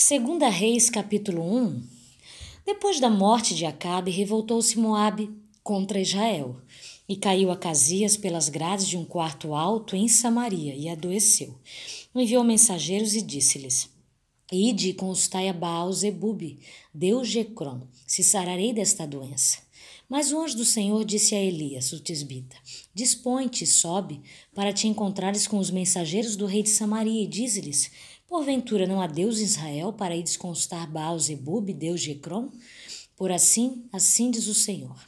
Segunda Reis, capítulo 1. Depois da morte de Acabe, revoltou-se Moabe contra Israel, e caiu Acasias pelas grades de um quarto alto em Samaria, e adoeceu. Enviou mensageiros e disse-lhes: Ide e consultai a Baal Zebub, Deus de se sararei desta doença. Mas o anjo do Senhor disse a Elias, o tisbita: Dispõe-te, sobe, para te encontrares com os mensageiros do rei de Samaria, e dize-lhes: Porventura não há Deus em Israel para ir desconsultar Baal Zebub, Deus de Ecrom? Por assim, assim diz o Senhor.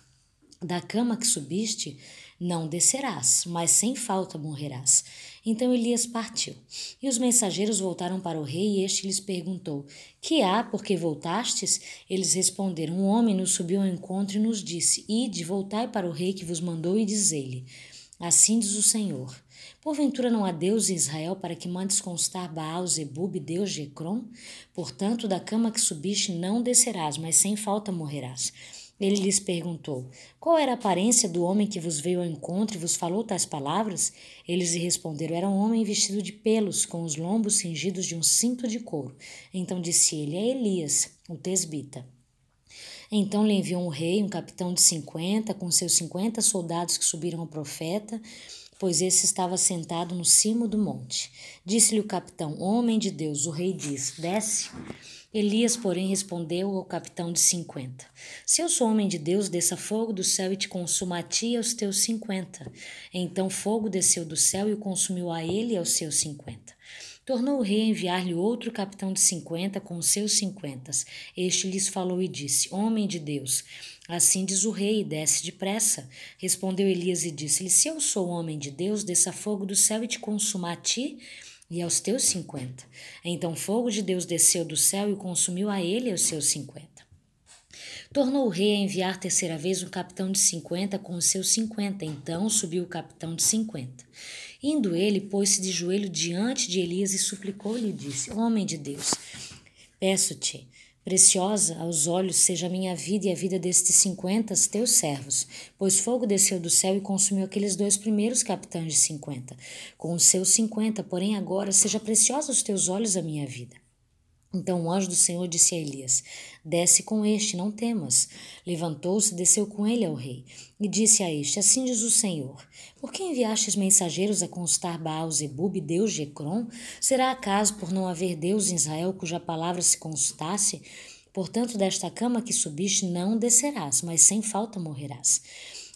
Da cama que subiste, não descerás, mas sem falta morrerás. Então Elias partiu. E os mensageiros voltaram para o rei, e este lhes perguntou: Que há, porque voltastes? Eles responderam: Um homem nos subiu ao encontro e nos disse: Ide, voltai para o rei que vos mandou, e dizei-lhe: Assim diz o Senhor: Porventura não há Deus em Israel para que mandes constar Baal Zebub, Deus de Ecrom? Portanto, da cama que subiste não descerás, mas sem falta morrerás. Ele lhes perguntou: Qual era a aparência do homem que vos veio ao encontro e vos falou tais palavras? Eles lhe responderam: Era um homem vestido de pelos, com os lombos cingidos de um cinto de couro. Então disse ele: É Elias, o tesbita. Então lhe enviou um rei, um capitão de cinquenta, com seus cinquenta soldados que subiram ao profeta pois esse estava sentado no cimo do monte. Disse-lhe o capitão: Homem de Deus, o rei diz: Desce. Elias, porém, respondeu ao capitão de cinquenta: Se eu sou homem de Deus, desça fogo do céu e te consuma a ti e aos teus cinquenta. Então fogo desceu do céu e o consumiu a ele e aos seus cinquenta. Tornou o rei a enviar-lhe outro capitão de cinquenta com os seus cinquentas. Este lhes falou e disse: Homem de Deus, assim diz o rei, desce depressa. Respondeu Elias e disse-lhe: Se eu sou homem de Deus, desça fogo do céu e te consuma a ti e aos teus cinquenta. Então fogo de Deus desceu do céu e consumiu a ele e aos seus cinquenta. Tornou o rei a enviar terceira vez um capitão de cinquenta com os seus cinquenta. Então subiu o capitão de cinquenta. Indo ele, pôs-se de joelho diante de Elias e suplicou-lhe e disse: Homem de Deus, peço-te, preciosa aos olhos seja a minha vida e a vida destes cinquenta teus servos, pois fogo desceu do céu e consumiu aqueles dois primeiros capitães de cinquenta. Com os seus cinquenta, porém agora seja preciosa aos teus olhos a minha vida. Então o anjo do Senhor disse a Elias: Desce com este, não temas. Levantou-se desceu com ele ao rei. E disse a este: Assim diz o Senhor: Por que enviastes mensageiros a constar Baal Zebub, Deus de Ecrom? Será acaso por não haver Deus em Israel cuja palavra se constasse? Portanto, desta cama que subiste não descerás, mas sem falta morrerás.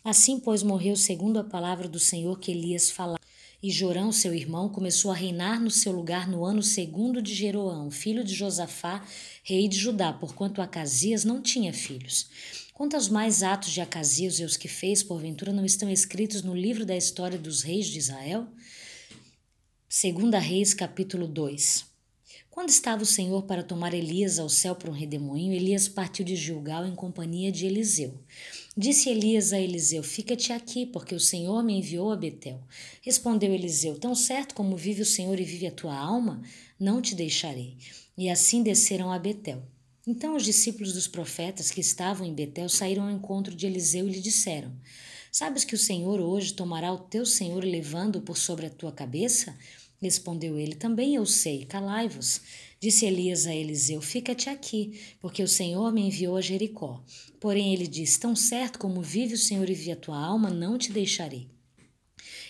Assim, pois, morreu segundo a palavra do Senhor que Elias falava. E Jorão, seu irmão, começou a reinar no seu lugar no ano segundo de Jeroão, filho de Josafá, rei de Judá, porquanto Acasias não tinha filhos. Quanto aos mais atos de Acasias e os que fez, porventura não estão escritos no livro da história dos reis de Israel? Segunda Reis, capítulo 2. Quando estava o Senhor para tomar Elias ao céu para um redemoinho, Elias partiu de Gilgal em companhia de Eliseu. Disse Elias a Eliseu: Fica-te aqui, porque o Senhor me enviou a Betel. Respondeu Eliseu: Tão certo como vive o Senhor e vive a tua alma, não te deixarei. E assim desceram a Betel. Então os discípulos dos profetas que estavam em Betel saíram ao encontro de Eliseu e lhe disseram: Sabes que o Senhor hoje tomará o teu Senhor levando-o por sobre a tua cabeça? Respondeu ele: Também eu sei, calai-vos. Disse Elias a Eliseu: Fica-te aqui, porque o Senhor me enviou a Jericó. Porém ele disse: Tão certo como vive o Senhor e vive a tua alma, não te deixarei.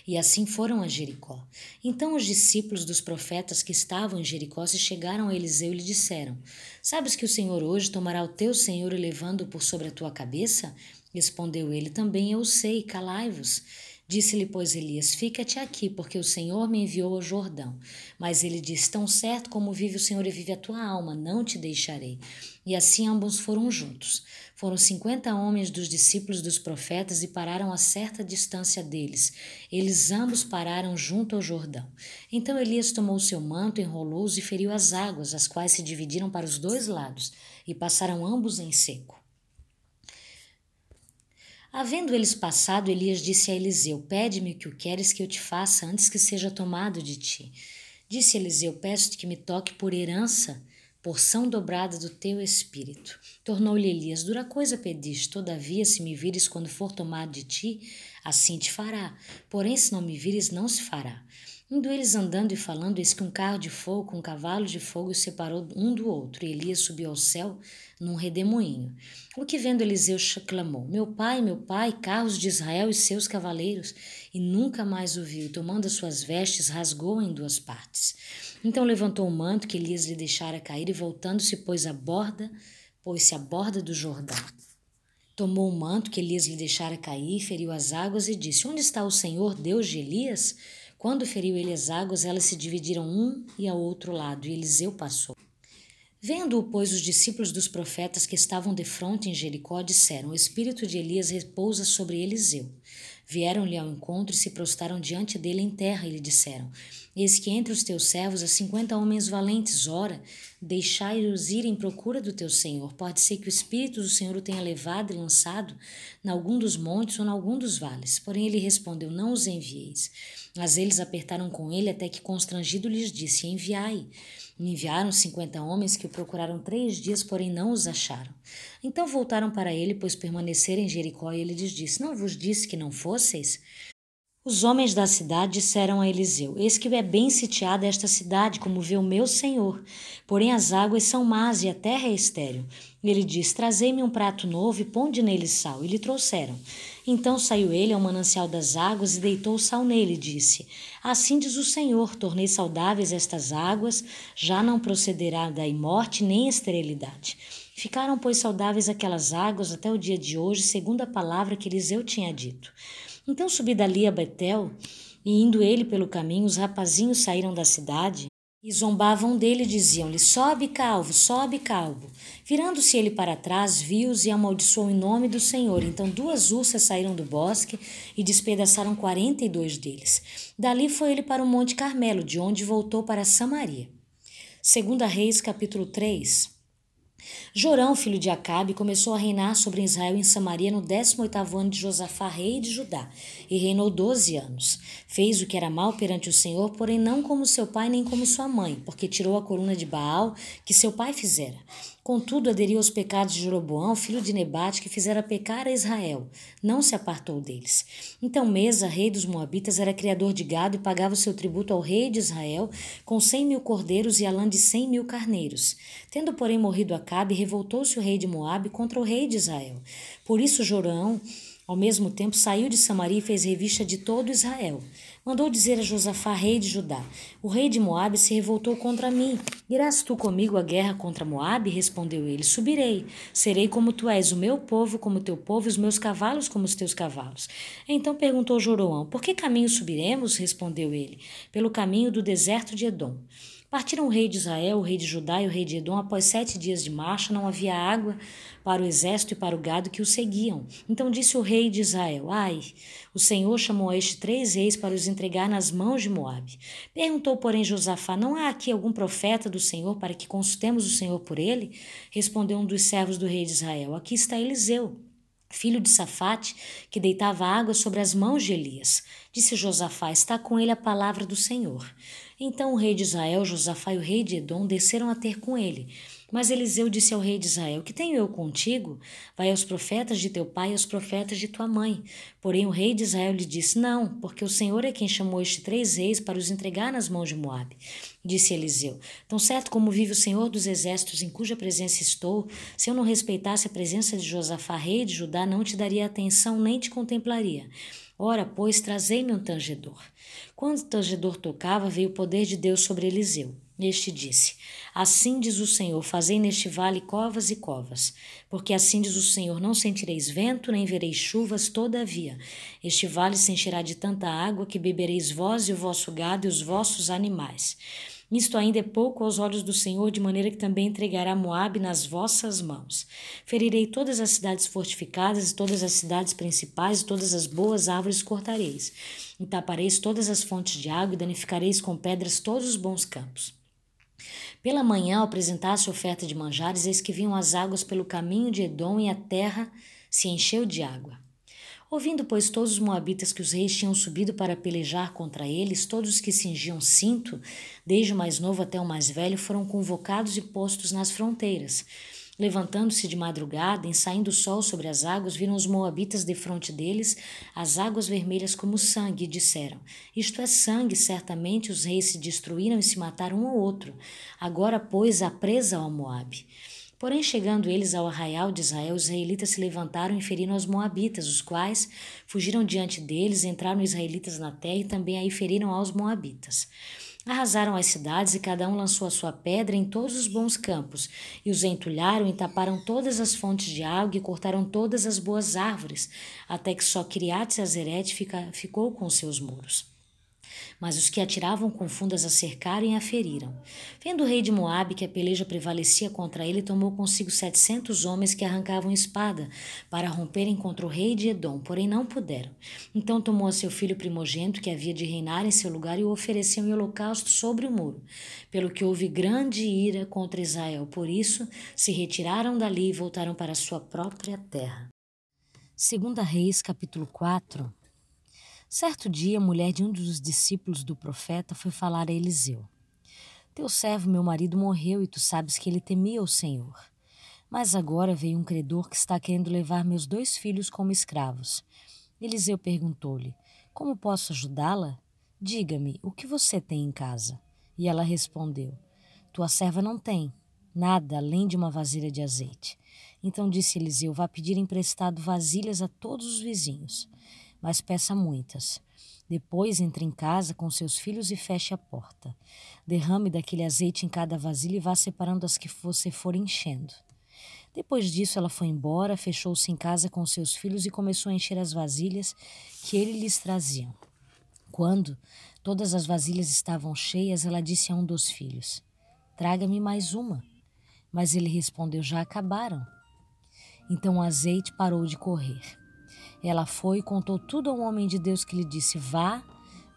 E assim foram a Jericó. Então os discípulos dos profetas que estavam em Jericó se chegaram a Eliseu e lhe disseram: Sabes que o Senhor hoje tomará o teu Senhor levando-o por sobre a tua cabeça? Respondeu ele: Também eu sei, calai-vos. Disse-lhe, pois, Elias: Fica-te aqui, porque o Senhor me enviou ao Jordão. Mas ele disse: Tão certo como vive o Senhor e vive a tua alma, não te deixarei. E assim ambos foram juntos. Foram cinquenta homens dos discípulos dos profetas e pararam a certa distância deles. Eles ambos pararam junto ao Jordão. Então Elias tomou seu manto, enrolou-os e feriu as águas, as quais se dividiram para os dois lados, e passaram ambos em seco. Havendo eles passado, Elias disse a Eliseu: Pede-me o que queres que eu te faça antes que seja tomado de ti. Disse Eliseu: Peço-te que me toque por herança, porção dobrada do teu espírito. Tornou-lhe Elias: Dura coisa pediste, todavia, se me vires quando for tomado de ti, assim te fará. Porém, se não me vires, não se fará. Indo eles andando e falando, eis que um carro de fogo um cavalo de fogo separou um do outro, e Elias subiu ao céu num redemoinho. O que vendo Eliseu clamou: Meu pai, meu pai, carros de Israel e seus cavaleiros, e nunca mais o viu, tomando as suas vestes, rasgou em duas partes. Então levantou o manto que Elias lhe deixara cair, e voltando-se, pôs a borda, pôs-se à borda do Jordão. Tomou o manto que Elias lhe deixara cair, feriu as águas e disse: Onde está o Senhor, Deus de Elias? Quando feriu ele as águas, elas se dividiram um e ao outro lado, e Eliseu passou. Vendo-o, pois, os discípulos dos profetas que estavam de frente em Jericó disseram: O espírito de Elias repousa sobre Eliseu. Vieram-lhe ao encontro e se prostraram diante dele em terra e lhe disseram: Eis que entre os teus servos há cinquenta homens valentes, ora, deixai-os ir em procura do teu Senhor. Pode ser que o Espírito do Senhor o tenha levado e lançado em algum dos montes ou em algum dos vales. Porém ele respondeu: Não os envieis. Mas eles apertaram com ele até que constrangido lhes disse: Enviai. Enviaram cinquenta homens que o procuraram três dias, porém não os acharam. Então voltaram para ele, pois permaneceram em Jericó, e ele lhes disse: Não vos disse que não fosseis? Os homens da cidade disseram a Eliseu: Eis que é bem sitiada esta cidade, como vê o meu senhor. Porém as águas são más e a terra é estéril. E ele diz: Trazei-me um prato novo e ponde nele sal. E lhe trouxeram. Então saiu ele ao manancial das águas e deitou o sal nele, e disse: Assim diz o Senhor: Tornei saudáveis estas águas, já não procederá daí morte nem esterilidade. Ficaram, pois, saudáveis aquelas águas até o dia de hoje, segundo a palavra que Eliseu tinha dito. Então subi dali a Betel, e indo ele pelo caminho, os rapazinhos saíram da cidade e zombavam dele e diziam-lhe: Sobe, calvo, sobe, calvo. Virando-se ele para trás, viu-os e amaldiçoou em nome do Senhor. Então duas ursas saíram do bosque e despedaçaram quarenta e dois deles. Dali foi ele para o Monte Carmelo, de onde voltou para Samaria. Segunda Reis, capítulo 3. Jorão, filho de Acabe, começou a reinar sobre Israel em Samaria no 18º ano de Josafá, rei de Judá, e reinou doze anos. Fez o que era mal perante o Senhor, porém não como seu pai nem como sua mãe, porque tirou a coluna de Baal que seu pai fizera. Contudo, aderiu aos pecados de Jeroboão, filho de Nebate, que fizera pecar a Israel. Não se apartou deles. Então Mesa, rei dos Moabitas, era criador de gado e pagava o seu tributo ao rei de Israel com cem mil cordeiros e a lã de cem mil carneiros. Tendo, porém, morrido Acabe, revoltou-se o rei de Moabe contra o rei de Israel. Por isso Jorão, ao mesmo tempo, saiu de Samaria e fez revista de todo Israel. Mandou dizer a Josafá, rei de Judá: O rei de Moabe se revoltou contra mim. Irás tu comigo à guerra contra Moabe? Respondeu ele: Subirei. Serei como tu és, o meu povo como teu povo, e os meus cavalos como os teus cavalos. Então perguntou Joroão: Por que caminho subiremos? Respondeu ele: Pelo caminho do deserto de Edom. Partiram o rei de Israel, o rei de Judá e o rei de Edom. Após sete dias de marcha, não havia água para o exército e para o gado que o seguiam. Então disse o rei de Israel: Ai, o Senhor chamou a estes três reis para os entregar nas mãos de Moabe. Perguntou, porém, Josafá: Não há aqui algum profeta do Senhor para que consultemos o Senhor por ele? Respondeu um dos servos do rei de Israel: Aqui está Eliseu filho de Safate, que deitava água sobre as mãos de Elias. Disse Josafá: Está com ele a palavra do Senhor. Então o rei de Israel, Josafá e o rei de Edom desceram a ter com ele. Mas Eliseu disse ao rei de Israel: Que tenho eu contigo? Vai aos profetas de teu pai e aos profetas de tua mãe. Porém o rei de Israel lhe disse: Não, porque o Senhor é quem chamou estes três reis para os entregar nas mãos de Moabe. Disse Eliseu: Tão certo como vive o Senhor dos exércitos, em cuja presença estou, se eu não respeitasse a presença de Josafá, rei de Judá, não te daria atenção nem te contemplaria. Ora, pois, trazei-me um tangedor. Quando o tangedor tocava, veio o poder de Deus sobre Eliseu. Este disse: Assim diz o Senhor: Fazei neste vale covas e covas. Porque assim diz o Senhor: Não sentireis vento, nem vereis chuvas, todavia. Este vale se encherá de tanta água que bebereis vós e o vosso gado e os vossos animais. Isto ainda é pouco aos olhos do Senhor, de maneira que também entregará Moabe nas vossas mãos. Ferirei todas as cidades fortificadas, e todas as cidades principais, e todas as boas árvores cortareis. E tapareis todas as fontes de água, e danificareis com pedras todos os bons campos. Pela manhã, ao apresentar-se oferta de manjares, eis que vinham as águas pelo caminho de Edom, e a terra se encheu de água. Ouvindo, pois, todos os moabitas que os reis tinham subido para pelejar contra eles, todos os que cingiam cinto, desde o mais novo até o mais velho, foram convocados e postos nas fronteiras. Levantando-se de madrugada, em saindo o sol sobre as águas, viram os moabitas defronte deles as águas vermelhas como sangue, e disseram: Isto é sangue, certamente os reis se destruíram e se mataram um ao outro. Agora, pois, a presa ao Moabe. Porém, chegando eles ao arraial de Israel, os israelitas se levantaram e feriram os moabitas, os quais fugiram diante deles, entraram os israelitas na terra e também aí feriram aos moabitas. Arrasaram as cidades e cada um lançou a sua pedra em todos os bons campos, e os entulharam e taparam todas as fontes de água e cortaram todas as boas árvores, até que só Criate Azerete ficou com seus muros. Mas os que atiravam com fundas a cercaram e a feriram. Vendo o rei de Moabe que a peleja prevalecia contra ele, tomou consigo setecentos homens que arrancavam espada para romperem contra o rei de Edom, porém não puderam. Então tomou a seu filho primogênito, que havia de reinar em seu lugar, e o ofereceu em holocausto sobre o muro. Pelo que houve grande ira contra Israel. Por isso se retiraram dali e voltaram para sua própria terra. Segunda Reis, capítulo 4 Certo dia, a mulher de um dos discípulos do profeta foi falar a Eliseu: Teu servo, meu marido, morreu e tu sabes que ele temia o Senhor. Mas agora veio um credor que está querendo levar meus dois filhos como escravos. Eliseu perguntou-lhe: Como posso ajudá-la? Diga-me, o que você tem em casa? E ela respondeu: Tua serva não tem nada além de uma vasilha de azeite. Então disse Eliseu: Vá pedir emprestado vasilhas a todos os vizinhos mas peça muitas. Depois entre em casa com seus filhos e feche a porta. Derrame daquele azeite em cada vasilha e vá separando as que você for enchendo. Depois disso, ela foi embora, fechou-se em casa com seus filhos e começou a encher as vasilhas que ele lhes trazia. Quando todas as vasilhas estavam cheias, ela disse a um dos filhos: Traga-me mais uma. Mas ele respondeu: Já acabaram. Então o azeite parou de correr. Ela foi e contou tudo ao homem de Deus que lhe disse: Vá,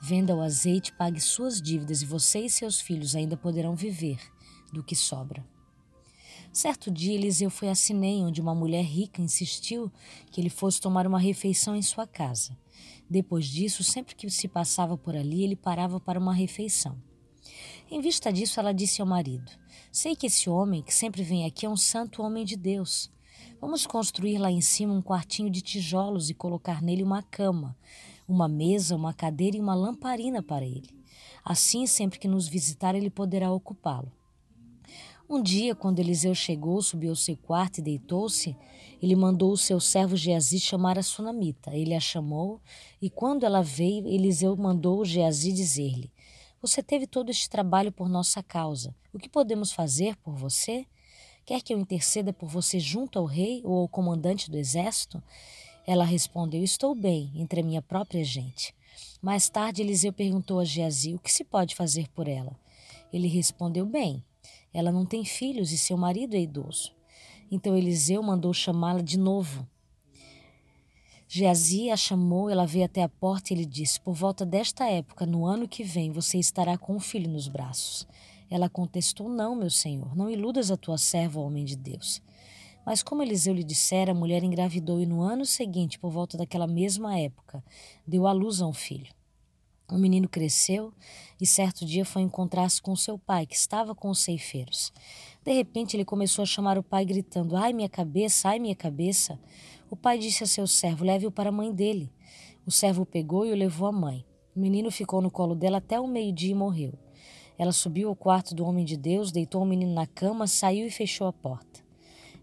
venda o azeite, pague suas dívidas, e você e seus filhos ainda poderão viver do que sobra. Certo dia, Eliseu foi a Sinem, onde uma mulher rica insistiu que ele fosse tomar uma refeição em sua casa. Depois disso, sempre que se passava por ali, ele parava para uma refeição. Em vista disso, ela disse ao marido: Sei que esse homem que sempre vem aqui é um santo homem de Deus. Vamos construir lá em cima um quartinho de tijolos e colocar nele uma cama, uma mesa, uma cadeira e uma lamparina para ele. Assim, sempre que nos visitar, ele poderá ocupá-lo. Um dia, quando Eliseu chegou, subiu ao seu quarto e deitou-se, ele mandou o seu servo Geazi chamar a sunamita. Ele a chamou, e quando ela veio, Eliseu mandou Geazi dizer-lhe: Você teve todo este trabalho por nossa causa. O que podemos fazer por você? Quer que eu interceda por você junto ao rei ou ao comandante do exército? Ela respondeu: Estou bem entre a minha própria gente. Mais tarde, Eliseu perguntou a Geazi o que se pode fazer por ela. Ele respondeu: Bem, ela não tem filhos e seu marido é idoso. Então Eliseu mandou chamá-la de novo. Geazi a chamou, ela veio até a porta e ele disse: Por volta desta época, no ano que vem, você estará com um filho nos braços. Ela contestou: Não, meu senhor, não iludas a tua serva, homem de Deus. Mas como Eliseu lhe dissera, a mulher engravidou e no ano seguinte, por volta daquela mesma época, deu à luz a um filho. O menino cresceu e certo dia foi encontrar-se com seu pai, que estava com os ceifeiros. De repente ele começou a chamar o pai, gritando: Ai, minha cabeça, ai, minha cabeça. O pai disse a seu servo: Leve-o para a mãe dele. O servo o pegou e o levou à mãe. O menino ficou no colo dela até o meio-dia e morreu. Ela subiu ao quarto do homem de Deus, deitou o menino na cama, saiu e fechou a porta.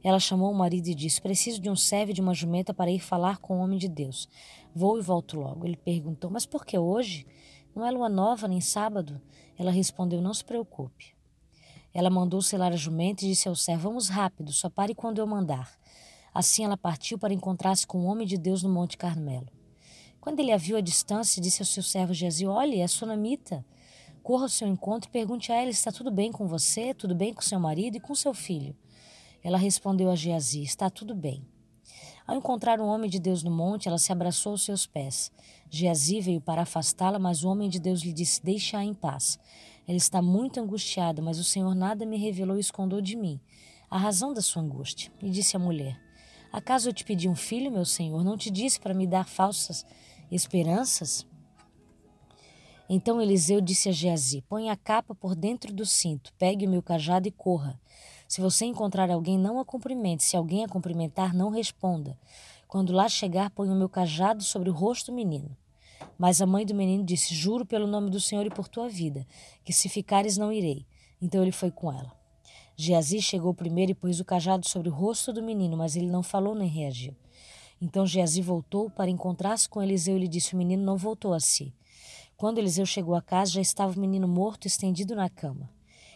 Ela chamou o marido e disse: Preciso de um servo de uma jumenta para ir falar com o homem de Deus. Vou e volto logo. Ele perguntou: Mas por que hoje? Não é lua nova nem sábado? Ela respondeu: Não se preocupe. Ela mandou selar a jumenta e disse ao servo: Vamos rápido, só pare quando eu mandar. Assim ela partiu para encontrar-se com o homem de Deus no Monte Carmelo. Quando ele a viu à distância, disse ao seu servo Geazi: Olhe, é a sunamita corra ao seu encontro e pergunte a ela: está tudo bem com você, tudo bem com seu marido e com seu filho? Ela respondeu a Geazi: está tudo bem. Ao encontrar o homem de Deus no monte, ela se abraçou aos seus pés. Geazi veio para afastá-la, mas o homem de Deus lhe disse: Deixa-a em paz. Ela está muito angustiada, mas o Senhor nada me revelou e escondeu de mim a razão da sua angústia. E disse a mulher: Acaso eu te pedi um filho, meu senhor? Não te disse para me dar falsas esperanças? Então Eliseu disse a Geazi: Põe a capa por dentro do cinto, pegue o meu cajado e corra. Se você encontrar alguém, não a cumprimente. Se alguém a cumprimentar, não responda. Quando lá chegar, põe o meu cajado sobre o rosto do menino. Mas a mãe do menino disse: Juro pelo nome do Senhor e por tua vida, que se ficares não irei. Então ele foi com ela. Geazi chegou primeiro e pôs o cajado sobre o rosto do menino, mas ele não falou nem reagiu. Então Geazi voltou para encontrar-se com Eliseu e lhe disse: O menino não voltou a si. Quando Eliseu chegou à casa, já estava o menino morto, estendido na cama.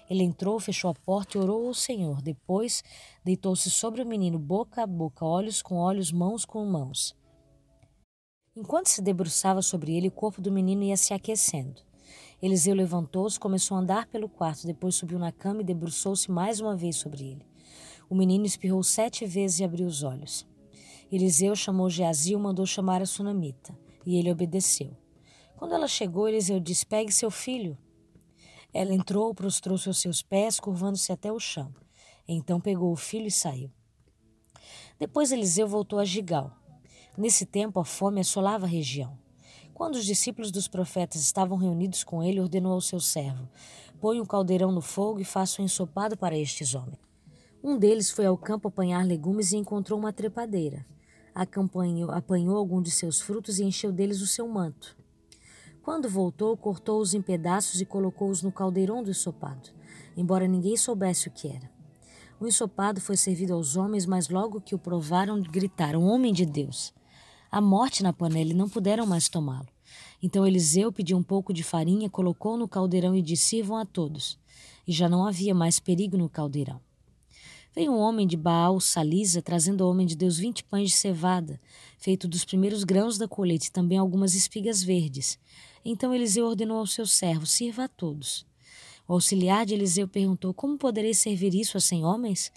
Ele entrou, fechou a porta e orou ao Senhor. Depois, deitou-se sobre o menino, boca a boca, olhos com olhos, mãos com mãos. Enquanto se debruçava sobre ele, o corpo do menino ia se aquecendo. Eliseu levantou-se, começou a andar pelo quarto, depois subiu na cama e debruçou-se mais uma vez sobre ele. O menino espirrou sete vezes e abriu os olhos. Eliseu chamou Geazi e mandou chamar a sunamita, e ele obedeceu. Quando ela chegou, Eliseu disse: Pegue seu filho. Ela entrou, prostrou-se aos seus pés, curvando-se até o chão. Então pegou o filho e saiu. Depois Eliseu voltou a Gigal. Nesse tempo, a fome assolava a região. Quando os discípulos dos profetas estavam reunidos com ele, ordenou ao seu servo: Põe um caldeirão no fogo e faça um ensopado para estes homens. Um deles foi ao campo apanhar legumes e encontrou uma trepadeira. Apanhou algum de seus frutos e encheu deles o seu manto. Quando voltou, cortou-os em pedaços e colocou-os no caldeirão do ensopado, embora ninguém soubesse o que era. O ensopado foi servido aos homens, mas logo que o provaram, gritaram: Homem de Deus! A morte na panela e não puderam mais tomá-lo. Então Eliseu pediu um pouco de farinha, colocou no caldeirão e disse: Sirvam a todos. E já não havia mais perigo no caldeirão. Veio um homem de Baal Salisa, trazendo ao homem de Deus vinte pães de cevada, feito dos primeiros grãos da colheita, e também algumas espigas verdes. Então Eliseu ordenou ao seu servo: Sirva a todos. O auxiliar de Eliseu perguntou: Como poderei servir isso a cem homens?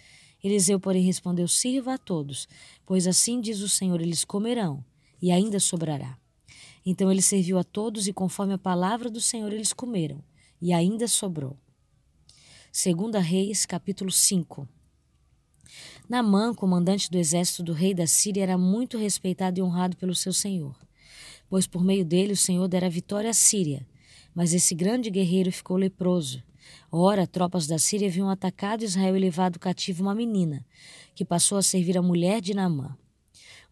Eliseu, porém, respondeu: Sirva a todos, pois assim diz o Senhor: eles comerão, e ainda sobrará. Então ele serviu a todos, e conforme a palavra do Senhor, eles comeram, e ainda sobrou. Segunda Reis, capítulo 5. Namã, comandante do exército do rei da Síria, era muito respeitado e honrado pelo seu senhor pois por meio dele o Senhor dera vitória à Síria. Mas esse grande guerreiro ficou leproso. Ora, tropas da Síria haviam atacado Israel e levado cativo uma menina, que passou a servir a mulher de Naamã.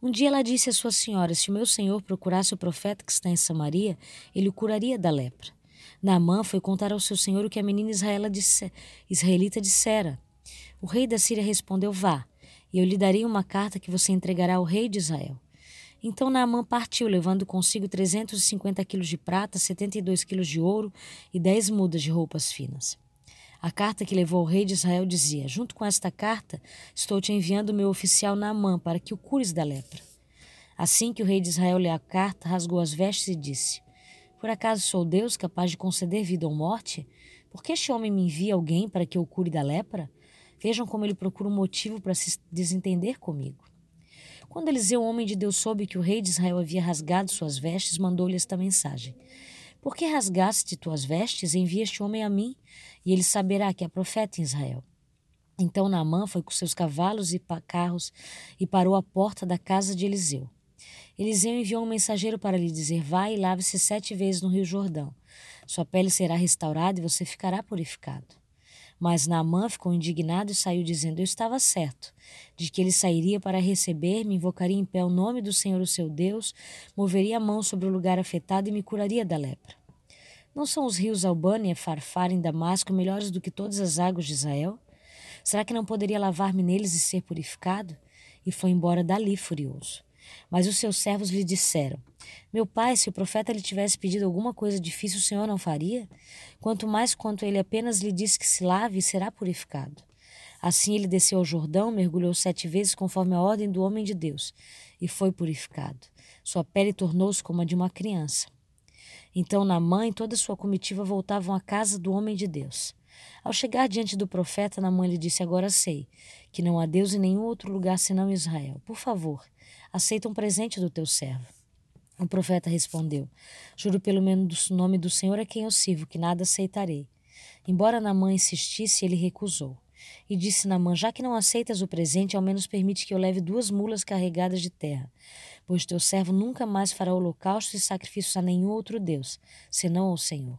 Um dia ela disse à sua senhora: Se o meu senhor procurasse o profeta que está em Samaria, ele o curaria da lepra. Naamã foi contar ao seu senhor o que a menina israelita dissera. O rei da Síria respondeu: Vá, e eu lhe darei uma carta que você entregará ao rei de Israel. Então Naamã partiu, levando consigo 350 quilos de prata, 72 quilos de ouro e 10 mudas de roupas finas. A carta que levou ao rei de Israel dizia: Junto com esta carta, estou te enviando meu oficial Naamã para que o cures da lepra. Assim que o rei de Israel leu a carta, rasgou as vestes e disse: Por acaso sou Deus capaz de conceder vida ou morte? Por que este homem me envia alguém para que eu cure da lepra? Vejam como ele procura um motivo para se desentender comigo. Quando Eliseu, homem de Deus, soube que o rei de Israel havia rasgado suas vestes, mandou-lhe esta mensagem: Por que rasgaste tuas vestes? Envia este homem a mim, e ele saberá que é profeta em Israel. Então Naamã foi com seus cavalos e carros e parou à porta da casa de Eliseu. Eliseu enviou um mensageiro para lhe dizer: Vai e lave-se sete vezes no rio Jordão. Sua pele será restaurada e você ficará purificado. Mas Naamã ficou indignado e saiu dizendo: Eu estava certo, de que ele sairia para receber-me, invocaria em pé o nome do Senhor, o seu Deus, moveria a mão sobre o lugar afetado e me curaria da lepra. Não são os rios Albânia, Farfar e Damasco melhores do que todas as águas de Israel? Será que não poderia lavar-me neles e ser purificado? E foi embora dali furioso. Mas os seus servos lhe disseram: Meu pai, se o profeta lhe tivesse pedido alguma coisa difícil, o senhor não faria? Quanto mais quanto ele apenas lhe disse que se lave e será purificado. Assim ele desceu ao Jordão, mergulhou sete vezes conforme a ordem do homem de Deus, e foi purificado. Sua pele tornou-se como a de uma criança. Então Naamã e toda sua comitiva voltavam à casa do homem de Deus. Ao chegar diante do profeta, Naamã lhe disse: Agora sei que não há Deus em nenhum outro lugar senão Israel. Por favor, aceita um presente do teu servo. O profeta respondeu: Juro pelo menos nome do Senhor a quem eu sirvo, que nada aceitarei. Embora Naamã insistisse, ele recusou. E disse Namã: Já que não aceitas o presente, ao menos permite que eu leve duas mulas carregadas de terra, pois teu servo nunca mais fará holocaustos e sacrifícios a nenhum outro Deus, senão ao Senhor.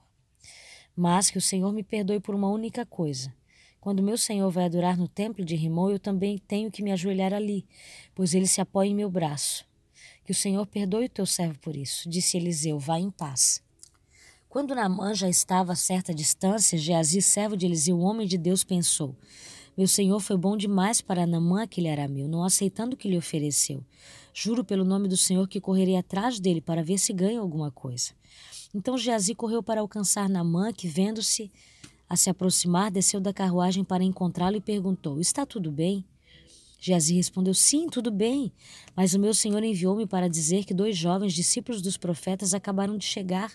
Mas que o Senhor me perdoe por uma única coisa. Quando meu Senhor vai adorar no templo de Rimon, eu também tenho que me ajoelhar ali, pois ele se apoia em meu braço. Que o Senhor perdoe o teu servo por isso, disse Eliseu, vá em paz. Quando Naamã já estava a certa distância, Geazi, servo de Eliseu, homem de Deus, pensou: Meu senhor foi bom demais para Naamã, aquele arameu, não aceitando o que lhe ofereceu. Juro pelo nome do Senhor que correrei atrás dele para ver se ganha alguma coisa. Então Geazi correu para alcançar Naamã, que, vendo-se a se aproximar, desceu da carruagem para encontrá-lo e perguntou: Está tudo bem? Geazi respondeu: Sim, tudo bem. Mas o meu senhor enviou-me para dizer que dois jovens discípulos dos profetas acabaram de chegar,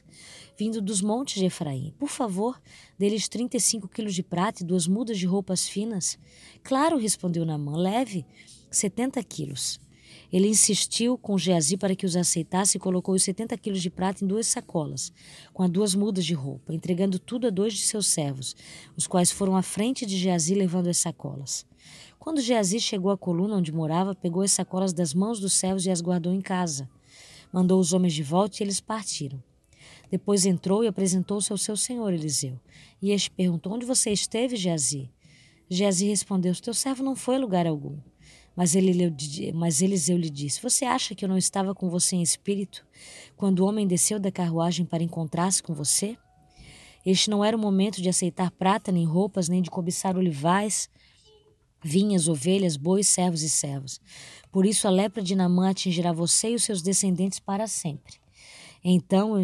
vindo dos montes de Efraim. Por favor, deles 35 quilos de prata e duas mudas de roupas finas. Claro, respondeu Namã, leve 70 quilos. Ele insistiu com Geazi para que os aceitasse e colocou os 70 quilos de prata em duas sacolas, com as duas mudas de roupa, entregando tudo a dois de seus servos, os quais foram à frente de Geazi levando as sacolas. Quando Geazi chegou à coluna onde morava, pegou as sacolas das mãos dos servos e as guardou em casa. Mandou os homens de volta e eles partiram. Depois entrou e apresentou-se ao seu senhor Eliseu. E este perguntou: Onde você esteve, Geazi? Geazi respondeu: Teu servo não foi a lugar algum. Mas, ele, mas Eliseu lhe disse: Você acha que eu não estava com você em espírito quando o homem desceu da carruagem para encontrar-se com você? Este não era o momento de aceitar prata, nem roupas, nem de cobiçar olivais, vinhas, ovelhas, bois, servos e servos. Por isso a lepra de Namã atingirá você e os seus descendentes para sempre. Então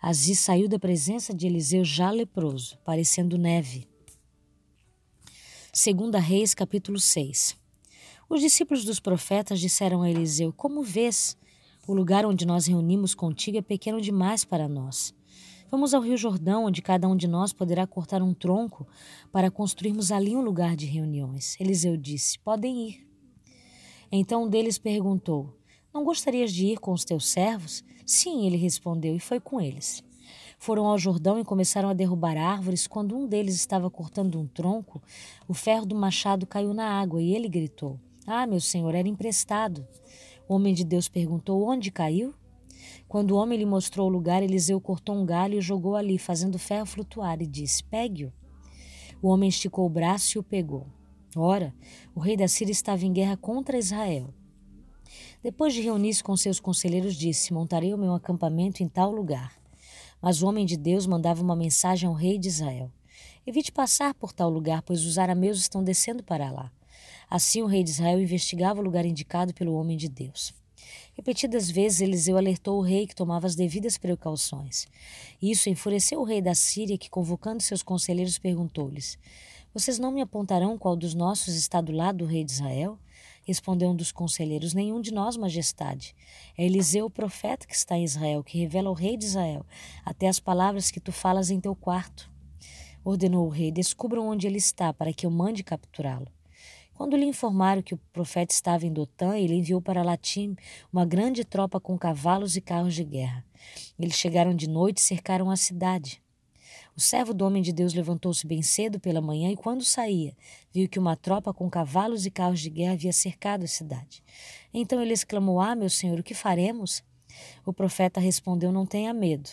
Aziz saiu da presença de Eliseu já leproso, parecendo neve. Segunda Reis, capítulo 6. Os discípulos dos profetas disseram a Eliseu: Como vês? O lugar onde nós reunimos contigo é pequeno demais para nós. Vamos ao Rio Jordão, onde cada um de nós poderá cortar um tronco para construirmos ali um lugar de reuniões. Eliseu disse: Podem ir. Então um deles perguntou: Não gostarias de ir com os teus servos? Sim, ele respondeu, e foi com eles. Foram ao Jordão e começaram a derrubar árvores. Quando um deles estava cortando um tronco, o ferro do machado caiu na água e ele gritou: Ah, meu senhor, era emprestado. O homem de Deus perguntou: Onde caiu? Quando o homem lhe mostrou o lugar, Eliseu cortou um galho e jogou ali, fazendo o ferro flutuar, e disse: Pegue-o. O homem esticou o braço e o pegou. Ora, o rei da Síria estava em guerra contra Israel. Depois de reunir-se com seus conselheiros, disse: Montarei o meu acampamento em tal lugar. Mas o homem de Deus mandava uma mensagem ao rei de Israel: Evite passar por tal lugar, pois os arameus estão descendo para lá. Assim o rei de Israel investigava o lugar indicado pelo homem de Deus. Repetidas vezes Eliseu alertou o rei que tomava as devidas precauções. Isso enfureceu o rei da Síria, que, convocando seus conselheiros, perguntou-lhes: Vocês não me apontarão qual dos nossos está do lado do rei de Israel? Respondeu um dos conselheiros: Nenhum de nós, majestade. É Eliseu, o profeta, que está em Israel, que revela ao rei de Israel até as palavras que tu falas em teu quarto. Ordenou o rei: Descubram onde ele está, para que eu mande capturá-lo. Quando lhe informaram que o profeta estava em Dotã, ele enviou para Latim uma grande tropa com cavalos e carros de guerra. Eles chegaram de noite e cercaram a cidade. O servo do homem de Deus levantou-se bem cedo pela manhã e, quando saía, viu que uma tropa com cavalos e carros de guerra havia cercado a cidade. Então ele exclamou: Ah, meu senhor, o que faremos? O profeta respondeu: Não tenha medo.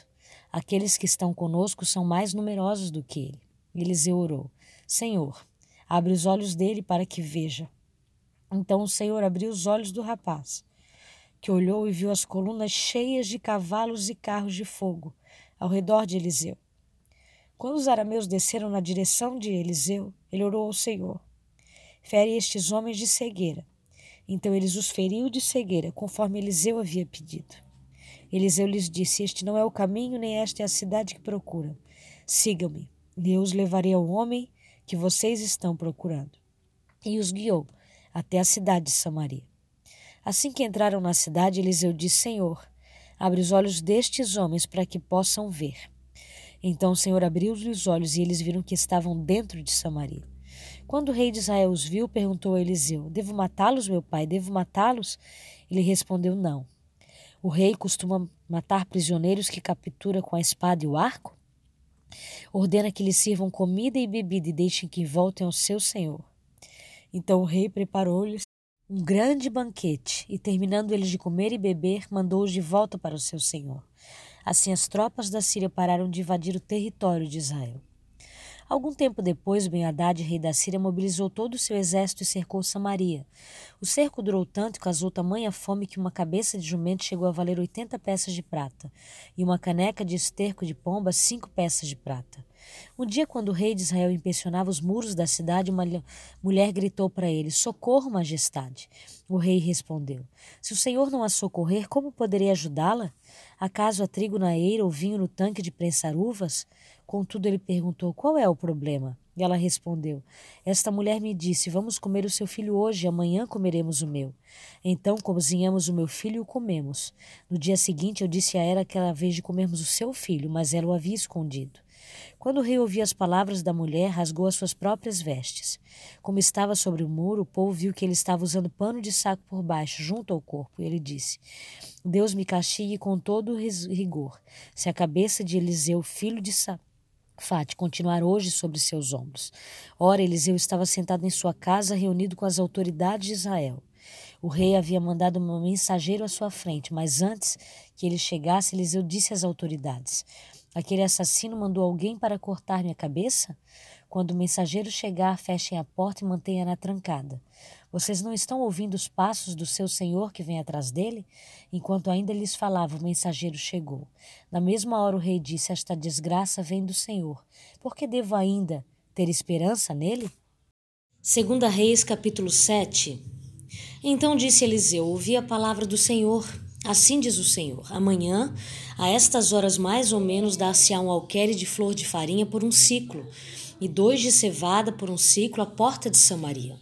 Aqueles que estão conosco são mais numerosos do que ele. Eliseu orou: Senhor, Abre os olhos dele para que veja. Então o Senhor abriu os olhos do rapaz, que olhou e viu as colunas cheias de cavalos e carros de fogo ao redor de Eliseu. Quando os arameus desceram na direção de Eliseu, ele orou ao Senhor: Fere estes homens de cegueira. Então eles os feriu de cegueira, conforme Eliseu havia pedido. Eliseu lhes disse: Este não é o caminho, nem esta é a cidade que procuram. Sigam-me, e eu os levarei ao homem que vocês estão procurando. E os guiou até a cidade de Samaria. Assim que entraram na cidade, Eliseu disse: Senhor, abre os olhos destes homens para que possam ver. Então o Senhor abriu-lhe os olhos e eles viram que estavam dentro de Samaria. Quando o rei de Israel os viu, perguntou a Eliseu: Devo matá-los, meu pai? Devo matá-los? Ele respondeu: Não. O rei costuma matar prisioneiros que captura com a espada e o arco? Ordena que lhes sirvam comida e bebida e deixem que voltem ao seu senhor. Então o rei preparou-lhes um grande banquete e, terminando eles de comer e beber, mandou-os de volta para o seu senhor. Assim, as tropas da Síria pararam de invadir o território de Israel. Algum tempo depois, Ben-Hadad, rei da Síria, mobilizou todo o seu exército e cercou Samaria. O cerco durou tanto e causou tamanha fome que uma cabeça de jumento chegou a valer 80 peças de prata, e uma caneca de esterco de pomba, cinco peças de prata. Um dia, quando o rei de Israel inspecionava os muros da cidade, uma mulher gritou para ele: Socorro, majestade. O rei respondeu: Se o senhor não a socorrer, como poderei ajudá-la? Acaso há trigo na eira ou vinho no tanque de prensar uvas? Contudo, ele perguntou: Qual é o problema? E ela respondeu: Esta mulher me disse: Vamos comer o seu filho hoje, amanhã comeremos o meu. Então cozinhamos o meu filho e o comemos. No dia seguinte, eu disse a ela que era a vez de comermos o seu filho, mas ela o havia escondido. Quando o rei ouviu as palavras da mulher, rasgou as suas próprias vestes. Como estava sobre o muro, o povo viu que ele estava usando pano de saco por baixo, junto ao corpo, e ele disse: Deus me castigue com todo rigor, se a cabeça de Eliseu, filho de Sa Fate continuar hoje sobre seus ombros. Ora, Eliseu estava sentado em sua casa, reunido com as autoridades de Israel. O rei havia mandado um mensageiro à sua frente, mas antes que ele chegasse, Eliseu disse às autoridades: Aquele assassino mandou alguém para cortar minha cabeça? Quando o mensageiro chegar, fechem a porta e mantenha-na trancada. Vocês não estão ouvindo os passos do seu senhor que vem atrás dele? Enquanto ainda lhes falava, o mensageiro chegou. Na mesma hora o rei disse: Esta desgraça vem do Senhor. Por que devo ainda ter esperança nele? Segunda Reis, capítulo 7. Então disse Eliseu: Ouvi a palavra do Senhor. Assim diz o Senhor: Amanhã, a estas horas mais ou menos, dar-se-á um alqueire de flor de farinha por um ciclo, e dois de cevada por um ciclo à porta de Samaria.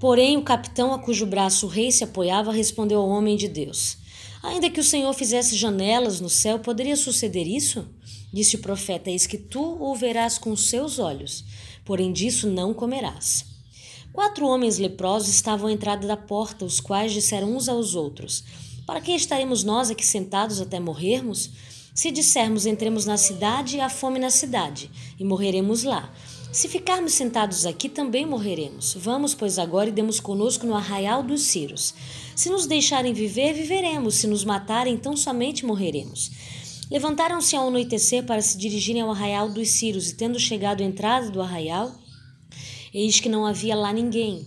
Porém, o capitão a cujo braço o rei se apoiava respondeu ao homem de Deus: Ainda que o Senhor fizesse janelas no céu, poderia suceder isso? Disse o profeta: Eis que tu o verás com os seus olhos, porém disso não comerás. Quatro homens leprosos estavam à entrada da porta, os quais disseram uns aos outros: para que estaremos nós aqui sentados até morrermos? Se dissermos entremos na cidade, há fome na cidade, e morreremos lá. Se ficarmos sentados aqui, também morreremos. Vamos, pois, agora e demos conosco no arraial dos Círios. Se nos deixarem viver, viveremos. Se nos matarem, então somente morreremos. Levantaram-se ao anoitecer para se dirigirem ao arraial dos Círios, e tendo chegado à entrada do arraial, eis que não havia lá ninguém,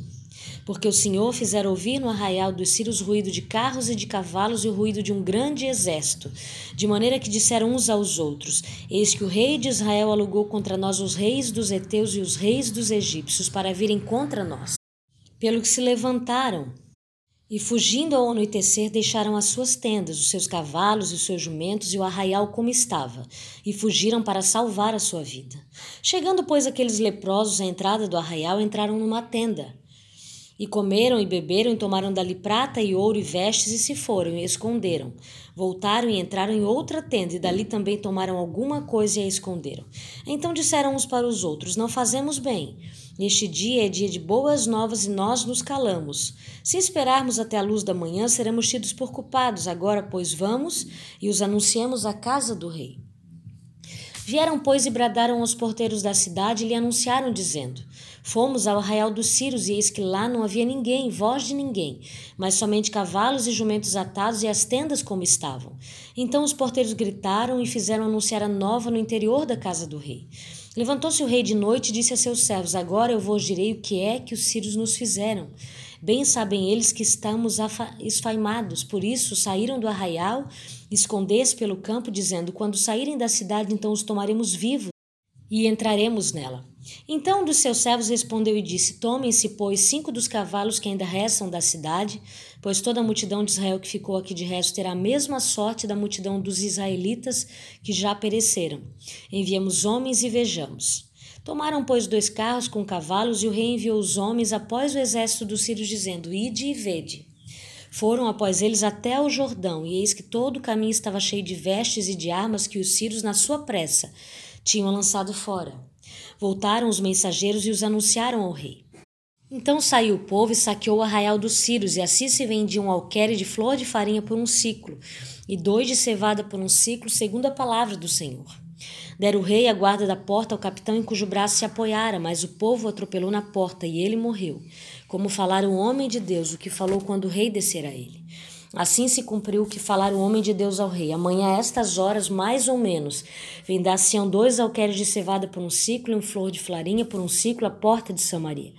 porque o Senhor fizera ouvir no arraial dos Círios ruído de carros e de cavalos e o ruído de um grande exército, de maneira que disseram uns aos outros: Eis que o rei de Israel alugou contra nós os reis dos heteus e os reis dos egípcios para virem contra nós. Pelo que se levantaram e, fugindo ao anoitecer, deixaram as suas tendas, os seus cavalos e os seus jumentos e o arraial como estava, e fugiram para salvar a sua vida. Chegando, pois, aqueles leprosos à entrada do arraial, entraram numa tenda. E comeram e beberam e tomaram dali prata e ouro e vestes e se foram e esconderam. Voltaram e entraram em outra tenda e dali também tomaram alguma coisa e a esconderam. Então disseram uns para os outros: Não fazemos bem. Neste dia é dia de boas novas e nós nos calamos. Se esperarmos até a luz da manhã, seremos tidos por culpados. Agora, pois, vamos e os anunciemos à casa do rei. Vieram, pois, e bradaram aos porteiros da cidade e lhe anunciaram, dizendo: Fomos ao arraial dos Círios e eis que lá não havia ninguém, voz de ninguém, mas somente cavalos e jumentos atados e as tendas como estavam. Então os porteiros gritaram e fizeram anunciar a nova no interior da casa do rei. Levantou-se o rei de noite e disse a seus servos: Agora eu vos direi o que é que os sírios nos fizeram. Bem sabem eles que estamos esfaimados, por isso saíram do arraial, esconder-se pelo campo, dizendo: Quando saírem da cidade, então os tomaremos vivos e entraremos nela. Então um dos seus servos respondeu e disse: Tomem-se, pois, cinco dos cavalos que ainda restam da cidade, pois toda a multidão de Israel que ficou aqui de resto terá a mesma sorte da multidão dos israelitas que já pereceram. Enviemos homens e vejamos. Tomaram, pois, dois carros com cavalos, e o rei enviou os homens após o exército dos sírios, dizendo: Ide e vede. Foram após eles até o Jordão, e eis que todo o caminho estava cheio de vestes e de armas que os sírios, na sua pressa, tinham lançado fora. Voltaram os mensageiros e os anunciaram ao rei. Então saiu o povo e saqueou o arraial dos Círios, e assim se vendia um alqueire de flor de farinha por um ciclo, e dois de cevada por um ciclo, segundo a palavra do Senhor. Dera o rei a guarda da porta ao capitão em cujo braço se apoiara, mas o povo o atropelou na porta e ele morreu. Como falara o homem de Deus, o que falou quando o rei descer a ele. Assim se cumpriu o que falara o homem de Deus ao rei. Amanhã, a estas horas, mais ou menos, vendar-se-ão dois alqueires de cevada por um ciclo e um flor de farinha por um ciclo à porta de Samaria.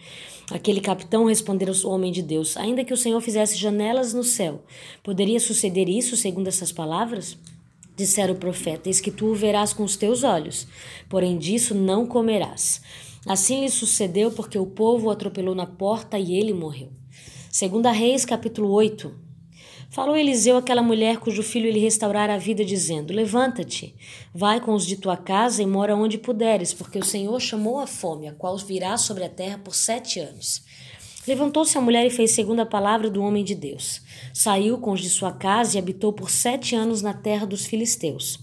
Aquele capitão respondeu ao homem de Deus: Ainda que o Senhor fizesse janelas no céu, poderia suceder isso segundo essas palavras? Dissera o profeta: Eis que tu o verás com os teus olhos, porém disso não comerás. Assim lhe sucedeu porque o povo o atropelou na porta e ele morreu. Segunda Reis, capítulo 8. Falou Eliseu àquela mulher cujo filho lhe restaurara a vida, dizendo: Levanta-te, vai com os de tua casa e mora onde puderes, porque o Senhor chamou a fome, a qual virá sobre a terra por sete anos. Levantou-se a mulher e fez segundo a palavra do homem de Deus. Saiu com os de sua casa e habitou por sete anos na terra dos filisteus.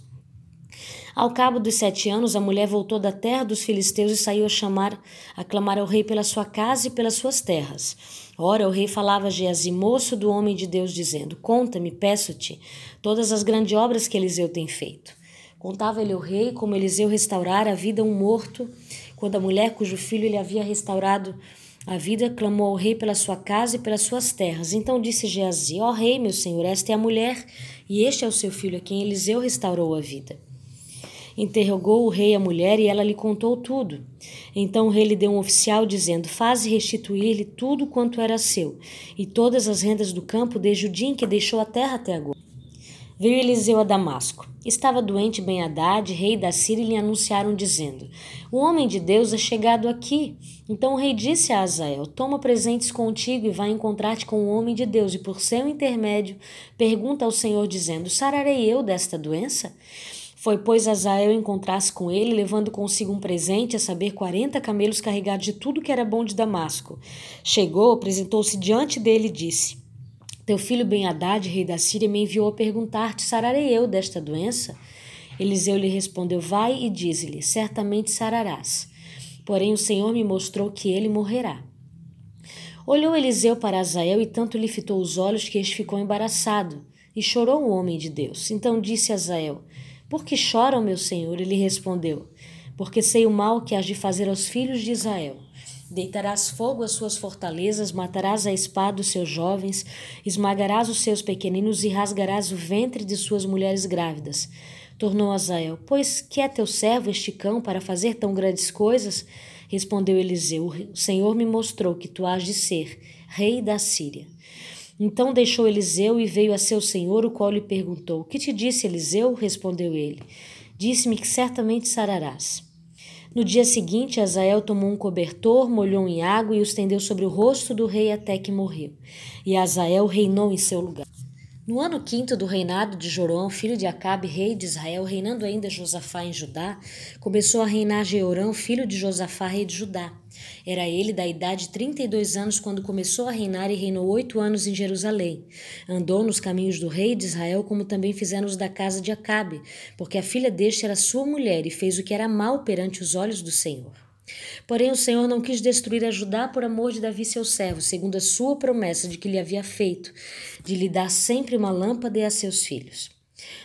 Ao cabo dos sete anos, a mulher voltou da terra dos filisteus e saiu a chamar, a clamar ao rei pela sua casa e pelas suas terras. Ora, o rei falava a Geazi, moço do homem de Deus, dizendo: Conta-me, peço-te, todas as grandes obras que Eliseu tem feito. Contava-lhe o rei como Eliseu restaurara a vida a um morto, quando a mulher cujo filho lhe havia restaurado a vida clamou ao rei pela sua casa e pelas suas terras. Então disse Geazi: Ó rei, meu senhor, esta é a mulher, e este é o seu filho a quem Eliseu restaurou a vida. Interrogou o rei a mulher e ela lhe contou tudo. Então o rei lhe deu um oficial, dizendo: Faze restituir-lhe tudo quanto era seu, e todas as rendas do campo, desde o dia em que deixou a terra até agora. Veio Eliseu a Damasco. Estava doente ben Haddad, rei da Síria, e lhe anunciaram, dizendo: O homem de Deus é chegado aqui. Então o rei disse a Azael: Toma presentes contigo e vai encontrar-te com o homem de Deus, e por seu intermédio pergunta ao Senhor, dizendo: Sararei eu desta doença? Foi, pois, Azael encontrar-se com ele, levando consigo um presente, a saber, quarenta camelos carregados de tudo que era bom de Damasco. Chegou, apresentou-se diante dele e disse: Teu filho Ben-Hadad, rei da Síria, me enviou a perguntar-te: sararei eu desta doença? Eliseu lhe respondeu: Vai e dize-lhe: Certamente sararás. Porém, o Senhor me mostrou que ele morrerá. Olhou Eliseu para Azael e tanto lhe fitou os olhos que este ficou embaraçado. E chorou o homem de Deus. Então disse Azael: por que choram, meu senhor? Ele respondeu: Porque sei o mal que has de fazer aos filhos de Israel. Deitarás fogo às suas fortalezas, matarás a espada os seus jovens, esmagarás os seus pequeninos e rasgarás o ventre de suas mulheres grávidas. Tornou Azael: Pois que é teu servo este cão para fazer tão grandes coisas? Respondeu Eliseu: O Senhor me mostrou que tu has de ser rei da Síria. Então deixou Eliseu e veio a seu senhor, o qual lhe perguntou: Que te disse Eliseu? Respondeu ele: Disse-me que certamente sararás. No dia seguinte, Azael tomou um cobertor, molhou em água e o estendeu sobre o rosto do rei até que morreu. E Azael reinou em seu lugar. No ano quinto do reinado de Jorão, filho de Acabe, rei de Israel, reinando ainda Josafá em Judá, começou a reinar Jeorão, filho de Josafá, rei de Judá. Era ele da idade de 32 anos quando começou a reinar e reinou oito anos em Jerusalém. Andou nos caminhos do rei de Israel, como também fizeram os da casa de Acabe, porque a filha deste era sua mulher e fez o que era mal perante os olhos do Senhor. Porém, o Senhor não quis destruir a Judá por amor de Davi, seu servo, segundo a sua promessa de que lhe havia feito, de lhe dar sempre uma lâmpada e a seus filhos.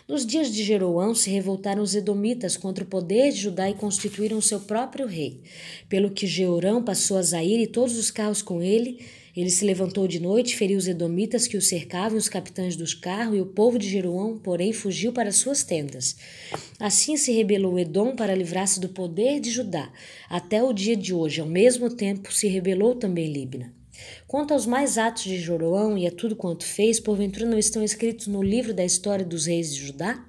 Nos dias de Jeroão se revoltaram os edomitas contra o poder de Judá e constituíram seu próprio rei. Pelo que Jeorão passou a Zair e todos os carros com ele, ele se levantou de noite, feriu os edomitas que o cercavam, os capitães dos carros, e o povo de Jeruão, porém, fugiu para suas tendas. Assim se rebelou Edom para livrar-se do poder de Judá, até o dia de hoje. Ao mesmo tempo se rebelou também Libna. Quanto aos mais atos de Joroão e a tudo quanto fez, porventura não estão escritos no livro da história dos reis de Judá?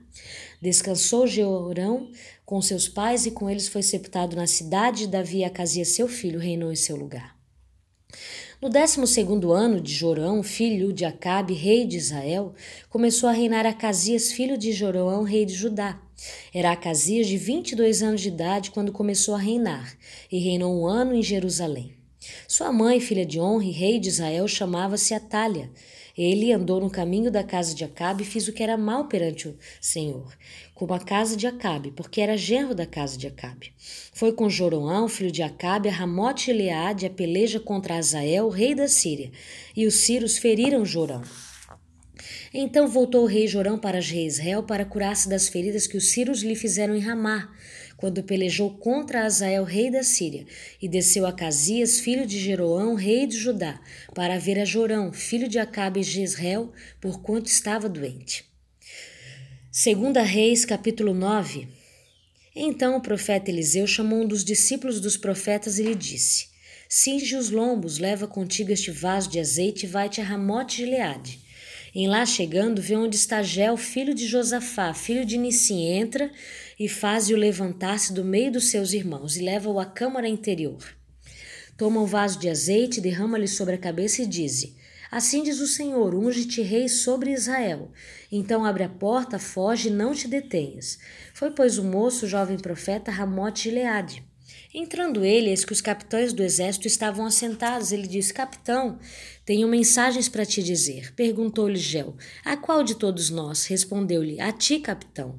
Descansou Jeorão com seus pais e com eles foi sepultado na cidade de Davi Acasias, seu filho, reinou em seu lugar. No décimo segundo ano de Jorão, filho de Acabe, rei de Israel, começou a reinar Acasias, filho de Jorão, rei de Judá. Era Acasias de vinte e dois anos de idade quando começou a reinar, e reinou um ano em Jerusalém. Sua mãe, filha de honra e rei de Israel, chamava-se Atália. Ele andou no caminho da casa de Acabe e fez o que era mal perante o Senhor, como a casa de Acabe, porque era genro da casa de Acabe. Foi com Joroão, filho de Acabe, a Ramote e Leade a peleja contra Azael, rei da Síria, e os sírios feriram Jorão. Então voltou o rei Jorão para Jezreel para curar-se das feridas que os sírios lhe fizeram em Ramá, quando pelejou contra Azael, rei da Síria, e desceu a Casias, filho de Jeroão, rei de Judá, para ver a Jorão, filho de Acabe e Jezreel, porquanto estava doente. Segunda Reis, capítulo 9. Então o profeta Eliseu chamou um dos discípulos dos profetas e lhe disse: Cinge os lombos, leva contigo este vaso de azeite e vai-te a Ramote de Leade. Em lá chegando, vê onde está Gel, filho de Josafá, filho de Nissim, entra e faz-o levantar-se do meio dos seus irmãos e leva-o à câmara interior. Toma o vaso de azeite, derrama-lhe sobre a cabeça e diz: Assim diz o Senhor: unge-te rei sobre Israel. Então abre a porta, foge e não te detenhas. Foi, pois, o moço, o jovem profeta Ramote Gileade. Entrando ele, eis que os capitães do exército estavam assentados. Ele disse: Capitão, tenho mensagens para te dizer. Perguntou-lhe Gel: A qual de todos nós? Respondeu-lhe: A ti, capitão.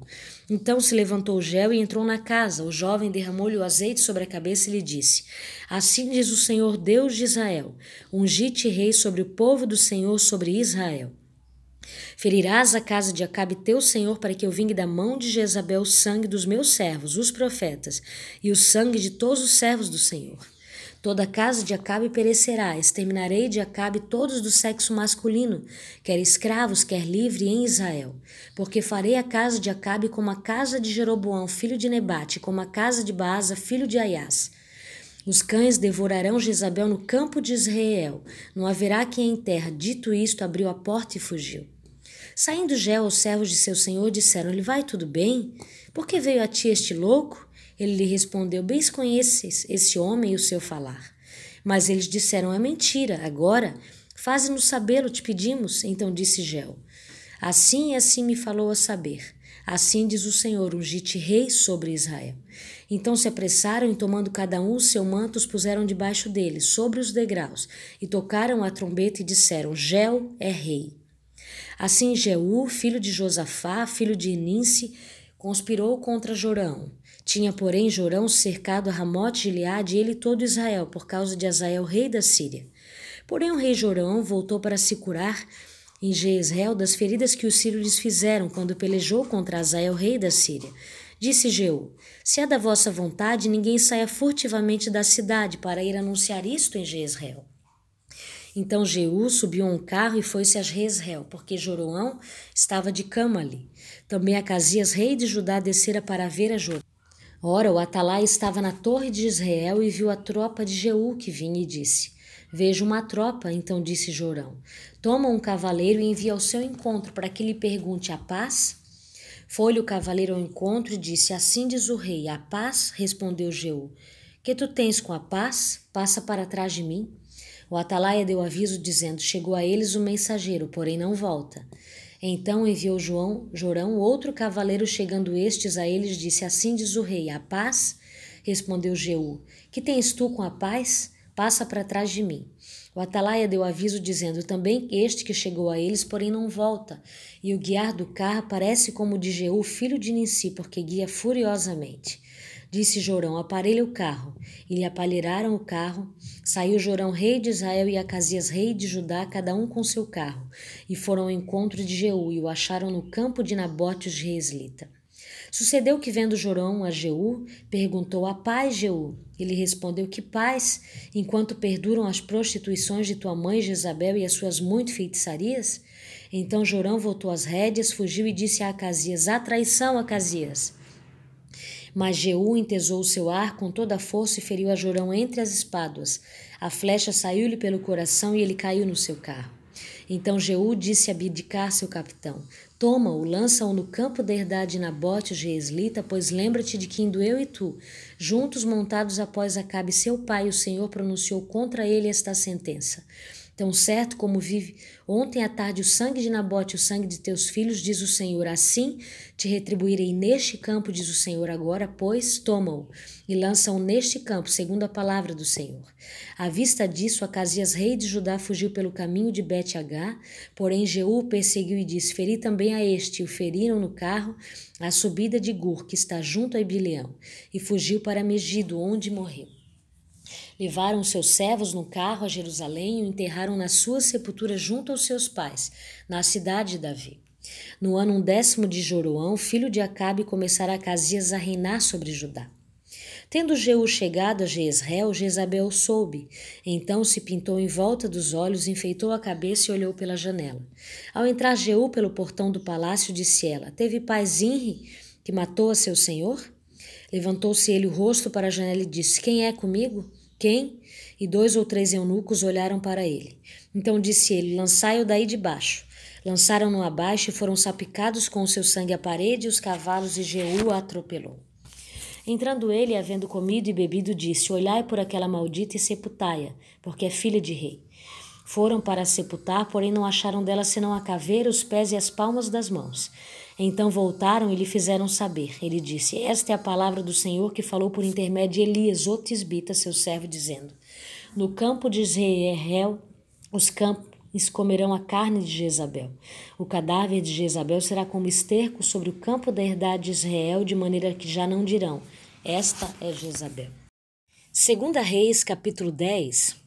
Então se levantou Gel e entrou na casa. O jovem derramou-lhe o azeite sobre a cabeça e lhe disse: Assim diz o Senhor Deus de Israel: Ungi-te rei sobre o povo do Senhor, sobre Israel. Ferirás a casa de Acabe teu senhor para que eu vingue da mão de Jezabel o sangue dos meus servos, os profetas, e o sangue de todos os servos do Senhor. Toda a casa de Acabe perecerá, exterminarei de Acabe todos do sexo masculino, quer escravos, quer livre em Israel. Porque farei a casa de Acabe como a casa de Jeroboão, filho de Nebate, como a casa de Baasa, filho de Aias. Os cães devorarão Jezabel no campo de Israel. Não haverá quem em terra. Dito isto, abriu a porta e fugiu. Saindo Gel, os servos de seu senhor disseram-lhe: Vai tudo bem? Por que veio a ti este louco? Ele lhe respondeu: Bem conheces esse homem e o seu falar. Mas eles disseram: É mentira. Agora, faze-nos sabê-lo, te pedimos. Então disse Gel: Assim e assim me falou a saber. Assim diz o Senhor, ungi-te rei sobre Israel. Então se apressaram e, tomando cada um o seu manto, os puseram debaixo dele, sobre os degraus, e tocaram a trombeta e disseram: Gel é rei. Assim Jeú, filho de Josafá, filho de Enince, conspirou contra Jorão. Tinha, porém, Jorão cercado a Ramote de Gileade e ele todo Israel, por causa de Azael, rei da Síria. Porém, o rei Jorão voltou para se curar em Jezreel das feridas que os sírios lhes fizeram quando pelejou contra Azael, rei da Síria. Disse Jeú: Se é da vossa vontade, ninguém saia furtivamente da cidade para ir anunciar isto em Jezreel. Então Jeú subiu a um carro e foi-se a Jezreel, porque Joroão estava de cama ali. Também Acasias, rei de Judá, descera para ver a Jorão. Ora, o Atalai estava na torre de Israel e viu a tropa de Jeú que vinha e disse: Vejo uma tropa, então disse Jorão. Toma um cavaleiro e envia ao seu encontro para que lhe pergunte a paz. Foi-lhe o cavaleiro ao encontro e disse: Assim diz o rei, a paz? Respondeu Jeú. Que tu tens com a paz? Passa para trás de mim. O atalaia deu aviso dizendo: Chegou a eles o mensageiro, porém não volta. Então enviou João, Jorão, outro cavaleiro, chegando estes a eles, disse: Assim diz o rei: A paz? Respondeu Jeú: Que tens tu com a paz? Passa para trás de mim. O atalaia deu aviso dizendo: Também este que chegou a eles, porém não volta. E o guiar do carro parece como o de Jeú, filho de Nissi, porque guia furiosamente. Disse Jorão: Aparelhe o carro. E lhe apalheiraram o carro. Saiu Jorão, rei de Israel, e Acasias, rei de Judá, cada um com seu carro. E foram ao encontro de Jeú, e o acharam no campo de Nabote, os reis Lita. Sucedeu que, vendo Jorão a Jeú, perguntou: A paz, Jeú? Ele respondeu: Que paz, enquanto perduram as prostituições de tua mãe Jezabel e as suas muito feitiçarias? Então Jorão voltou às rédeas, fugiu e disse a Acasias: A traição, Acasias! Mas Jeú entesou seu ar com toda a força e feriu a Jorão entre as espáduas. A flecha saiu-lhe pelo coração e ele caiu no seu carro. Então Jeú disse a Bidicar, seu capitão: Toma-o, lança-o no campo da herdade Nabote, o Geeslita, pois lembra-te de que indo eu e tu, juntos montados após Acabe seu pai, o Senhor pronunciou contra ele esta sentença. Tão certo como vive ontem à tarde o sangue de Nabote, o sangue de teus filhos, diz o Senhor, assim te retribuirei neste campo, diz o Senhor, agora, pois, toma-o e lança-o neste campo, segundo a palavra do Senhor. À vista disso, Acasias, rei de Judá, fugiu pelo caminho de Bet-Agá, porém Jeú perseguiu e disse, feri também a este, e o feriram no carro, à subida de Gur, que está junto a Ibileão, e fugiu para Megido, onde morreu. Levaram seus servos no carro a Jerusalém e o enterraram na sua sepultura junto aos seus pais, na cidade de Davi. No ano undécimo de Joroão, filho de Acabe, começara Acasias a reinar sobre Judá. Tendo Jeú chegado a Jezreel, Jezabel soube. Então se pintou em volta dos olhos, enfeitou a cabeça e olhou pela janela. Ao entrar Jeú pelo portão do palácio, disse ela: Teve paz Inri, que matou a seu senhor? Levantou-se ele o rosto para a janela e disse: Quem é comigo? Quem? E dois ou três eunucos olharam para ele. Então disse ele: Lançai-o daí de baixo. Lançaram-no abaixo e foram salpicados com o seu sangue a parede e os cavalos, e Jeú atropelou. Entrando ele, havendo comido e bebido, disse: Olhai por aquela maldita e sepultai-a, porque é filha de rei. Foram para sepultar, porém não acharam dela senão a caveira, os pés e as palmas das mãos. Então voltaram e lhe fizeram saber. Ele disse: Esta é a palavra do Senhor que falou por intermédio de Elias, o tisbita, seu servo, dizendo: No campo de Israel, os campos comerão a carne de Jezabel. O cadáver de Jezabel será como esterco sobre o campo da herdade de Israel, de maneira que já não dirão: esta é Jezabel. Segunda Reis, capítulo 10.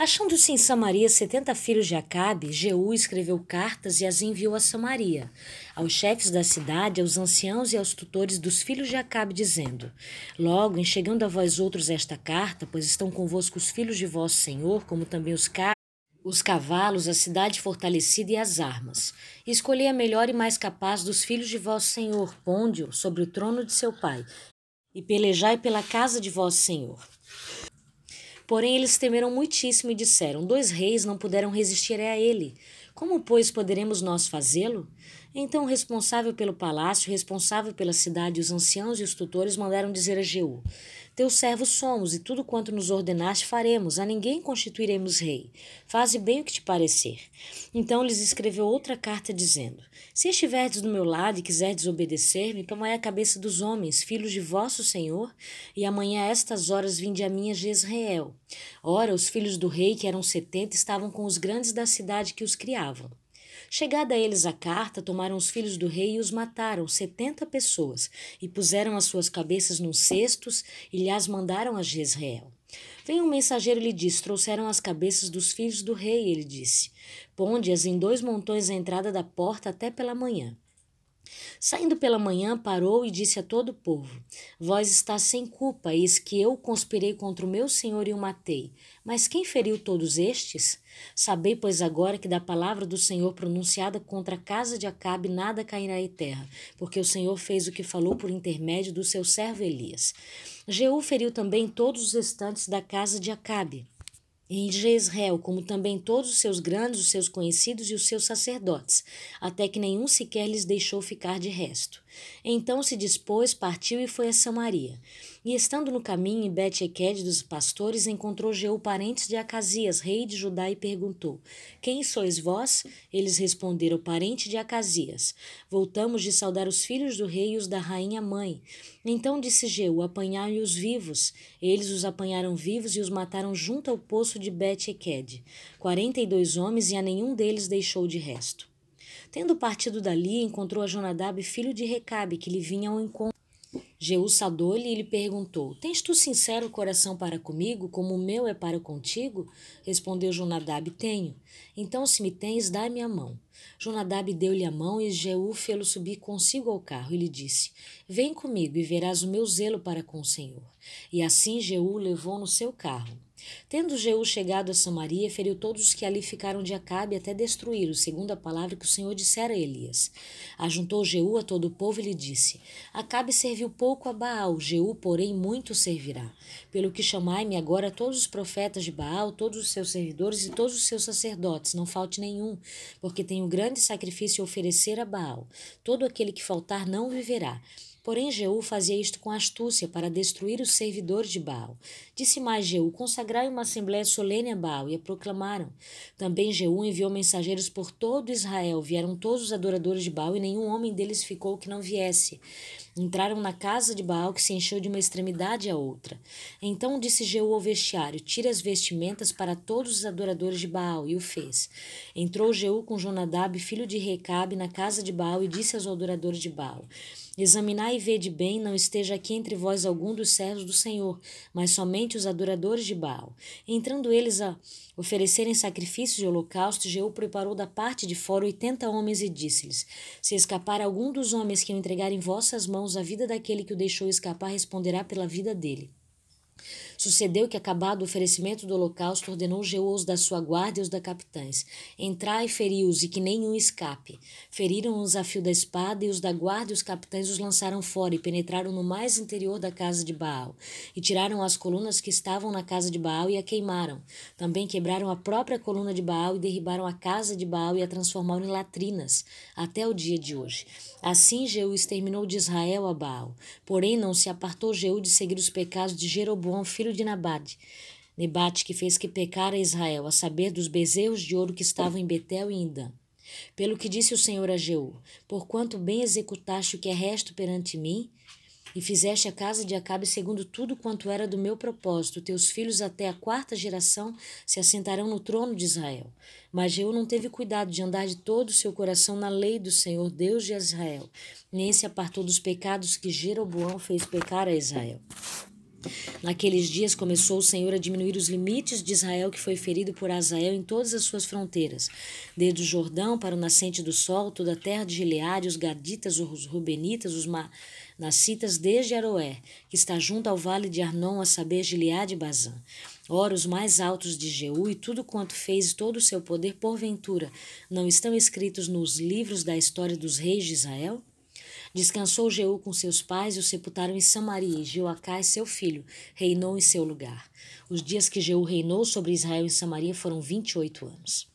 Achando-se em Samaria setenta filhos de Acabe, Jeú escreveu cartas e as enviou a Samaria, aos chefes da cidade, aos anciãos e aos tutores dos filhos de Acabe, dizendo: Logo, em chegando a vós outros esta carta, pois estão convosco os filhos de vosso Senhor, como também os carros, os cavalos, a cidade fortalecida e as armas. Escolhei a melhor e mais capaz dos filhos de vosso Senhor, ponde-o sobre o trono de seu pai, e pelejai pela casa de vosso Senhor. Porém, eles temeram muitíssimo e disseram: Dois reis não puderam resistir a ele. Como, pois, poderemos nós fazê-lo? Então, o responsável pelo palácio, responsável pela cidade, os anciãos e os tutores mandaram dizer a Jeú: teus servos somos, e tudo quanto nos ordenaste faremos, a ninguém constituiremos rei. Faze bem o que te parecer. Então lhes escreveu outra carta, dizendo: Se estiverdes do meu lado e quiserdes obedecer-me, tomai a cabeça dos homens, filhos de vosso Senhor, e amanhã a estas horas vinde a minha Jezreel. Ora, os filhos do rei, que eram setenta, estavam com os grandes da cidade que os criavam. Chegada a eles a carta, tomaram os filhos do rei e os mataram, setenta pessoas, e puseram as suas cabeças nos cestos e lhes mandaram a Jezreel. Veio um mensageiro e lhe disse: Trouxeram as cabeças dos filhos do rei. Ele disse: Ponde-as em dois montões à entrada da porta até pela manhã. Saindo pela manhã, parou e disse a todo o povo: Vós estás sem culpa, eis que eu conspirei contra o meu senhor e o matei. Mas quem feriu todos estes? Sabei, pois, agora que da palavra do Senhor pronunciada contra a casa de Acabe nada cairá em terra, porque o Senhor fez o que falou por intermédio do seu servo Elias. Jeú feriu também todos os restantes da casa de Acabe em Jezreel, como também todos os seus grandes, os seus conhecidos e os seus sacerdotes, até que nenhum sequer lhes deixou ficar de resto. Então se dispôs, partiu e foi a Samaria. E estando no caminho em Bet-Eked dos pastores, encontrou Jeú parentes de Acasias, rei de Judá, e perguntou: Quem sois vós? Eles responderam: Parente de Acasias. Voltamos de saudar os filhos do rei e os da rainha mãe. Então disse Jeú: Apanhai-os vivos. Eles os apanharam vivos e os mataram junto ao poço de Bet-Eked. Quarenta e dois homens, e a nenhum deles deixou de resto. Tendo partido dali, encontrou a Jonadab, filho de Recabe, que lhe vinha ao encontro. Jeú saudou-lhe e lhe perguntou: Tens tu sincero coração para comigo, como o meu é para contigo? Respondeu Jonadab: Tenho. Então, se me tens, dá-me a mão. Jonadab deu-lhe a mão e Jeú fê-lo subir consigo ao carro e lhe disse: Vem comigo e verás o meu zelo para com o Senhor. E assim Jeú levou no seu carro. Tendo Jeú chegado a Samaria, feriu todos os que ali ficaram de Acabe até destruí-los, segundo a palavra que o Senhor dissera a Elias. Ajuntou Jeú a todo o povo e lhe disse: Acabe serviu pouco a Baal, Jeú, porém, muito servirá. Pelo que chamai-me agora todos os profetas de Baal, todos os seus servidores e todos os seus sacerdotes, não falte nenhum, porque tenho grande sacrifício a oferecer a Baal. Todo aquele que faltar não viverá. Porém, Jeú fazia isto com astúcia para destruir os servidores de Baal. Disse mais Jeú: Consagrai uma assembléia solene a Baal, e a proclamaram. Também Jeú enviou mensageiros por todo Israel. Vieram todos os adoradores de Baal, e nenhum homem deles ficou que não viesse. Entraram na casa de Baal, que se encheu de uma extremidade à outra. Então disse Jeú ao vestiário: Tira as vestimentas para todos os adoradores de Baal, e o fez. Entrou Jeú com Jonadab, filho de Recabe, na casa de Baal, e disse aos adoradores de Baal: Examinai e vede bem, não esteja aqui entre vós algum dos servos do Senhor, mas somente os adoradores de Baal. Entrando eles a oferecerem sacrifícios e holocaustos, Jeú preparou da parte de fora oitenta homens e disse-lhes: Se escapar algum dos homens que eu entregar em vossas mãos, a vida daquele que o deixou escapar responderá pela vida dele. Sucedeu que, acabado o oferecimento do holocausto, ordenou Jeú da sua guarda e os da capitães: Entrai e feri-os, e que nenhum escape. Feriram-os a fio da espada, e os da guarda e os capitães os lançaram fora, e penetraram no mais interior da casa de Baal. E tiraram as colunas que estavam na casa de Baal e a queimaram. Também quebraram a própria coluna de Baal e derribaram a casa de Baal e a transformaram em latrinas, até o dia de hoje. Assim Jeú exterminou de Israel a Baal. Porém, não se apartou Jeú de seguir os pecados de Jeroboão, filho de Nabade. Nebate que fez que pecara Israel, a saber dos bezerros de ouro que estavam em Betel e em Dan. Pelo que disse o Senhor a Jeú, porquanto bem executaste o que é resto perante mim, e fizeste a casa de Acabe segundo tudo quanto era do meu propósito. Teus filhos até a quarta geração se assentarão no trono de Israel. Mas Jeú não teve cuidado de andar de todo o seu coração na lei do Senhor Deus de Israel, nem se apartou dos pecados que Jeroboão fez pecar a Israel. Naqueles dias começou o Senhor a diminuir os limites de Israel que foi ferido por Azael em todas as suas fronteiras, desde o Jordão para o nascente do sol, toda a terra de Gileade, os Gaditas, os Rubenitas, os Nacitas, desde Aroé, que está junto ao vale de Arnon, a saber, Gileade e Bazã. Ora, os mais altos de Jeú e tudo quanto fez todo o seu poder, porventura, não estão escritos nos livros da história dos reis de Israel? Descansou Jeú com seus pais e o sepultaram em Samaria, e Jeoacás, seu filho, reinou em seu lugar. Os dias que Jeú reinou sobre Israel em Samaria foram vinte e oito anos.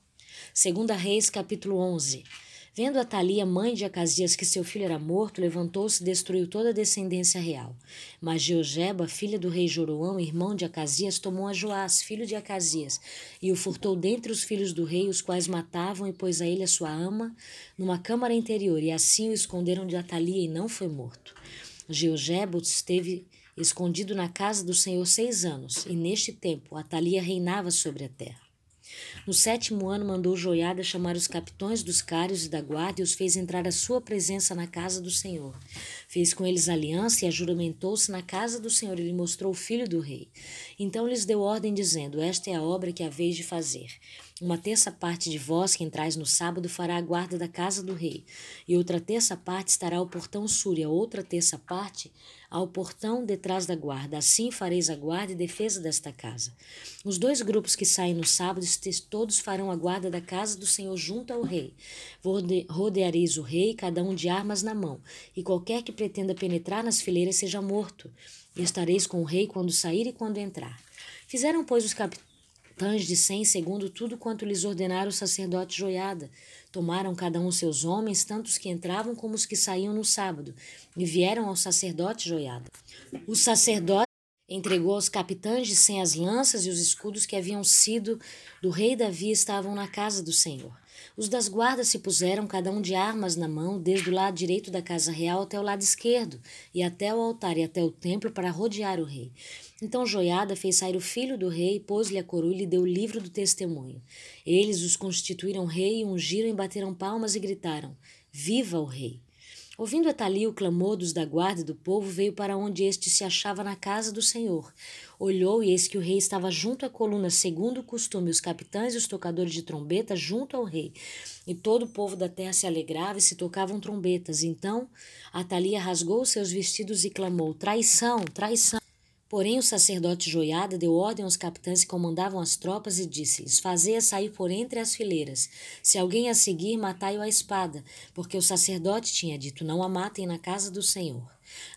Segunda Reis, capítulo 11. Vendo Atalia, mãe de Acasias, que seu filho era morto, levantou-se e destruiu toda a descendência real. Mas Geogeba, filha do rei Joroão, irmão de Acasias, tomou a Joás, filho de Acasias, e o furtou dentre os filhos do rei, os quais matavam, e pôs a ele a sua ama numa câmara interior, e assim o esconderam de Atalia, e não foi morto. Geogeba esteve escondido na casa do Senhor seis anos, e neste tempo Atalia reinava sobre a terra. No sétimo ano, mandou Joiada chamar os capitões dos cários e da guarda e os fez entrar à sua presença na casa do Senhor. Fez com eles aliança e ajuramentou-se na casa do Senhor e lhe mostrou o filho do rei. Então lhes deu ordem, dizendo: Esta é a obra que haveis de fazer. Uma terça parte de vós que entrais no sábado fará a guarda da casa do rei, e outra terça parte estará ao portão sul, e a outra terça parte ao portão detrás da guarda. Assim fareis a guarda e defesa desta casa. Os dois grupos que saem no sábado, todos farão a guarda da casa do Senhor junto ao rei. Rodeareis o rei, cada um de armas na mão, e qualquer que pretenda penetrar nas fileiras seja morto. E estareis com o rei quando sair e quando entrar. Fizeram, pois, os capitães tãs de cem, segundo tudo quanto lhes ordenara o sacerdote Joiada. Tomaram cada um seus homens, tanto os que entravam como os que saíam no sábado, e vieram ao sacerdote Joiada. O sacerdote entregou aos capitães de cem as lanças e os escudos que haviam sido do rei Davi estavam na casa do Senhor. Os das guardas se puseram, cada um de armas na mão, desde o lado direito da casa real até o lado esquerdo, e até o altar e até o templo, para rodear o rei. Então Joiada fez sair o filho do rei, pôs-lhe a coroa e lhe deu o livro do testemunho. Eles os constituíram rei, ungiram e bateram palmas e gritaram: Viva o rei! Ouvindo Atali o clamor dos da guarda e do povo, veio para onde este se achava na casa do Senhor. Olhou e eis que o rei estava junto à coluna, segundo o costume, os capitães e os tocadores de trombeta junto ao rei. E todo o povo da terra se alegrava e se tocavam trombetas. Então Atalia rasgou seus vestidos e clamou: Traição, traição. Porém, o sacerdote Joiada deu ordem aos capitães que comandavam as tropas e disse-lhes: Fazei-a sair por entre as fileiras. Se alguém a seguir, matai-o à espada, porque o sacerdote tinha dito: Não a matem na casa do Senhor.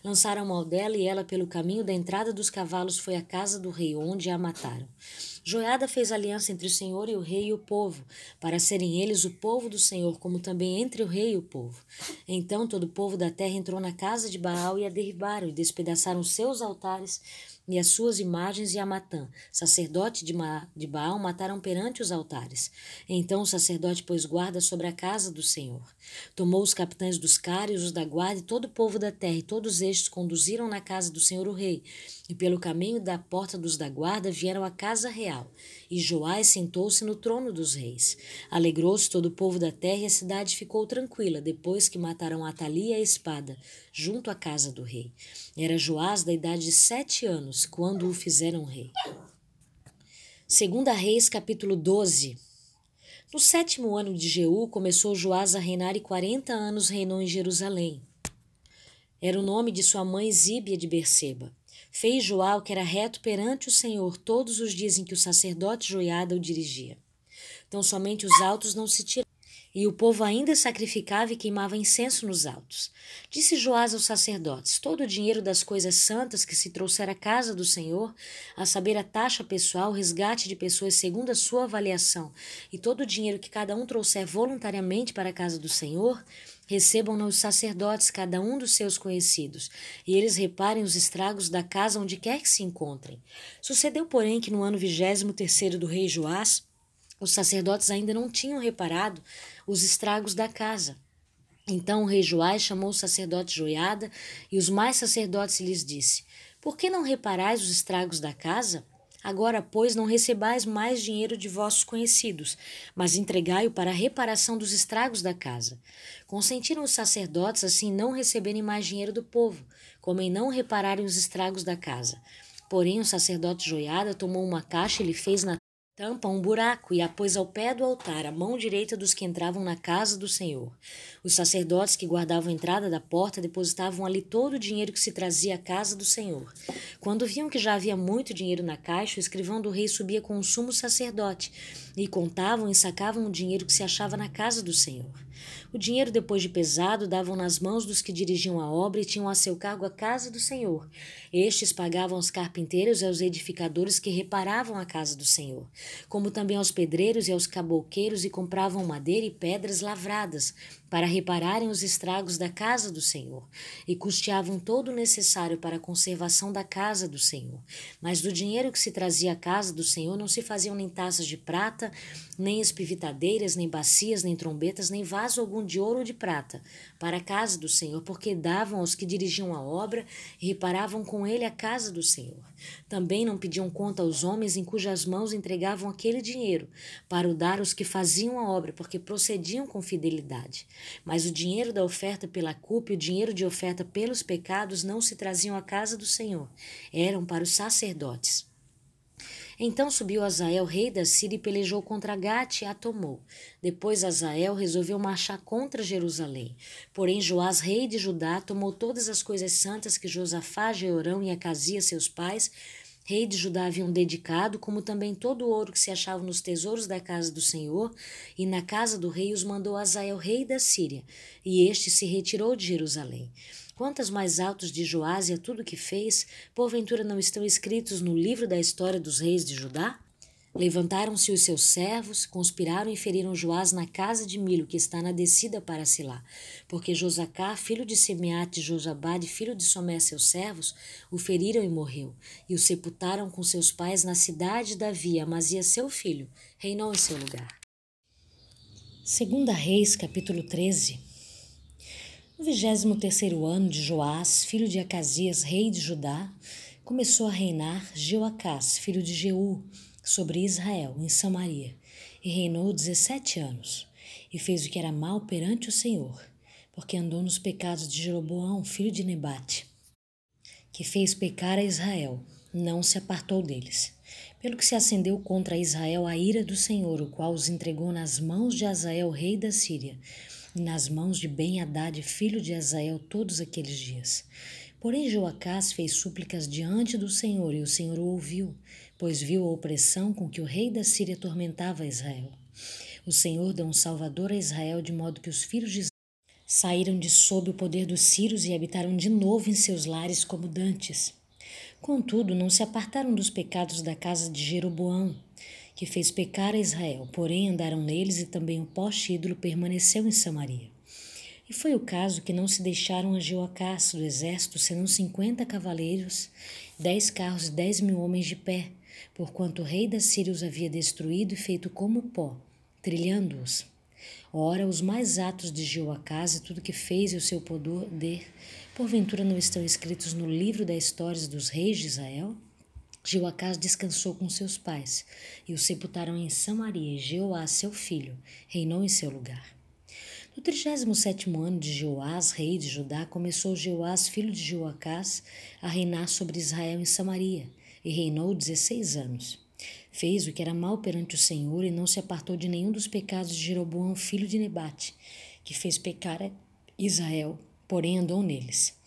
Lançaram mão dela e ela, pelo caminho da entrada dos cavalos, foi à casa do rei, onde a mataram. Joiada fez aliança entre o Senhor e o rei e o povo, para serem eles o povo do Senhor, como também entre o rei e o povo. Então todo o povo da terra entrou na casa de Baal e a derribaram e despedaçaram seus altares e as suas imagens e a Matã, sacerdote de, Ma de Baal, mataram perante os altares. Então o sacerdote pôs guarda sobre a casa do Senhor. Tomou os capitães dos cários, os da guarda e todo o povo da terra, e todos estes conduziram na casa do Senhor o rei, e pelo caminho da porta dos da guarda vieram à casa real real. E Joás sentou-se no trono dos reis. Alegrou-se todo o povo da terra e a cidade ficou tranquila, depois que mataram Atalia a espada, junto à casa do rei. Era Joás da idade de sete anos, quando o fizeram rei. Segunda Reis, capítulo 12. No sétimo ano de Jeú, começou Joás a reinar e quarenta anos reinou em Jerusalém. Era o nome de sua mãe Zíbia de Berseba. Fez Joá o que era reto perante o Senhor todos os dias em que o sacerdote Joiada o dirigia. Então somente os altos não se tiravam. E o povo ainda sacrificava e queimava incenso nos altos. Disse Joás aos sacerdotes: Todo o dinheiro das coisas santas que se trouxer à casa do Senhor, a saber, a taxa pessoal, resgate de pessoas segundo a sua avaliação, e todo o dinheiro que cada um trouxer voluntariamente para a casa do Senhor, recebam-no os sacerdotes, cada um dos seus conhecidos, e eles reparem os estragos da casa onde quer que se encontrem. Sucedeu, porém, que no ano vigésimo terceiro do rei Joás, os sacerdotes ainda não tinham reparado os estragos da casa. Então o rei Joás chamou o sacerdote Joiada e os mais sacerdotes lhes disse: Por que não reparais os estragos da casa? Agora, pois, não recebais mais dinheiro de vossos conhecidos, mas entregai-o para a reparação dos estragos da casa. Consentiram os sacerdotes assim não receberem mais dinheiro do povo, como em não repararem os estragos da casa. Porém, o sacerdote Joiada tomou uma caixa e lhe fez na tampa um buraco e a pôs ao pé do altar, à mão direita dos que entravam na casa do Senhor. Os sacerdotes que guardavam a entrada da porta depositavam ali todo o dinheiro que se trazia à casa do Senhor. Quando viam que já havia muito dinheiro na caixa, o escrivão do rei subia com o sumo sacerdote e contavam e sacavam o dinheiro que se achava na casa do Senhor. O dinheiro, depois de pesado, davam nas mãos dos que dirigiam a obra e tinham a seu cargo a casa do Senhor. Estes pagavam aos carpinteiros e aos edificadores que reparavam a casa do Senhor, como também aos pedreiros e aos cabouqueiros e compravam madeira e pedras lavradas para repararem os estragos da casa do Senhor, e custeavam todo o necessário para a conservação da casa do Senhor. Mas do dinheiro que se trazia à casa do Senhor não se faziam nem taças de prata, nem espivitadeiras, nem bacias, nem trombetas, nem vaso algum de ouro ou de prata, para a casa do Senhor, porque davam aos que dirigiam a obra e reparavam com ele a casa do Senhor. Também não pediam conta aos homens em cujas mãos entregavam aquele dinheiro, para o dar aos que faziam a obra, porque procediam com fidelidade. Mas o dinheiro da oferta pela culpa e o dinheiro de oferta pelos pecados não se traziam à casa do Senhor, eram para os sacerdotes. Então subiu Azael, rei da Síria, e pelejou contra Gate e a tomou. Depois Azael resolveu marchar contra Jerusalém. Porém Joás, rei de Judá, tomou todas as coisas santas que Josafá, Jeorão e Acasia, seus pais, rei de Judá haviam dedicado, como também todo o ouro que se achava nos tesouros da casa do Senhor, e na casa do rei os mandou Azael, rei da Síria, e este se retirou de Jerusalém. Quantas mais altos de Joás e a tudo que fez, porventura não estão escritos no livro da história dos reis de Judá? Levantaram-se os seus servos, conspiraram e feriram Joás na casa de Milo, que está na descida para Silá. Porque Josacá, filho de Semeate Josabade, filho de Somé, seus servos, o feriram e morreu. E o sepultaram com seus pais na cidade de Davi. Amazia, seu filho, reinou em seu lugar. Segunda Reis, capítulo 13. No vigésimo terceiro ano de Joás, filho de Acasias, rei de Judá, começou a reinar Jeoacás, filho de Jeú, sobre Israel, em Samaria, e reinou dezessete anos, e fez o que era mal perante o Senhor, porque andou nos pecados de Jeroboão, filho de Nebate, que fez pecar a Israel, não se apartou deles. Pelo que se acendeu contra Israel a ira do Senhor, o qual os entregou nas mãos de Azael, rei da Síria, nas mãos de Ben-Hadad, filho de Azael, todos aqueles dias. Porém, Joacás fez súplicas diante do Senhor, e o Senhor o ouviu, pois viu a opressão com que o rei da Síria atormentava Israel. O Senhor deu um salvador a Israel, de modo que os filhos de Israel saíram de sob o poder dos sírios e habitaram de novo em seus lares como dantes. Contudo, não se apartaram dos pecados da casa de Jeroboão, que fez pecar a Israel, porém andaram neles e também o poste ídolo permaneceu em Samaria. E foi o caso que não se deixaram a Jeoacás do exército, senão cinquenta cavaleiros, dez carros e dez mil homens de pé, porquanto o rei da Síria os havia destruído e feito como pó, trilhando-os. Ora, os mais atos de Jeoacás e tudo que fez e o seu poder, porventura não estão escritos no livro das histórias dos reis de Israel? Jeoacás descansou com seus pais, e o sepultaram em Samaria, e Jeoás, seu filho, reinou em seu lugar. No trigésimo sétimo ano de Jeoás, rei de Judá, começou Jeoás, filho de Jeoacás, a reinar sobre Israel em Samaria, e reinou dezesseis anos. Fez o que era mal perante o Senhor e não se apartou de nenhum dos pecados de Jeroboão, filho de Nebate, que fez pecar Israel, porém andou neles.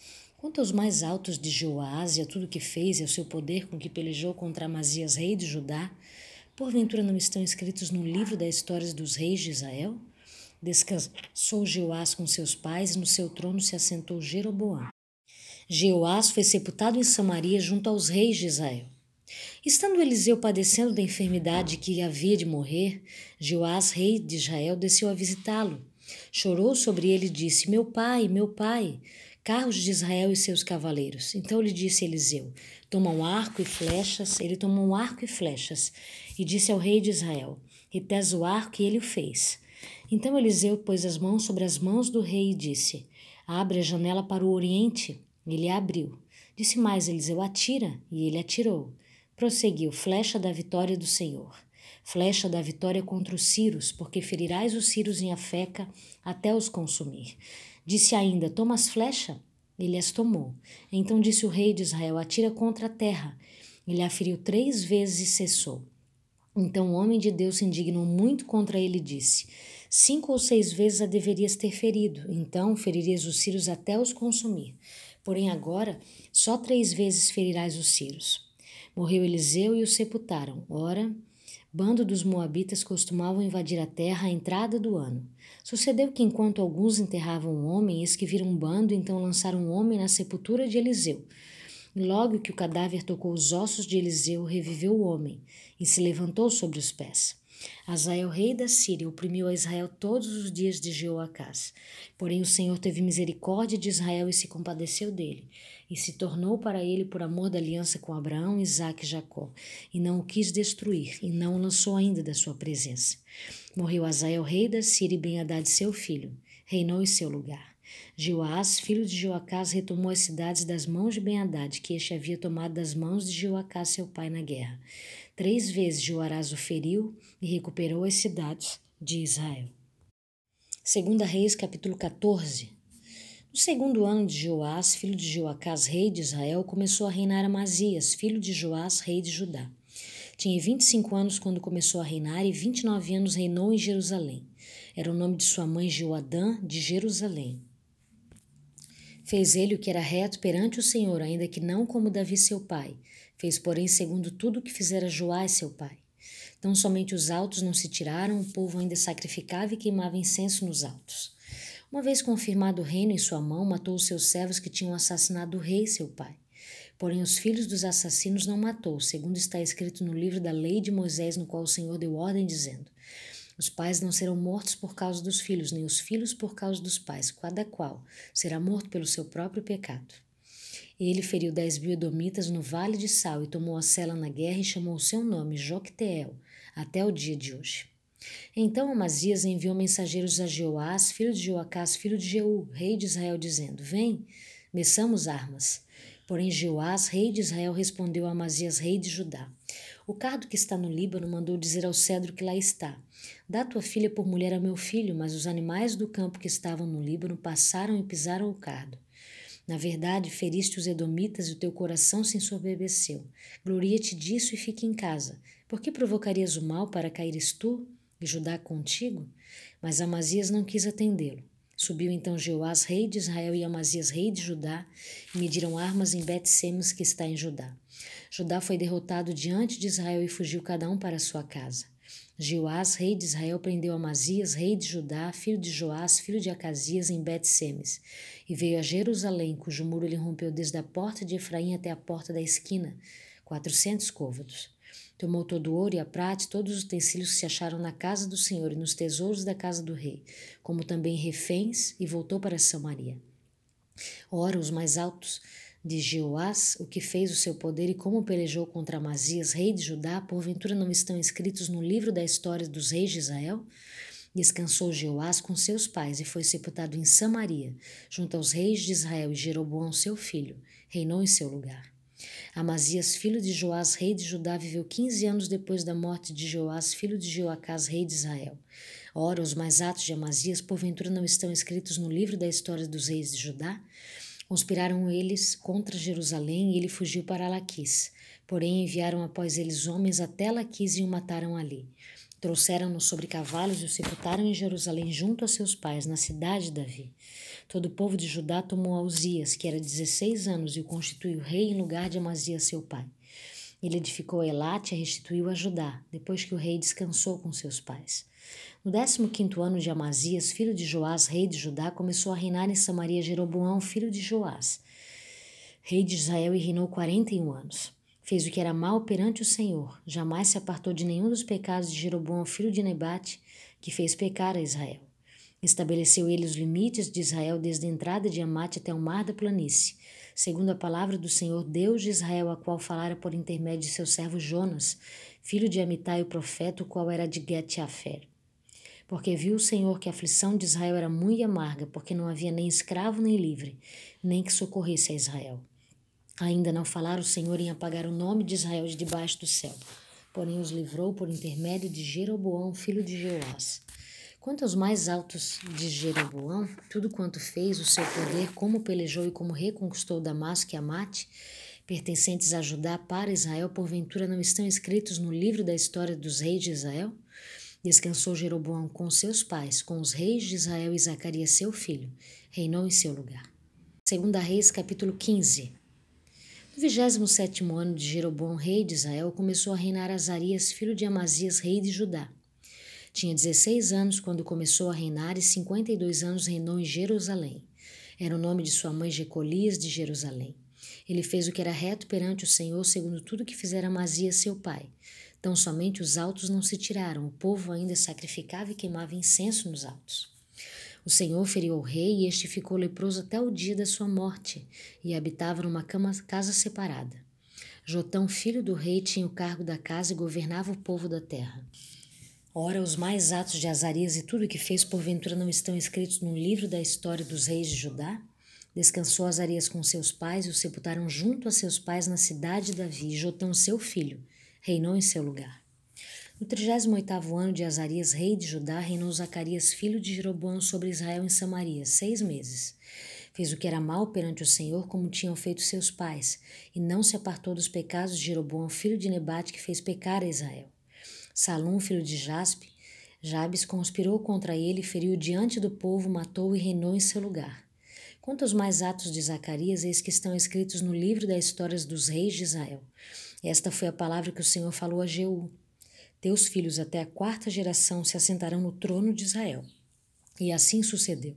Quanto aos mais altos de Joás e a tudo que fez e ao seu poder com que pelejou contra Amazias, rei de Judá, porventura não estão escritos no livro das histórias dos reis de Israel? Descansou Jeoás com seus pais e no seu trono se assentou Jeroboão. Jeoás foi sepultado em Samaria junto aos reis de Israel. Estando Eliseu padecendo da enfermidade que havia de morrer, Joás, rei de Israel, desceu a visitá-lo. Chorou sobre ele e disse: Meu pai, meu pai, carros de Israel e seus cavaleiros. Então lhe disse Eliseu: Toma um arco e flechas. Ele tomou um arco e flechas e disse ao rei de Israel: Repesa o arco, e ele o fez. Então Eliseu pôs as mãos sobre as mãos do rei e disse: Abre a janela para o oriente. Ele abriu. Disse mais Eliseu: Atira, e ele atirou. Prosseguiu: Flecha da vitória do Senhor. Flecha da vitória contra os Círios, porque ferirás os Círios em Afeca até os consumir. Disse ainda: Toma as flechas. Ele as tomou. Então disse o rei de Israel: Atira contra a terra. Ele a feriu três vezes e cessou. Então o homem de Deus se indignou muito contra ele e disse: Cinco ou seis vezes a deverias ter ferido, então feririas os Círios até os consumir. Porém agora só três vezes ferirás os Círios. Morreu Eliseu e o sepultaram. Ora, bando dos Moabitas costumavam invadir a terra à entrada do ano. Sucedeu que, enquanto alguns enterravam um homem, eis que viram um bando, então lançaram um homem na sepultura de Eliseu. Logo que o cadáver tocou os ossos de Eliseu, reviveu o homem e se levantou sobre os pés. Azael, rei da Síria, oprimiu a Israel todos os dias de Jeoacás. Porém, o Senhor teve misericórdia de Israel e se compadeceu dele, e se tornou para ele por amor da aliança com Abraão, Isaque e Jacó, e não o quis destruir, e não o lançou ainda da sua presença. Morreu Azael, rei da Síria, e Ben-Hadad, seu filho, reinou em seu lugar. Joás, filho de Joacás, retomou as cidades das mãos de Ben-Hadad, que este havia tomado das mãos de Joacás, seu pai, na guerra. Três vezes Joarás o feriu e recuperou as cidades de Israel. Segunda Reis, capítulo 14. No segundo ano de Joás, filho de Joacás, rei de Israel, começou a reinar Amazias, filho de Joás, rei de Judá. Tinha 25 anos quando começou a reinar e 29 anos reinou em Jerusalém. Era o nome de sua mãe Joadã de Jerusalém. Fez ele o que era reto perante o Senhor, ainda que não como Davi seu pai, Fez, porém, segundo tudo o que fizera Joás seu pai. Então somente os altos não se tiraram, o povo ainda sacrificava e queimava incenso nos altos. Uma vez confirmado o reino em sua mão, matou os seus servos que tinham assassinado o rei seu pai. Porém, os filhos dos assassinos não matou, segundo está escrito no livro da lei de Moisés, no qual o Senhor deu ordem, dizendo: Os pais não serão mortos por causa dos filhos, nem os filhos por causa dos pais, cada qual será morto pelo seu próprio pecado. Ele feriu dez mil edomitas no vale de Sal e tomou a cela na guerra e chamou o seu nome Jocteel, até o dia de hoje. Então Amazias enviou mensageiros a Jeoás, filho de Joacás, filho de Jeú, rei de Israel, dizendo: Vem, meçamos armas. Porém Jeoás, rei de Israel, respondeu a Amazias, rei de Judá: O cardo que está no Líbano mandou dizer ao cedro que lá está: Dá tua filha por mulher a meu filho, mas os animais do campo que estavam no Líbano passaram e pisaram o cardo. Na verdade, feriste os edomitas e o teu coração se ensoberbeceu. Gloria-te disso e fique em casa. Por que provocarias o mal para caíres tu e Judá contigo? Mas Amazias não quis atendê-lo. Subiu então Jeoás, rei de Israel, e Amazias, rei de Judá, e mediram armas em Bet-Semes, que está em Judá. Judá foi derrotado diante de Israel e fugiu cada um para sua casa. Jeoás, rei de Israel, prendeu Amazias, rei de Judá, filho de Joás, filho de Acasias, em Bet-Semes, e veio a Jerusalém, cujo muro ele rompeu desde a porta de Efraim até a porta da esquina, quatrocentos côvados. Tomou todo o ouro e a prata e todos os utensílios que se acharam na casa do Senhor e nos tesouros da casa do rei, como também reféns, e voltou para Samaria. Ora, os mais altos de Jeoás, o que fez o seu poder e como pelejou contra Amazias, rei de Judá, porventura não estão escritos no livro da história dos reis de Israel? Descansou Jeoás com seus pais e foi sepultado em Samaria, junto aos reis de Israel, e Jeroboão, seu filho, reinou em seu lugar. Amazias, filho de Joás, rei de Judá, viveu quinze anos depois da morte de Joás, filho de Joacás, rei de Israel. Ora, os mais atos de Amazias, porventura não estão escritos no livro da história dos reis de Judá? Conspiraram eles contra Jerusalém e ele fugiu para Laquis. Porém, enviaram após eles homens até Laquis e o mataram ali. Trouxeram-no sobre cavalos e o sepultaram em Jerusalém junto a seus pais, na cidade de Davi. Todo o povo de Judá tomou Auzias, que era dezesseis anos, e o constituiu rei em lugar de Amazias, seu pai. Ele edificou Elate e restituiu a Judá, depois que o rei descansou com seus pais. No décimo quinto ano de Amazias, filho de Joás, rei de Judá, começou a reinar em Samaria Jeroboão, filho de Joás, rei de Israel, e reinou quarenta e um anos. Fez o que era mal perante o Senhor, jamais se apartou de nenhum dos pecados de Jeroboão, filho de Nebate, que fez pecar a Israel. Estabeleceu ele os limites de Israel desde a entrada de Amate até o mar da planície, segundo a palavra do Senhor Deus de Israel, a qual falara por intermédio de seu servo Jonas, filho de Amitai o profeta, o qual era de Get-Afer. Porque viu o Senhor que a aflição de Israel era muito amarga, porque não havia nem escravo nem livre, nem que socorresse a Israel. Ainda não falara o Senhor em apagar o nome de Israel de debaixo do céu, porém os livrou por intermédio de Jeroboão, filho de Jeoás. Quanto aos mais altos de Jeroboão, tudo quanto fez, o seu poder, como pelejou e como reconquistou Damasco e Amate, pertencentes a Judá para Israel, porventura não estão escritos no livro da história dos reis de Israel? Descansou Jeroboão com seus pais, com os reis de Israel e Zacarias seu filho, reinou em seu lugar. Segunda Reis, capítulo 15. No vigésimo sétimo ano de Jeroboão, rei de Israel, começou a reinar Azarias, filho de Amazias, rei de Judá. Tinha 16 anos quando começou a reinar e 52 anos reinou em Jerusalém. Era o nome de sua mãe Jecolias de Jerusalém. Ele fez o que era reto perante o Senhor, segundo tudo que fizera Amazias seu pai. Tão somente os altos não se tiraram, o povo ainda sacrificava e queimava incenso nos altos. O Senhor feriu o rei e este ficou leproso até o dia da sua morte e habitava numa cama, casa separada. Jotão, filho do rei, tinha o cargo da casa e governava o povo da terra. Ora, os mais atos de Azarias e tudo o que fez porventura não estão escritos no livro da história dos reis de Judá? Descansou Azarias com seus pais e o sepultaram junto a seus pais na cidade de Davi, Jotão, seu filho, reinou em seu lugar. No 38 ano de Azarias, rei de Judá, reinou Zacarias, filho de Jeroboão, sobre Israel em Samaria, seis meses. Fez o que era mal perante o Senhor, como tinham feito seus pais, e não se apartou dos pecados de Jeroboão, filho de Nebate, que fez pecar a Israel. Salum, filho de Jaspe, Jabes conspirou contra ele, feriu diante do povo, matou e reinou em seu lugar. Quanto aos mais atos de Zacarias, eis que estão escritos no livro das histórias dos reis de Israel. Esta foi a palavra que o Senhor falou a Jeú. Teus filhos até a quarta geração se assentarão no trono de Israel. E assim sucedeu.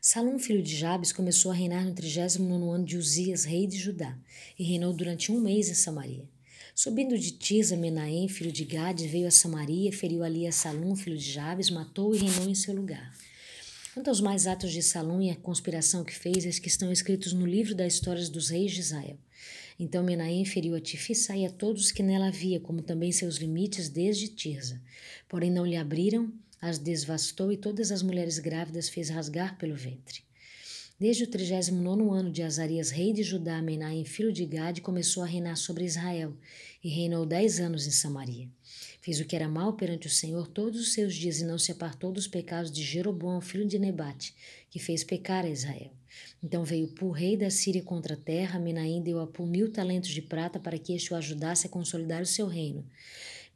Salom, filho de Jabes, começou a reinar no 39 ano de Uzias, rei de Judá, e reinou durante um mês em Samaria. Subindo de Tisa, Menahem, filho de Gade, veio a Samaria, feriu ali a Salum, filho de Jabes, matou e reinou em seu lugar. Quanto aos mais atos de Salum e a conspiração que fez, es que estão escritos no livro das histórias dos reis de Israel. Então Menahem feriu a Tifissa e a todos que nela havia, como também seus limites desde Tirza. Porém não lhe abriram, as desvastou e todas as mulheres grávidas fez rasgar pelo ventre. Desde o 39 ano de Azarias, rei de Judá, Menahem, filho de Gade, começou a reinar sobre Israel, e reinou dez anos em Samaria. Fez o que era mal perante o Senhor todos os seus dias, e não se apartou dos pecados de Jeroboão, filho de Nebate, que fez pecar a Israel. Então veio Pu, rei da Síria, contra a terra, Menahem deu a Pu mil talentos de prata para que este o ajudasse a consolidar o seu reino.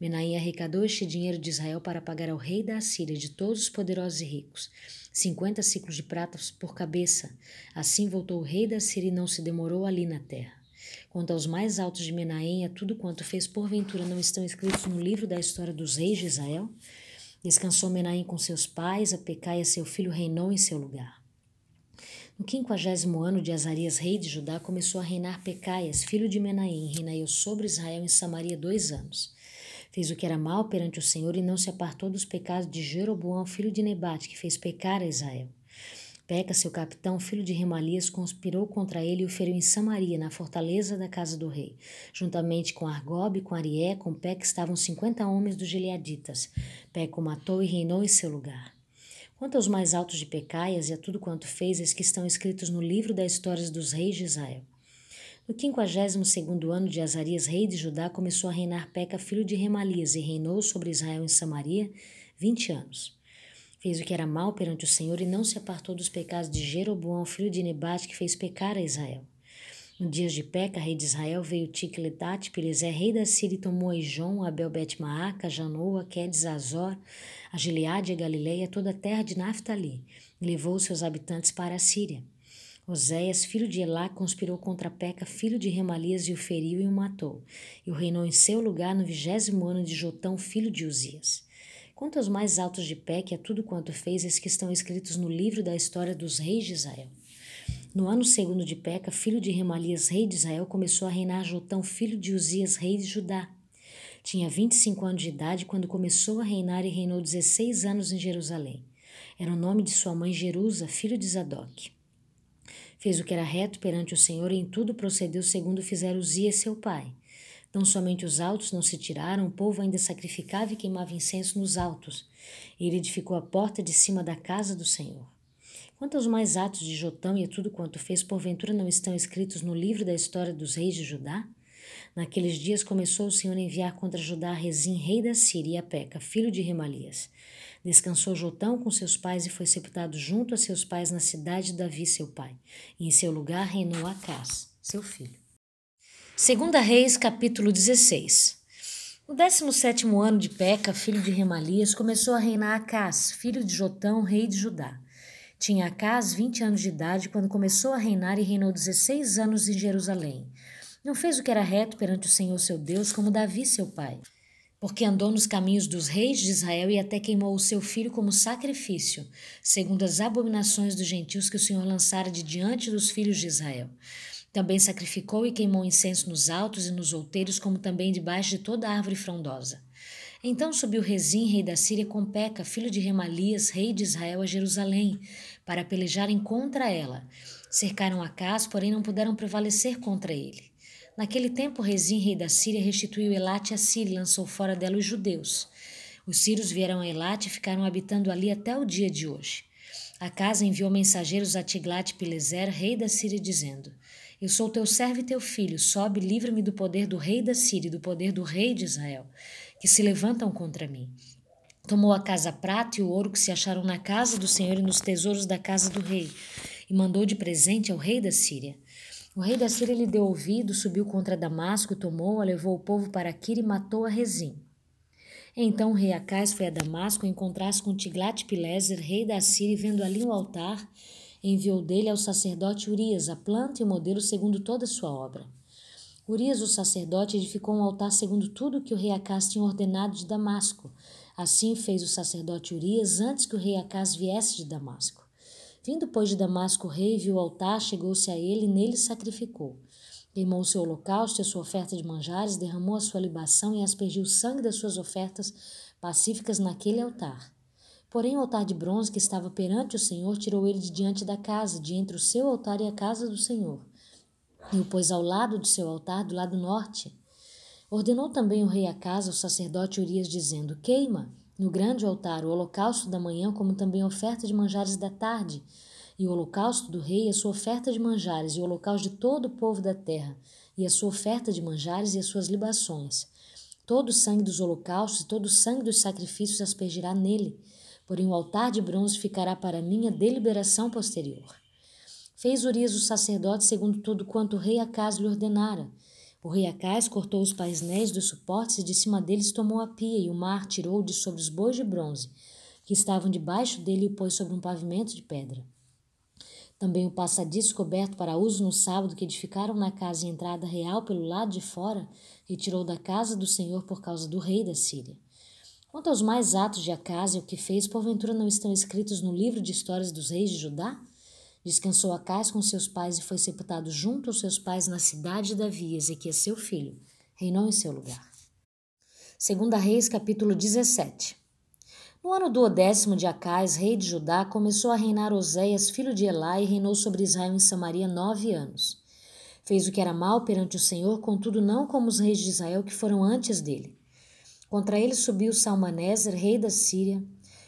Menahem arrecadou este dinheiro de Israel para pagar ao rei da Assíria de todos os poderosos e ricos, cinquenta ciclos de prata por cabeça. Assim voltou o rei da Síria e não se demorou ali na terra. Quanto aos mais altos de Menahem, a tudo quanto fez porventura não estão escritos no livro da história dos reis de Israel? Descansou Menahem com seus pais, a Pecaia seu filho reinou em seu lugar. No quinquagésimo ano de Azarias, rei de Judá, começou a reinar Pecaias, filho de Menahem, reinou sobre Israel em Samaria dois anos. Fez o que era mal perante o Senhor e não se apartou dos pecados de Jeroboão, filho de Nebate, que fez pecar a Israel. Peca, seu capitão, filho de Remalias, conspirou contra ele e o feriu em Samaria, na fortaleza da casa do rei. Juntamente com Argob, com Arié, com Peca estavam cinquenta homens dos Gileaditas. Peca o matou e reinou em seu lugar. Quanto aos mais altos de Pecaias e a tudo quanto fez, eis que estão escritos no livro das histórias dos reis de Israel. No quinquagésimo segundo ano de Azarias, rei de Judá, começou a reinar Peca, filho de Remalias, e reinou sobre Israel em Samaria vinte anos. Fez o que era mal perante o Senhor e não se apartou dos pecados de Jeroboão, filho de Nebate, que fez pecar a Israel. No dias de Peca, rei de Israel, veio Ticletat, Pileser, rei da Síria, e tomou Ijon, Abel Bet-Maaca, Janoa, Quedes, Azor, a Gileade a Galileia, toda a terra de Naphtali, e levou seus habitantes para a Síria. Oséias, filho de Elá, conspirou contra Peca, filho de Remalias, e o feriu e o matou. E o reinou em seu lugar no vigésimo ano de Jotão, filho de Uzias. Quanto aos mais altos de Peca, a tudo quanto fez, es que estão escritos no livro da história dos reis de Israel. No ano segundo de Peca, filho de Remalias, rei de Israel, começou a reinar Jotão, filho de Uzias, rei de Judá. Tinha 25 anos de idade quando começou a reinar e reinou 16 anos em Jerusalém. Era o nome de sua mãe Jerusa, filho de Zadok. Fez o que era reto perante o Senhor e em tudo procedeu segundo fizeram Uzias seu pai. Não somente os altos não se tiraram, o povo ainda sacrificava e queimava incenso nos altos. Ele edificou a porta de cima da casa do Senhor. Quanto aos mais atos de Jotão e a tudo quanto fez, porventura não estão escritos no livro da história dos reis de Judá? Naqueles dias começou o Senhor a enviar contra Judá Rezim, rei da Síria, e a Peca, filho de Remalias. Descansou Jotão com seus pais e foi sepultado junto a seus pais na cidade de Davi, seu pai. E em seu lugar reinou Acás, seu filho. Segunda Reis, capítulo 16. No 17 ano de Peca, filho de Remalias, começou a reinar Acás, filho de Jotão, rei de Judá. Tinha Acás 20 anos de idade quando começou a reinar e reinou 16 anos em Jerusalém. Não fez o que era reto perante o Senhor seu Deus, como Davi seu pai, porque andou nos caminhos dos reis de Israel e até queimou o seu filho como sacrifício, segundo as abominações dos gentios que o Senhor lançara de diante dos filhos de Israel. Também sacrificou e queimou incenso nos altos e nos outeiros, como também debaixo de toda árvore frondosa. Então subiu Rezim, rei da Síria, com Peca, filho de Remalias, rei de Israel, a Jerusalém, para pelejarem contra ela. Cercaram Acás, porém não puderam prevalecer contra ele. Naquele tempo, Rezim, rei da Síria, restituiu Elate a Síria e lançou fora dela os judeus. Os sírios vieram a Elate e ficaram habitando ali até o dia de hoje. Acas enviou mensageiros a Tiglat-Pileser, rei da Síria, dizendo: Eu sou teu servo e teu filho, sobe, livra-me do poder do rei da Síria e do poder do rei de Israel que se levantam contra mim. Tomou a casa prata e o ouro que se acharam na casa do Senhor e nos tesouros da casa do rei, e mandou de presente ao rei da Síria. O rei da Síria lhe deu ouvido, subiu contra Damasco, tomou-a, levou o povo para Aquir e matou a Rezim. Então o rei Acais foi a Damasco encontrar-se com Tiglat-Pileser, rei da Síria, e vendo ali um altar, enviou dele ao sacerdote Urias a planta e o modelo segundo toda a sua obra. Urias, o sacerdote, edificou um altar segundo tudo que o rei Acás tinha ordenado de Damasco. Assim fez o sacerdote Urias antes que o rei Acás viesse de Damasco. Vindo, pois, de Damasco o rei, viu o altar, chegou-se a ele e nele sacrificou. Queimou o seu holocausto e a sua oferta de manjares, derramou a sua libação e aspergiu o sangue das suas ofertas pacíficas naquele altar. Porém, o altar de bronze que estava perante o Senhor tirou ele de diante da casa, de entre o seu altar e a casa do Senhor e o pôs ao lado do seu altar, do lado norte. Ordenou também o rei a casa, o sacerdote Urias, dizendo: Queima no grande altar o holocausto da manhã, como também a oferta de manjares da tarde, e o holocausto do rei, a sua oferta de manjares, e o holocausto de todo o povo da terra, e a sua oferta de manjares e as suas libações. Todo o sangue dos holocaustos e todo o sangue dos sacrifícios aspergirá nele, porém o altar de bronze ficará para minha deliberação posterior. Fez Urias o sacerdote segundo tudo quanto o rei Acás lhe ordenara. O rei Acás cortou os painéis dos suportes e de cima deles tomou a pia, e o mar tirou de sobre os bois de bronze, que estavam debaixo dele, e o pôs sobre um pavimento de pedra. Também o passadiço coberto para uso no sábado que edificaram na casa e entrada real pelo lado de fora, retirou da casa do Senhor por causa do rei da Síria. Quanto aos mais atos de Acás e o que fez, porventura não estão escritos no livro de histórias dos reis de Judá? Descansou Acais com seus pais e foi sepultado junto aos seus pais na cidade de Davi, Ezequias seu filho. Reinou em seu lugar. Segunda Reis, capítulo 17. No ano do décimo de Acais, rei de Judá, começou a reinar Oséias, filho de Elá, e reinou sobre Israel em Samaria nove anos. Fez o que era mal perante o Senhor, contudo não como os reis de Israel que foram antes dele. Contra ele subiu Salmaneser, rei da Síria.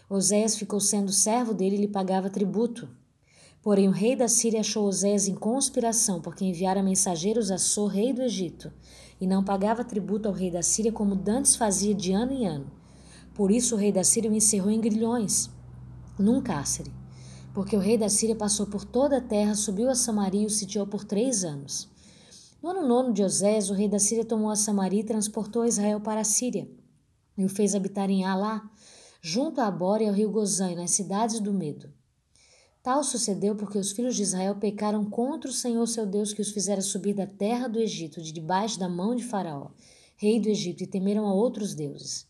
Oséias ficou sendo servo dele e lhe pagava tributo. Porém, o rei da Síria achou Osés em conspiração, porque enviara mensageiros a Sor, rei do Egito, e não pagava tributo ao rei da Síria como dantes fazia de ano em ano. Por isso o rei da Síria o encerrou em grilhões, num cárcere. Porque o rei da Síria passou por toda a terra, subiu a Samaria e o sitiou por três anos. No ano nono de Osés, o rei da Síria tomou a Samaria e transportou Israel para a Síria, e o fez habitar em Alá, junto a Abora e ao rio Gozã, nas cidades do Medo. Tal sucedeu porque os filhos de Israel pecaram contra o Senhor seu Deus, que os fizera subir da terra do Egito, de debaixo da mão de Faraó, rei do Egito, e temeram a outros deuses.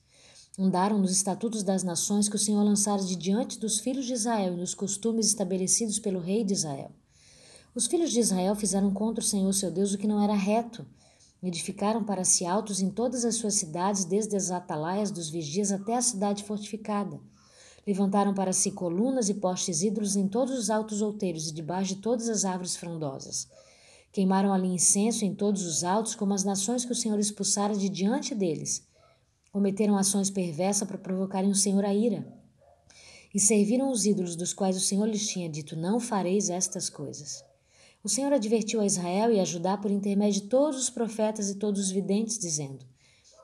Andaram nos estatutos das nações que o Senhor lançara de diante dos filhos de Israel e nos costumes estabelecidos pelo rei de Israel. Os filhos de Israel fizeram contra o Senhor seu Deus o que não era reto. Edificaram para si altos em todas as suas cidades, desde as atalaias dos vigias até a cidade fortificada Levantaram para si colunas e postes ídolos em todos os altos outeiros e debaixo de todas as árvores frondosas. Queimaram ali incenso em todos os altos, como as nações que o Senhor expulsara de diante deles. Cometeram ações perversas para provocarem o Senhor a ira. E serviram os ídolos dos quais o Senhor lhes tinha dito: Não fareis estas coisas. O Senhor advertiu a Israel e a Judá por intermédio de todos os profetas e todos os videntes, dizendo: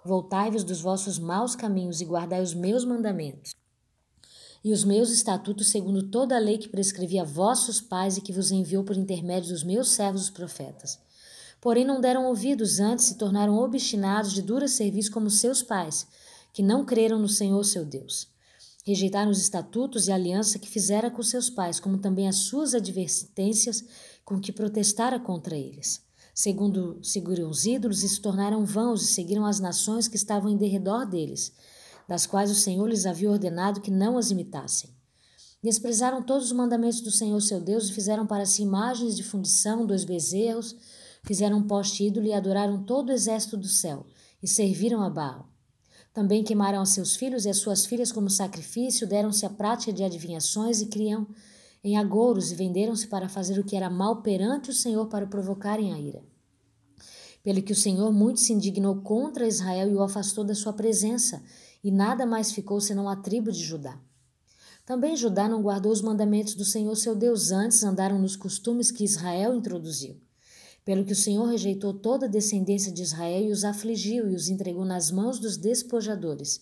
Voltai-vos dos vossos maus caminhos e guardai os meus mandamentos e os meus estatutos segundo toda a lei que prescrevi a vossos pais e que vos enviou por intermédio dos meus servos os profetas. Porém não deram ouvidos antes se tornaram obstinados de dura serviço como seus pais, que não creram no Senhor seu Deus. Rejeitaram os estatutos e a aliança que fizera com seus pais, como também as suas advertências com que protestara contra eles. Segundo seguiram os ídolos e se tornaram vãos e seguiram as nações que estavam em derredor deles das quais o Senhor lhes havia ordenado que não as imitassem. Desprezaram todos os mandamentos do Senhor seu Deus e fizeram para si imagens de fundição, dois bezerros, fizeram um poste ídolo e adoraram todo o exército do céu, e serviram a Baal. Também queimaram a seus filhos e as suas filhas como sacrifício, deram-se à prática de adivinhações e criam em agouros e venderam-se para fazer o que era mal perante o Senhor para provocarem a ira. Pelo que o Senhor muito se indignou contra Israel e o afastou da sua presença, e nada mais ficou senão a tribo de Judá. Também Judá não guardou os mandamentos do Senhor seu Deus, antes andaram nos costumes que Israel introduziu. Pelo que o Senhor rejeitou toda a descendência de Israel e os afligiu e os entregou nas mãos dos despojadores,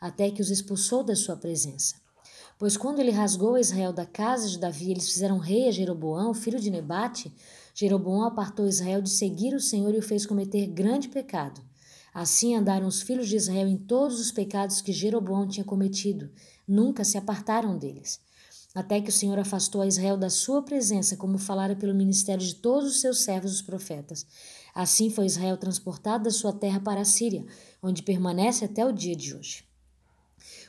até que os expulsou da sua presença. Pois quando ele rasgou Israel da casa de Davi, eles fizeram rei a Jeroboão, filho de Nebate, Jeroboão apartou Israel de seguir o Senhor e o fez cometer grande pecado Assim andaram os filhos de Israel em todos os pecados que Jeroboão tinha cometido, nunca se apartaram deles. Até que o Senhor afastou a Israel da sua presença, como falara pelo ministério de todos os seus servos, os profetas. Assim foi Israel transportado da sua terra para a Síria, onde permanece até o dia de hoje.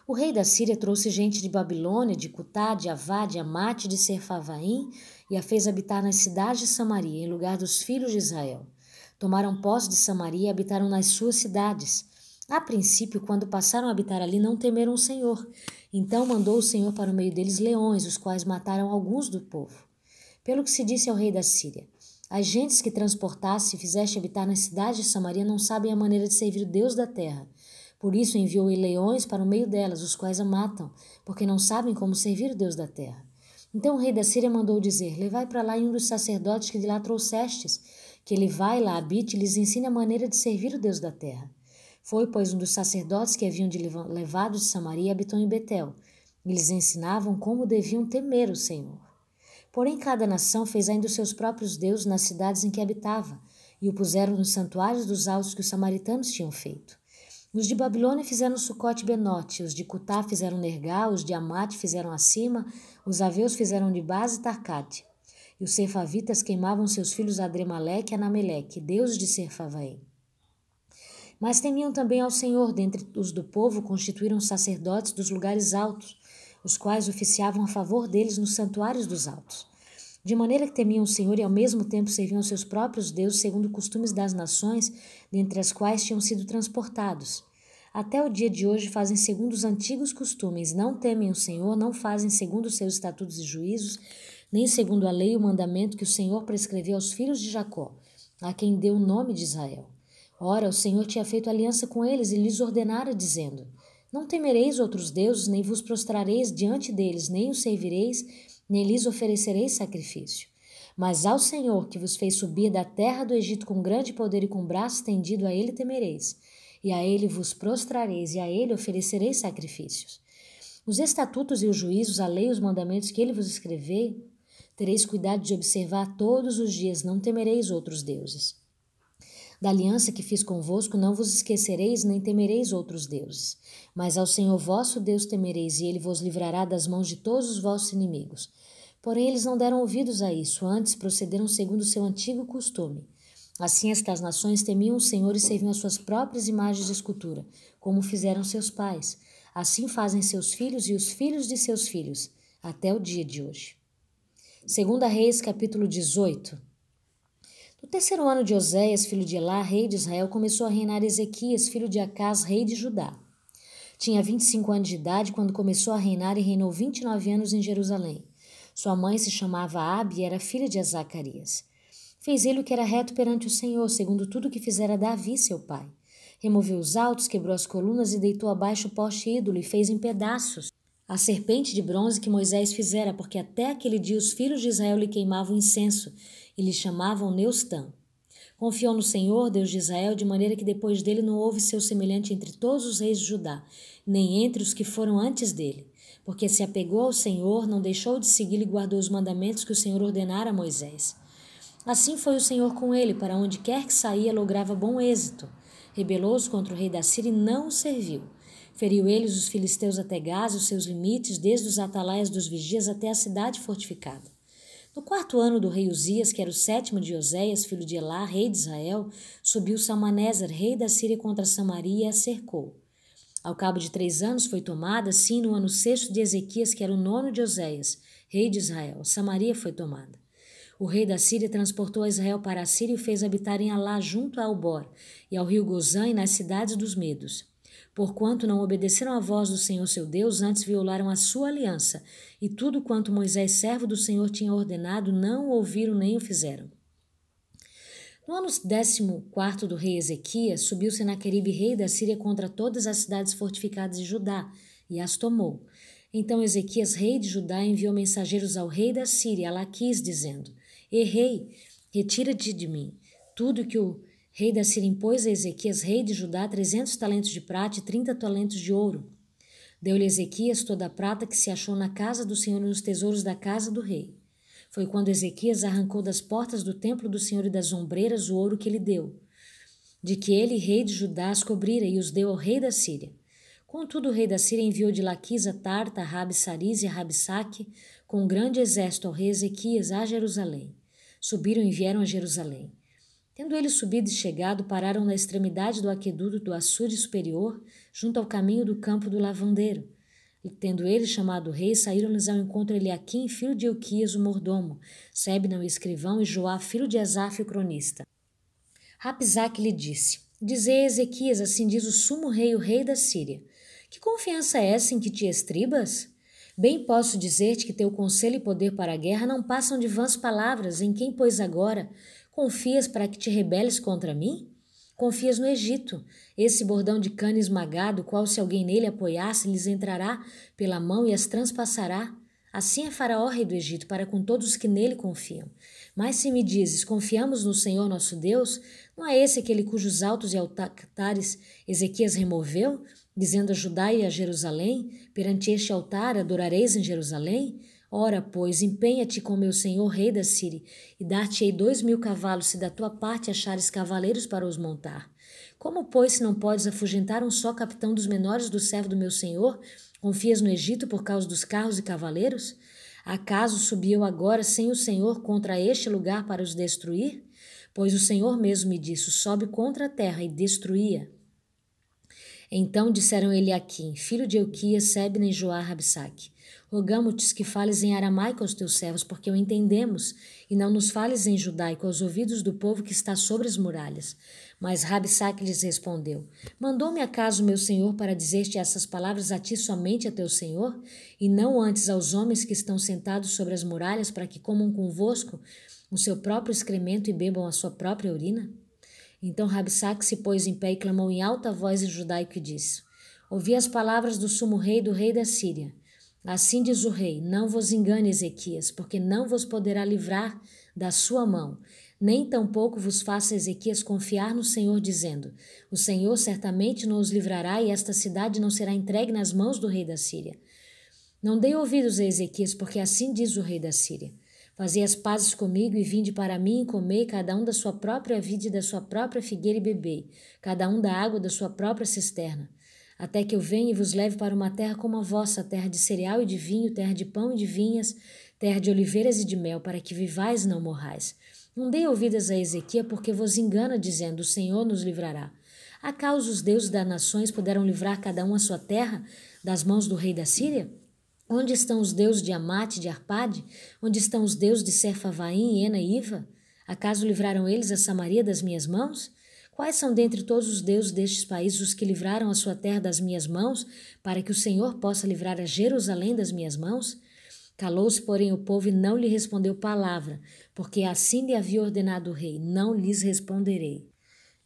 O rei da Síria trouxe gente de Babilônia, de Cutá, de Avá, de Amate, de Serfavaim, e a fez habitar nas cidades de Samaria, em lugar dos filhos de Israel. Tomaram posse de Samaria e habitaram nas suas cidades. A princípio, quando passaram a habitar ali, não temeram o Senhor. Então mandou o Senhor para o meio deles leões, os quais mataram alguns do povo. Pelo que se disse ao rei da Síria: As gentes que transportaste e fizeste habitar na cidade de Samaria não sabem a maneira de servir o Deus da terra. Por isso enviou leões para o meio delas, os quais a matam, porque não sabem como servir o Deus da terra. Então o rei da Síria mandou dizer: Levai para lá um dos sacerdotes que de lá trouxestes que ele vai lá, habite e lhes ensine a maneira de servir o Deus da terra. Foi, pois, um dos sacerdotes que haviam de levado de Samaria habitou em Betel, e lhes ensinavam como deviam temer o Senhor. Porém, cada nação fez ainda os seus próprios deuses nas cidades em que habitava, e o puseram nos santuários dos altos que os samaritanos tinham feito. Os de Babilônia fizeram Sucote Benote, os de Cutá fizeram Nergal, os de Amate fizeram acima, os aveus fizeram de base Tarcate. E os serfavitas queimavam seus filhos Adremaleque e Anameleque, deuses de Serfavaim. Mas temiam também ao Senhor, dentre os do povo constituíram sacerdotes dos lugares altos, os quais oficiavam a favor deles nos santuários dos altos. De maneira que temiam o Senhor e ao mesmo tempo serviam seus próprios deuses segundo costumes das nações, dentre as quais tinham sido transportados. Até o dia de hoje fazem segundo os antigos costumes, não temem o Senhor, não fazem segundo os seus estatutos e juízos, nem segundo a lei o mandamento que o Senhor prescreveu aos filhos de Jacó, a quem deu o nome de Israel. Ora, o Senhor tinha feito aliança com eles e lhes ordenara, dizendo: Não temereis outros deuses, nem vos prostrareis diante deles, nem os servireis, nem lhes oferecereis sacrifício. Mas ao Senhor, que vos fez subir da terra do Egito com grande poder e com braço tendido, a ele temereis, e a ele vos prostrareis, e a ele oferecereis sacrifícios. Os estatutos e os juízos, a lei e os mandamentos que ele vos escreveu, tereis cuidado de observar todos os dias, não temereis outros deuses. Da aliança que fiz convosco, não vos esquecereis, nem temereis outros deuses. Mas ao Senhor vosso Deus temereis, e ele vos livrará das mãos de todos os vossos inimigos. Porém, eles não deram ouvidos a isso, antes procederam segundo o seu antigo costume. Assim, estas nações temiam o Senhor e serviam as suas próprias imagens de escultura, como fizeram seus pais. Assim fazem seus filhos e os filhos de seus filhos, até o dia de hoje. Segunda Reis, capítulo 18. No terceiro ano de Oséias, filho de Elá, rei de Israel, começou a reinar Ezequias, filho de Acás, rei de Judá. Tinha 25 anos de idade quando começou a reinar e reinou 29 anos em Jerusalém. Sua mãe se chamava Abi e era filha de Zacarias. Fez ele o que era reto perante o Senhor, segundo tudo que fizera Davi, seu pai. Removeu os altos, quebrou as colunas e deitou abaixo o poste ídolo e fez em pedaços a serpente de bronze que Moisés fizera, porque até aquele dia os filhos de Israel lhe queimavam incenso e lhe chamavam Neustã. Confiou no Senhor, Deus de Israel, de maneira que depois dele não houve seu semelhante entre todos os reis de Judá, nem entre os que foram antes dele. Porque se apegou ao Senhor, não deixou de segui-lo e guardou os mandamentos que o Senhor ordenara a Moisés. Assim foi o Senhor com ele, para onde quer que saía, lograva bom êxito. Rebelou-se contra o rei da Síria e não o serviu. Feriu eles os filisteus até Gaza, os seus limites, desde os atalaias dos vigias até a cidade fortificada. No quarto ano do rei Uzias, que era o sétimo de Oséias, filho de Elá, rei de Israel, subiu Salmaneser, rei da Síria, contra Samaria e a cercou. Ao cabo de três anos foi tomada, sim, no ano sexto de Ezequias, que era o nono de Oséias, rei de Israel. Samaria foi tomada. O rei da Síria transportou a Israel para a Síria e fez habitar em Alá, junto a Albor, e ao rio Gozã e nas cidades dos Medos porquanto não obedeceram à voz do Senhor seu Deus, antes violaram a sua aliança, e tudo quanto Moisés, servo do Senhor, tinha ordenado, não ouviram nem o fizeram. No ano décimo quarto do rei Ezequias, subiu Senaqueribe, rei da Síria, contra todas as cidades fortificadas de Judá, e as tomou. Então Ezequias, rei de Judá, enviou mensageiros ao rei da Síria, a Laquis, dizendo: Errei, retira-te de mim. Tudo que o Rei da Síria impôs a Ezequias, rei de Judá, trezentos talentos de prata e trinta talentos de ouro. Deu-lhe Ezequias toda a prata que se achou na casa do Senhor e nos tesouros da casa do rei. Foi quando Ezequias arrancou das portas do templo do Senhor e das ombreiras o ouro que lhe deu, de que ele, rei de Judá, as cobrira e os deu ao rei da Síria. Contudo, o rei da Síria enviou de Laquisa, Tarta, Rabi Saris e Rabsaque com um grande exército ao rei Ezequias a Jerusalém. Subiram e vieram a Jerusalém. Tendo eles subido e chegado, pararam na extremidade do aqueduto do açude superior, junto ao caminho do campo do lavandeiro. E tendo eles chamado o rei, saíram-lhes ao encontro Eliaquim, filho de Euquias, o mordomo, Sebna, o escrivão, e Joá, filho de Asaf, o cronista. Rapsaque lhe disse, Dizei Ezequias, assim diz o sumo rei, o rei da Síria, que confiança é essa em que te estribas? Bem posso dizer-te que teu conselho e poder para a guerra não passam de vãs palavras, em quem, pois, agora Confias para que te rebeles contra mim? Confias no Egito, esse bordão de cana esmagado, qual se alguém nele apoiasse, lhes entrará pela mão e as transpassará. Assim é Faraó, rei do Egito, para com todos os que nele confiam. Mas se me dizes, confiamos no Senhor nosso Deus, não é esse aquele cujos altos e altares Ezequias removeu, dizendo a Judá e a Jerusalém, perante este altar adorareis em Jerusalém? Ora, pois, empenha-te com meu senhor rei da Síria, e dar-te-ei dois mil cavalos, se da tua parte achares cavaleiros para os montar. Como, pois, se não podes afugentar um só capitão dos menores do servo do meu senhor, confias no Egito por causa dos carros e cavaleiros? Acaso subiu agora sem o Senhor contra este lugar para os destruir? Pois o Senhor mesmo me disse: sobe contra a terra e destruía. Então disseram Eliaquim, filho de Euquias, Sebna e Joá Rabsaque, Rogamo-te que fales em aramaico aos teus servos, porque o entendemos, e não nos fales em judaico aos ouvidos do povo que está sobre as muralhas. Mas Rabsaque lhes respondeu: Mandou-me acaso meu senhor para dizer-te essas palavras a ti somente a teu senhor, e não antes aos homens que estão sentados sobre as muralhas, para que comam convosco o seu próprio excremento e bebam a sua própria urina? Então Rabsaque se pôs em pé e clamou em alta voz em judaico e disse: Ouvi as palavras do sumo rei do rei da Síria. Assim diz o rei: Não vos engane, Ezequias, porque não vos poderá livrar da sua mão. Nem tampouco vos faça Ezequias confiar no Senhor, dizendo: O Senhor certamente nos livrará e esta cidade não será entregue nas mãos do rei da Síria. Não dei ouvidos a Ezequias, porque assim diz o rei da Síria. Fazei as pazes comigo e vinde para mim e comei cada um da sua própria vide e da sua própria figueira e bebei, cada um da água da sua própria cisterna. Até que eu venha e vos leve para uma terra como a vossa, terra de cereal e de vinho, terra de pão e de vinhas, terra de oliveiras e de mel, para que vivais e não morrais. Não dei ouvidas a Ezequiel, porque vos engana, dizendo: O Senhor nos livrará. Acaso os deuses das nações puderam livrar cada um a sua terra das mãos do rei da Síria? Onde estão os deuses de Amate e de Arpade? Onde estão os deuses de Serfavaim, Ena e Iva? Acaso livraram eles a Samaria das minhas mãos? Quais são dentre todos os deuses destes países os que livraram a sua terra das minhas mãos, para que o Senhor possa livrar a Jerusalém das minhas mãos? Calou-se, porém, o povo e não lhe respondeu palavra, porque assim lhe havia ordenado o rei: Não lhes responderei.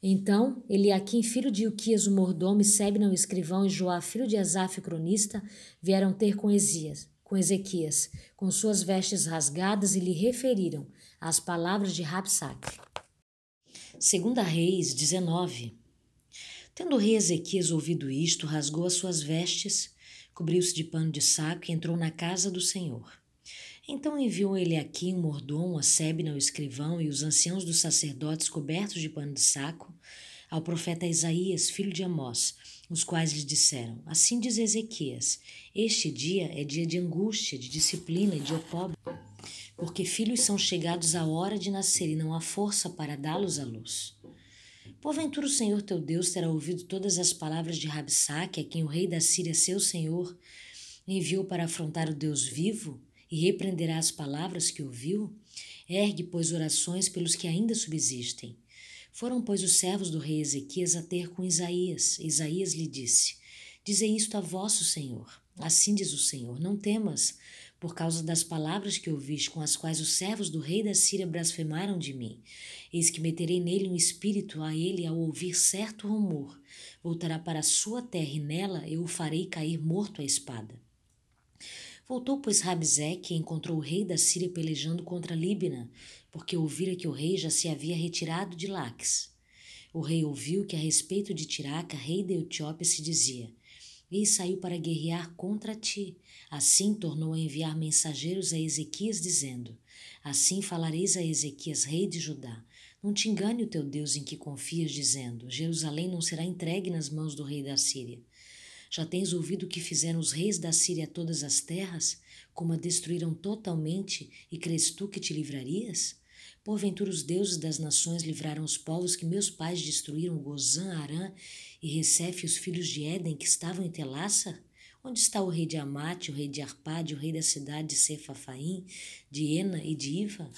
Então, Eliaquim, filho de Uquias, o mordomo, e Sebna, o escrivão, e Joá, filho de Asaf, o cronista, vieram ter com Ezias, com Ezequias, com suas vestes rasgadas, e lhe referiram as palavras de Rapsaque. Segunda Reis 19 Tendo o rei Ezequias ouvido isto, rasgou as suas vestes, cobriu-se de pano de saco e entrou na casa do Senhor. Então enviou ele aqui um mordomo, a Sebna, o escrivão, e os anciãos dos sacerdotes cobertos de pano de saco, ao profeta Isaías, filho de Amós, os quais lhe disseram: Assim diz Ezequias: Este dia é dia de angústia, de disciplina e de opróbrio, porque filhos são chegados à hora de nascer e não há força para dá-los à luz. Porventura o Senhor teu Deus terá ouvido todas as palavras de Rabsaque, a quem o rei da Síria, seu senhor, enviou para afrontar o Deus vivo? E repreenderá as palavras que ouviu? Ergue, pois, orações pelos que ainda subsistem. Foram, pois, os servos do rei Ezequias a ter com Isaías. Isaías lhe disse: Dizei isto a vosso Senhor. Assim diz o Senhor: Não temas, por causa das palavras que ouviste, com as quais os servos do rei da Síria blasfemaram de mim. Eis que meterei nele um espírito, a ele, ao ouvir certo rumor, voltará para a sua terra e nela eu o farei cair morto à espada. Voltou, pois, Rabzeque e encontrou o rei da Síria pelejando contra Líbina, porque ouvira que o rei já se havia retirado de Laques. O rei ouviu que a respeito de Tiraca, rei da Etiópia, se dizia: Eis saiu para guerrear contra ti. Assim tornou a enviar mensageiros a Ezequias, dizendo: Assim falareis a Ezequias, rei de Judá: Não te engane o teu Deus em que confias, dizendo: Jerusalém não será entregue nas mãos do rei da Síria. Já tens ouvido o que fizeram os reis da Síria a todas as terras, como a destruíram totalmente, e crês tu que te livrarias? Porventura os deuses das nações livraram os povos que meus pais destruíram, Gozã, Arã e Recefe, os filhos de Éden, que estavam em Telaça? Onde está o rei de Amate, o rei de Arpade, o rei da cidade de Sefafaim, de Ena e de Iva?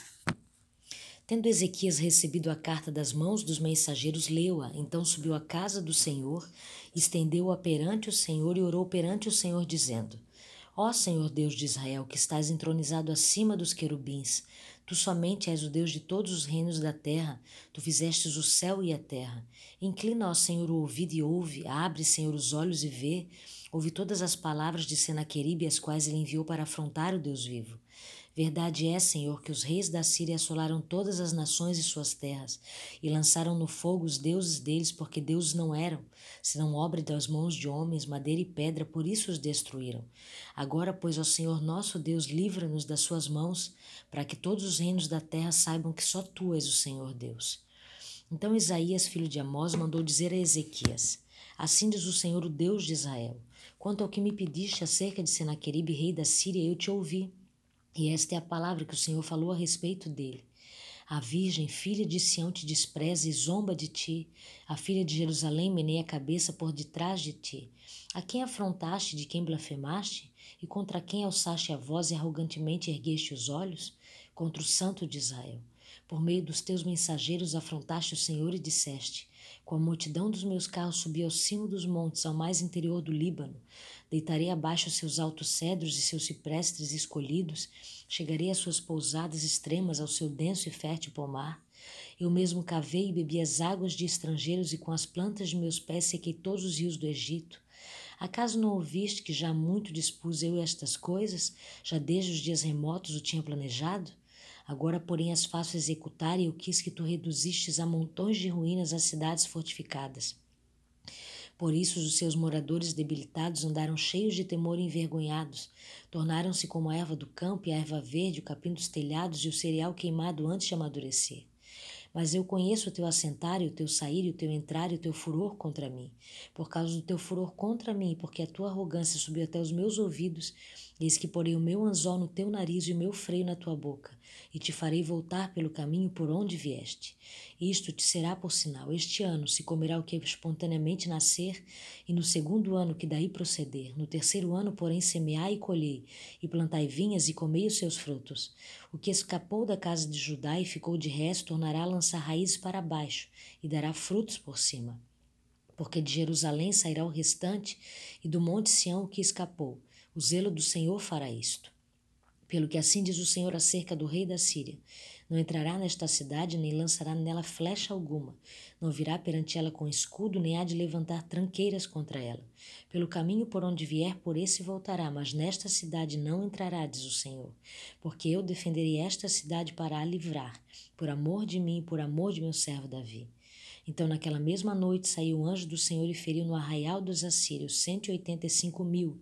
Tendo Ezequias recebido a carta das mãos dos mensageiros, leu-a. Então subiu à casa do Senhor estendeu-a perante o Senhor e orou perante o Senhor, dizendo: Ó Senhor Deus de Israel, que estás entronizado acima dos querubins, tu somente és o Deus de todos os reinos da terra, tu fizestes o céu e a terra. Inclina, ó Senhor, o ouvido e ouve, abre, Senhor, os olhos e vê, ouve todas as palavras de Senaqueribe, as quais ele enviou para afrontar o Deus vivo. Verdade é, Senhor, que os reis da Síria assolaram todas as nações e suas terras, e lançaram no fogo os deuses deles, porque deuses não eram, senão obra das mãos de homens, madeira e pedra, por isso os destruíram. Agora, pois, ó Senhor nosso Deus, livra-nos das suas mãos, para que todos os reinos da terra saibam que só tu és o Senhor Deus. Então Isaías, filho de Amós, mandou dizer a Ezequias: Assim diz o Senhor, o Deus de Israel: Quanto ao que me pediste acerca de Senaqueribe, rei da Síria, eu te ouvi. E esta é a palavra que o Senhor falou a respeito dele. A Virgem, filha de Sião, te despreza e zomba de ti. A filha de Jerusalém meneia a cabeça por detrás de ti. A quem afrontaste, de quem blasfemaste? E contra quem alçaste a voz e arrogantemente ergueste os olhos? Contra o Santo de Israel. Por meio dos teus mensageiros afrontaste o Senhor e disseste: Com a multidão dos meus carros subi ao cimo dos montes, ao mais interior do Líbano. Deitarei abaixo seus altos cedros e seus ciprestes escolhidos, chegarei às suas pousadas extremas, ao seu denso e fértil pomar. Eu mesmo cavei e bebi as águas de estrangeiros, e com as plantas de meus pés sequei todos os rios do Egito. Acaso não ouviste que já muito dispus eu estas coisas, já desde os dias remotos o tinha planejado? Agora, porém, as faço executar e eu quis que tu reduzistes a montões de ruínas as cidades fortificadas. Por isso os seus moradores debilitados andaram cheios de temor e envergonhados. Tornaram-se como a erva do campo e a erva verde, o capim dos telhados e o cereal queimado antes de amadurecer. Mas eu conheço o teu assentar e o teu sair e o teu entrar e o teu furor contra mim. Por causa do teu furor contra mim, porque a tua arrogância subiu até os meus ouvidos, eis que porei o meu anzol no teu nariz e o meu freio na tua boca, e te farei voltar pelo caminho por onde vieste. Isto te será por sinal. Este ano se comerá o que espontaneamente nascer, e no segundo ano que daí proceder. No terceiro ano, porém, semeai e colhei, e plantai vinhas e comei os seus frutos. O que escapou da casa de Judá e ficou de resto, tornará a lançar raízes para baixo, e dará frutos por cima. Porque de Jerusalém sairá o restante, e do monte Sião o que escapou. O zelo do Senhor fará isto. Pelo que assim diz o Senhor acerca do rei da Síria: não entrará nesta cidade, nem lançará nela flecha alguma. Não virá perante ela com escudo, nem há de levantar tranqueiras contra ela. Pelo caminho por onde vier, por esse voltará, mas nesta cidade não entrará, diz o Senhor. Porque eu defenderei esta cidade para a livrar, por amor de mim e por amor de meu servo Davi. Então, naquela mesma noite, saiu o anjo do Senhor e feriu no arraial dos assírios cento e oitenta e cinco mil.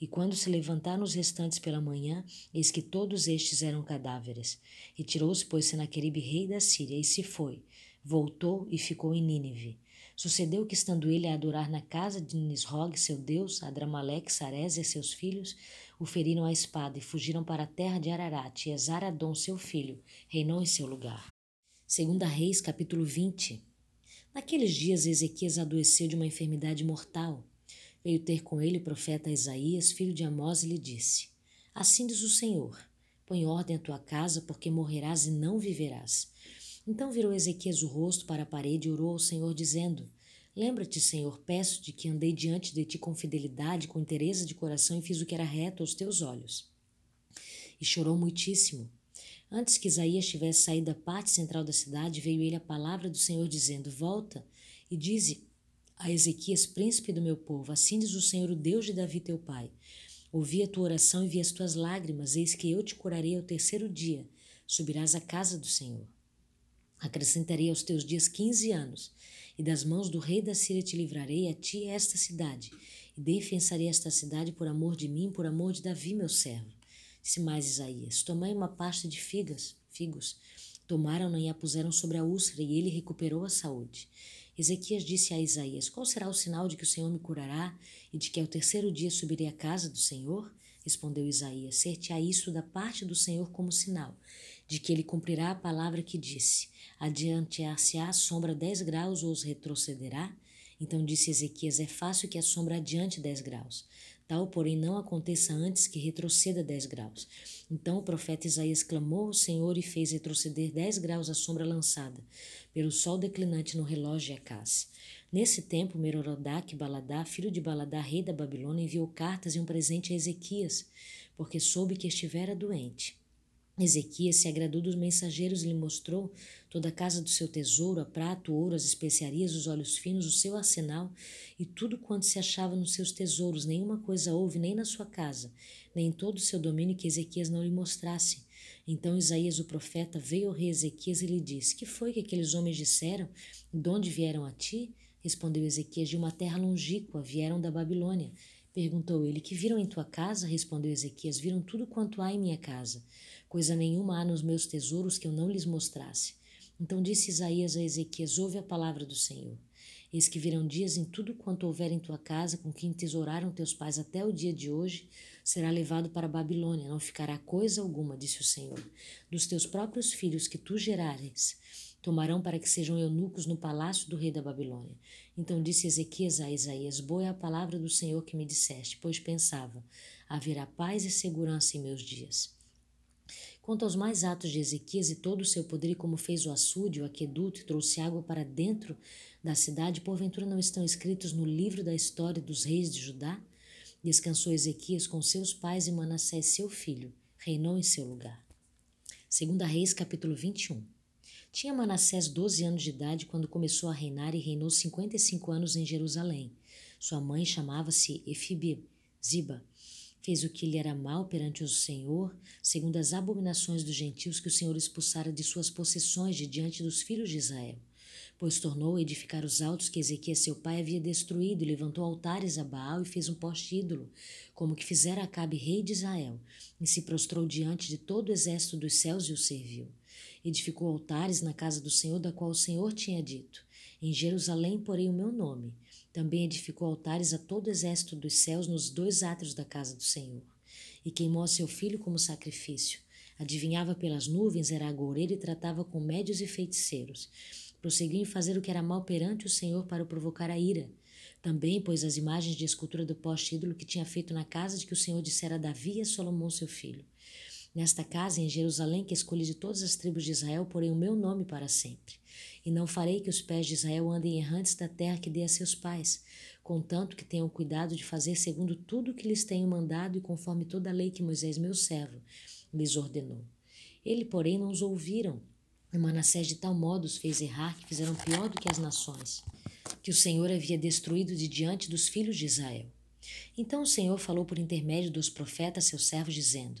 E quando se levantaram os restantes pela manhã, eis que todos estes eram cadáveres. E tirou-se, pois, Senaqueribe, rei da Síria, e se foi. Voltou e ficou em Nínive. Sucedeu que, estando ele a adorar na casa de Nisrog, seu deus, Adramaleque, Sarés e seus filhos, o feriram à espada e fugiram para a terra de Ararat, e Esaradom, seu filho, reinou em seu lugar. Segunda Reis, capítulo 20 Naqueles dias Ezequias adoeceu de uma enfermidade mortal. Veio ter com ele o profeta Isaías, filho de Amós, e lhe disse: Assim diz o Senhor: Põe ordem à tua casa, porque morrerás e não viverás. Então virou Ezequias o rosto para a parede e orou ao Senhor, dizendo: Lembra-te, Senhor, peço-te que andei diante de ti com fidelidade, com interesse de coração e fiz o que era reto aos teus olhos. E chorou muitíssimo. Antes que Isaías tivesse saído da parte central da cidade, veio ele a palavra do Senhor dizendo: Volta e dize a Ezequias, príncipe do meu povo: Assim diz o Senhor, o Deus de Davi teu pai: Ouvi a tua oração e vi as tuas lágrimas, eis que eu te curarei ao terceiro dia. Subirás à casa do Senhor. Acrescentarei aos teus dias quinze anos, e das mãos do rei da Síria te livrarei a ti esta cidade, e defensarei esta cidade por amor de mim, por amor de Davi, meu servo. Disse mais Isaías: Tomai uma pasta de figas, figos. Tomaram-na e a puseram sobre a úlcera, e ele recuperou a saúde. Ezequias disse a Isaías: Qual será o sinal de que o Senhor me curará e de que ao terceiro dia subirei à casa do Senhor? Respondeu Isaías: Ser-te-á isso da parte do Senhor como sinal, de que ele cumprirá a palavra que disse: Adiantear-se-á a sombra dez graus ou os retrocederá? Então disse Ezequias: É fácil que a sombra adiante dez graus. Tal, porém, não aconteça antes que retroceda dez graus. Então o profeta Isaías clamou ao Senhor e fez retroceder dez graus a sombra lançada pelo sol declinante no relógio de Acás. Nesse tempo, Merorodac Baladá, filho de Baladá, rei da Babilônia, enviou cartas e um presente a Ezequias, porque soube que estivera doente. Ezequias se agradou dos mensageiros e lhe mostrou toda a casa do seu tesouro, a prato, ouro, as especiarias, os olhos finos, o seu arsenal e tudo quanto se achava nos seus tesouros. Nenhuma coisa houve nem na sua casa, nem em todo o seu domínio que Ezequias não lhe mostrasse. Então Isaías, o profeta, veio ao rei Ezequias e lhe disse: Que foi que aqueles homens disseram? De onde vieram a ti? Respondeu Ezequias: De uma terra longínqua, vieram da Babilônia. Perguntou ele: Que viram em tua casa? Respondeu Ezequias: Viram tudo quanto há em minha casa. Coisa nenhuma há nos meus tesouros que eu não lhes mostrasse. Então disse Isaías a Ezequias: Ouve a palavra do Senhor. Eis que virão dias em tudo quanto houver em tua casa, com quem tesouraram teus pais até o dia de hoje, será levado para a Babilônia, não ficará coisa alguma, disse o Senhor. Dos teus próprios filhos que tu gerares, tomarão para que sejam eunucos no palácio do rei da Babilônia. Então disse Ezequias a Isaías: Boa é a palavra do Senhor que me disseste, pois pensava: haverá paz e segurança em meus dias. Quanto aos mais atos de Ezequias e todo o seu poder, como fez o açude, o aqueduto e trouxe água para dentro da cidade, porventura não estão escritos no livro da história dos reis de Judá? Descansou Ezequias com seus pais e Manassés, seu filho, reinou em seu lugar. Segunda Reis, capítulo 21. Tinha Manassés 12 anos de idade quando começou a reinar e reinou 55 anos em Jerusalém. Sua mãe chamava-se Efibe, Ziba. Fez o que lhe era mal perante o Senhor, segundo as abominações dos gentios que o Senhor expulsara de suas possessões de diante dos filhos de Israel. Pois tornou a edificar os altos que Ezequias seu pai havia destruído, levantou altares a Baal e fez um poste ídolo, como que fizera Acabe rei de Israel, e se prostrou diante de todo o exército dos céus e o serviu. Edificou altares na casa do Senhor, da qual o Senhor tinha dito: Em Jerusalém porei o meu nome. Também edificou altares a todo o exército dos céus nos dois átrios da casa do Senhor. E queimou a seu filho como sacrifício. Adivinhava pelas nuvens, era agoureiro e tratava com médios e feiticeiros. Prosseguiu em fazer o que era mal perante o Senhor para o provocar a ira. Também pôs as imagens de escultura do poste ídolo que tinha feito na casa de que o Senhor dissera a Davi e a Salomão seu filho. Nesta casa, em Jerusalém, que escolhi de todas as tribos de Israel, porei o meu nome para sempre. E não farei que os pés de Israel andem errantes da terra que dei a seus pais, contanto que tenham cuidado de fazer segundo tudo o que lhes tenho mandado e conforme toda a lei que Moisés, meu servo, lhes ordenou. Ele, porém, não os ouviram. E Manassés de tal modo os fez errar que fizeram pior do que as nações, que o Senhor havia destruído de diante dos filhos de Israel. Então o Senhor falou por intermédio dos profetas, seus servos, dizendo: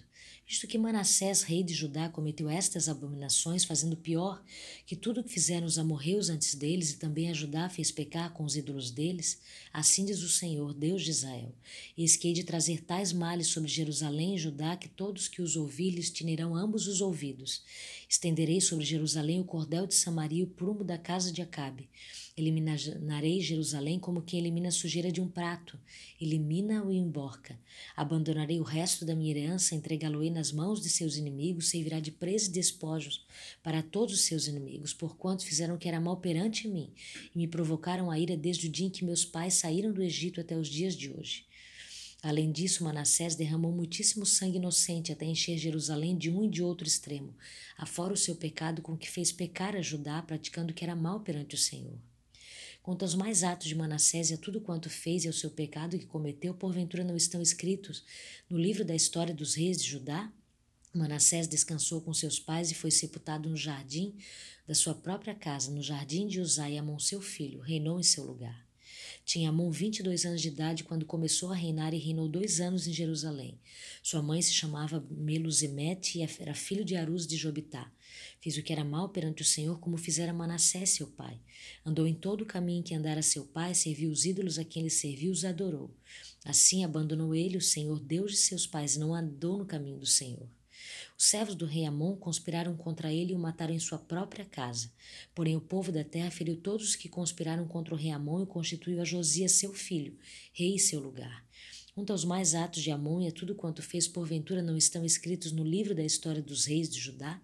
visto que Manassés, rei de Judá, cometeu estas abominações, fazendo pior que tudo o que fizeram os amorreus antes deles, e também a Judá fez pecar com os ídolos deles, assim diz o Senhor, Deus de Israel: Eis que hei de trazer tais males sobre Jerusalém e Judá, que todos que os ouvir lhes tinirão ambos os ouvidos. Estenderei sobre Jerusalém o cordel de Samaria e o prumo da casa de Acabe. Eliminarei Jerusalém como quem elimina a sujeira de um prato, elimina-o e emborca. Abandonarei o resto da minha herança, entregá-lo-ei nas mãos de seus inimigos, servirá de presa e despojos para todos os seus inimigos, porquanto fizeram que era mal perante mim, e me provocaram a ira desde o dia em que meus pais saíram do Egito até os dias de hoje. Além disso, Manassés derramou muitíssimo sangue inocente até encher Jerusalém de um e de outro extremo, afora o seu pecado com que fez pecar a Judá, praticando o que era mal perante o Senhor. Quanto aos mais atos de Manassés e a tudo quanto fez e ao seu pecado que cometeu, porventura não estão escritos no livro da história dos reis de Judá? Manassés descansou com seus pais e foi sepultado no jardim da sua própria casa, no jardim de Uzai, e Amon seu filho, reinou em seu lugar. Tinha Amon 22 anos de idade quando começou a reinar e reinou dois anos em Jerusalém. Sua mãe se chamava Melusemete e era filho de Aruz de Jobitá. Fez o que era mal perante o Senhor, como fizera Manassés, seu pai. Andou em todo o caminho que andara seu pai, serviu os ídolos a quem ele serviu, os adorou. Assim abandonou ele o Senhor, Deus de seus pais, e não andou no caminho do Senhor. Os servos do rei Amon conspiraram contra ele e o mataram em sua própria casa. Porém, o povo da terra feriu todos os que conspiraram contra o rei Amon e constituiu a Josias, seu filho, rei em seu lugar. Quanto aos mais atos de Amon e a tudo quanto fez, porventura não estão escritos no livro da história dos reis de Judá?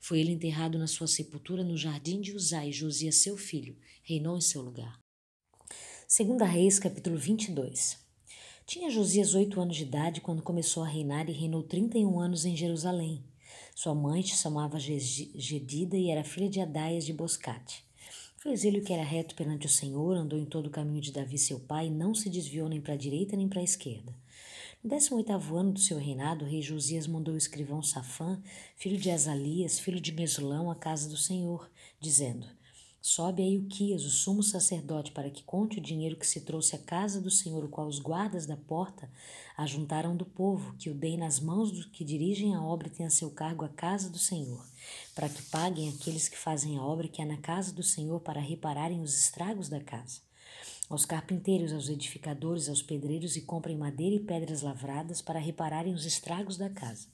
Foi ele enterrado na sua sepultura no jardim de Uzai, e Josias, seu filho, reinou em seu lugar. Segunda Reis, capítulo 22. Tinha Josias oito anos de idade quando começou a reinar e reinou trinta e um anos em Jerusalém. Sua mãe se chamava Gedida e era filha de Adaias de Boscate. Fez ele o que era reto perante o Senhor, andou em todo o caminho de Davi seu pai, e não se desviou nem para a direita nem para a esquerda. No décimo oitavo ano do seu reinado, o rei Josias mandou o escrivão Safã, filho de Azalias, filho de Mesulão, à casa do Senhor, dizendo Sobe a Ilquias, o sumo sacerdote, para que conte o dinheiro que se trouxe à casa do Senhor, o qual os guardas da porta ajuntaram do povo, que o deem nas mãos dos que dirigem a obra e têm a seu cargo a casa do Senhor, para que paguem aqueles que fazem a obra que é na casa do Senhor para repararem os estragos da casa. Aos carpinteiros, aos edificadores, aos pedreiros, e comprem madeira e pedras lavradas para repararem os estragos da casa.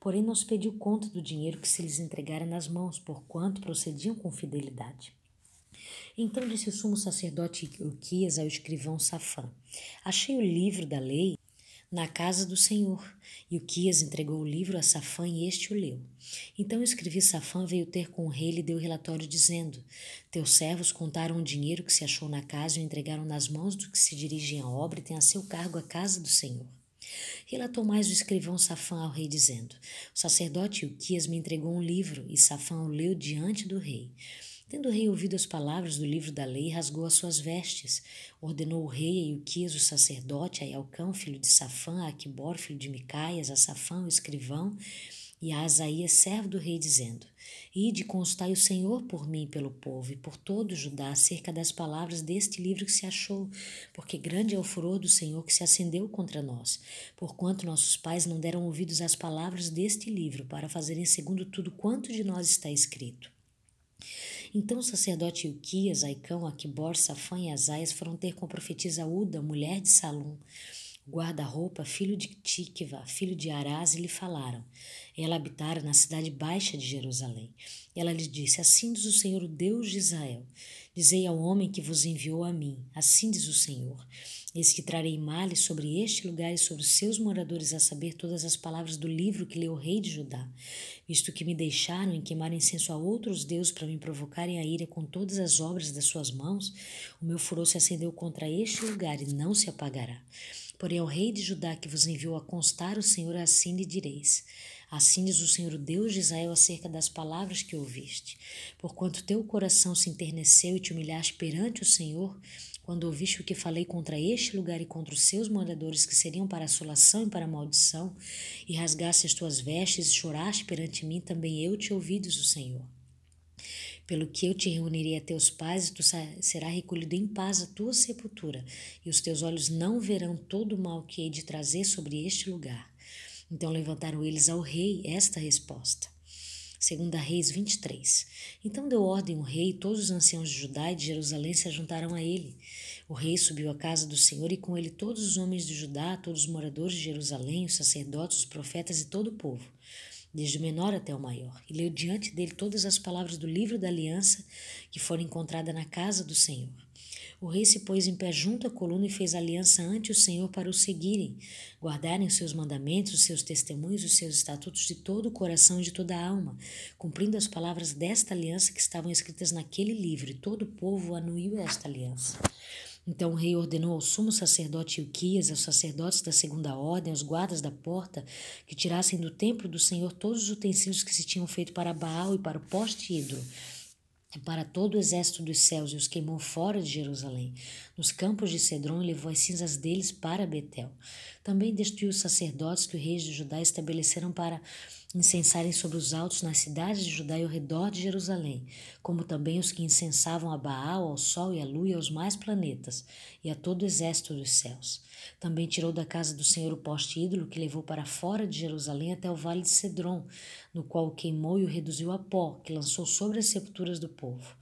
Porém, não se pediu conta do dinheiro que se lhes entregara nas mãos, porquanto procediam com fidelidade. Então disse o sumo sacerdote Uquias ao escrivão Safã: Achei o livro da lei na casa do Senhor. E Uquias entregou o livro a Safã e este o leu. Então o escrevi Safã veio ter com o rei e lhe deu relatório dizendo: Teus servos contaram o dinheiro que se achou na casa e o entregaram nas mãos dos que se dirigem à obra e têm a seu cargo a casa do Senhor. Relatou mais o escrivão Safã ao rei, dizendo: O sacerdote Uquias me entregou um livro, e Safã o leu diante do rei. Tendo o rei ouvido as palavras do livro da lei, rasgou as suas vestes. Ordenou o rei a Ilquias, o sacerdote, a Elcão, filho de Safã, a Aquibor, filho de Micaias, a Safã, o escrivão, e a Asaías, servo do rei, dizendo: Ide constai o Senhor por mim e pelo povo, e por todo Judá, acerca das palavras deste livro que se achou, porque grande é o furor do Senhor que se acendeu contra nós, porquanto nossos pais não deram ouvidos às palavras deste livro, para fazerem segundo tudo quanto de nós está escrito. Então o sacerdote Ilquias, Aicão, Aquibor, Safã e Asaias foram ter com a profetisa Uda, mulher de Salum, guarda-roupa, filho de Tikva, filho de Arás, lhe falaram. Ela habitara na cidade baixa de Jerusalém. Ela lhe disse: Assim diz o Senhor, o Deus de Israel: Dizei ao homem que vos enviou a mim: Assim diz o Senhor: Eis que trarei males sobre este lugar e sobre seus moradores, a saber todas as palavras do livro que leu o rei de Judá, visto que me deixaram em queimar incenso a outros deuses para me provocarem a ira com todas as obras das suas mãos, o meu furor se acendeu contra este lugar e não se apagará. Porém, ao rei de Judá que vos enviou a constar o Senhor, assim lhe direis. Assim diz o Senhor, Deus de Israel, acerca das palavras que ouviste. Porquanto teu coração se enterneceu e te humilhaste perante o Senhor, quando ouviste o que falei contra este lugar e contra os seus moradores, que seriam para assolação e para maldição, e rasgaste as tuas vestes e choraste perante mim, também eu te ouvi, diz o Senhor. Pelo que eu te reunirei a teus pais, e tu será recolhido em paz à tua sepultura, e os teus olhos não verão todo o mal que hei de trazer sobre este lugar. Então levantaram eles ao rei esta resposta. Segunda Reis 23. Então deu ordem o rei e todos os anciãos de Judá e de Jerusalém se juntaram a ele. O rei subiu à casa do Senhor e com ele todos os homens de Judá, todos os moradores de Jerusalém, os sacerdotes, os profetas e todo o povo desde o menor até o maior, e leu diante dele todas as palavras do livro da aliança que foram encontradas na casa do Senhor. O rei se pôs em pé junto à coluna e fez aliança ante o Senhor para o seguirem, guardarem os seus mandamentos, os seus testemunhos, os seus estatutos de todo o coração e de toda a alma, cumprindo as palavras desta aliança que estavam escritas naquele livro, e todo o povo anuiu esta aliança. Então o rei ordenou ao sumo sacerdote Ilquias, aos sacerdotes da segunda ordem, aos guardas da porta, que tirassem do templo do Senhor todos os utensílios que se tinham feito para Baal e para o poste ídolo, e para todo o exército dos céus, e os queimou fora de Jerusalém, nos campos de Cedron, e levou as cinzas deles para Betel. Também destruiu os sacerdotes que os reis de Judá estabeleceram para incensarem sobre os altos nas cidades de Judá e ao redor de Jerusalém, como também os que incensavam a Baal, ao sol e à lua e aos mais planetas, e a todo o exército dos céus. Também tirou da casa do Senhor o poste ídolo que levou para fora de Jerusalém até o vale de Cedron, no qual o queimou e o reduziu a pó, que lançou sobre as sepulturas do povo.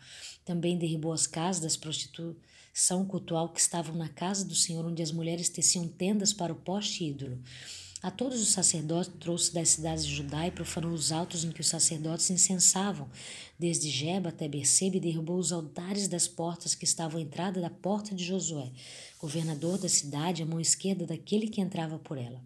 Também derribou as casas das prostituição cultual que estavam na casa do Senhor, onde as mulheres teciam tendas para o poste ídolo a todos os sacerdotes trouxe das cidades de Judá e profanou os altos em que os sacerdotes incensavam, desde Jeba até Berseba, e derrubou os altares das portas que estavam à entrada da porta de Josué, governador da cidade, à mão esquerda daquele que entrava por ela.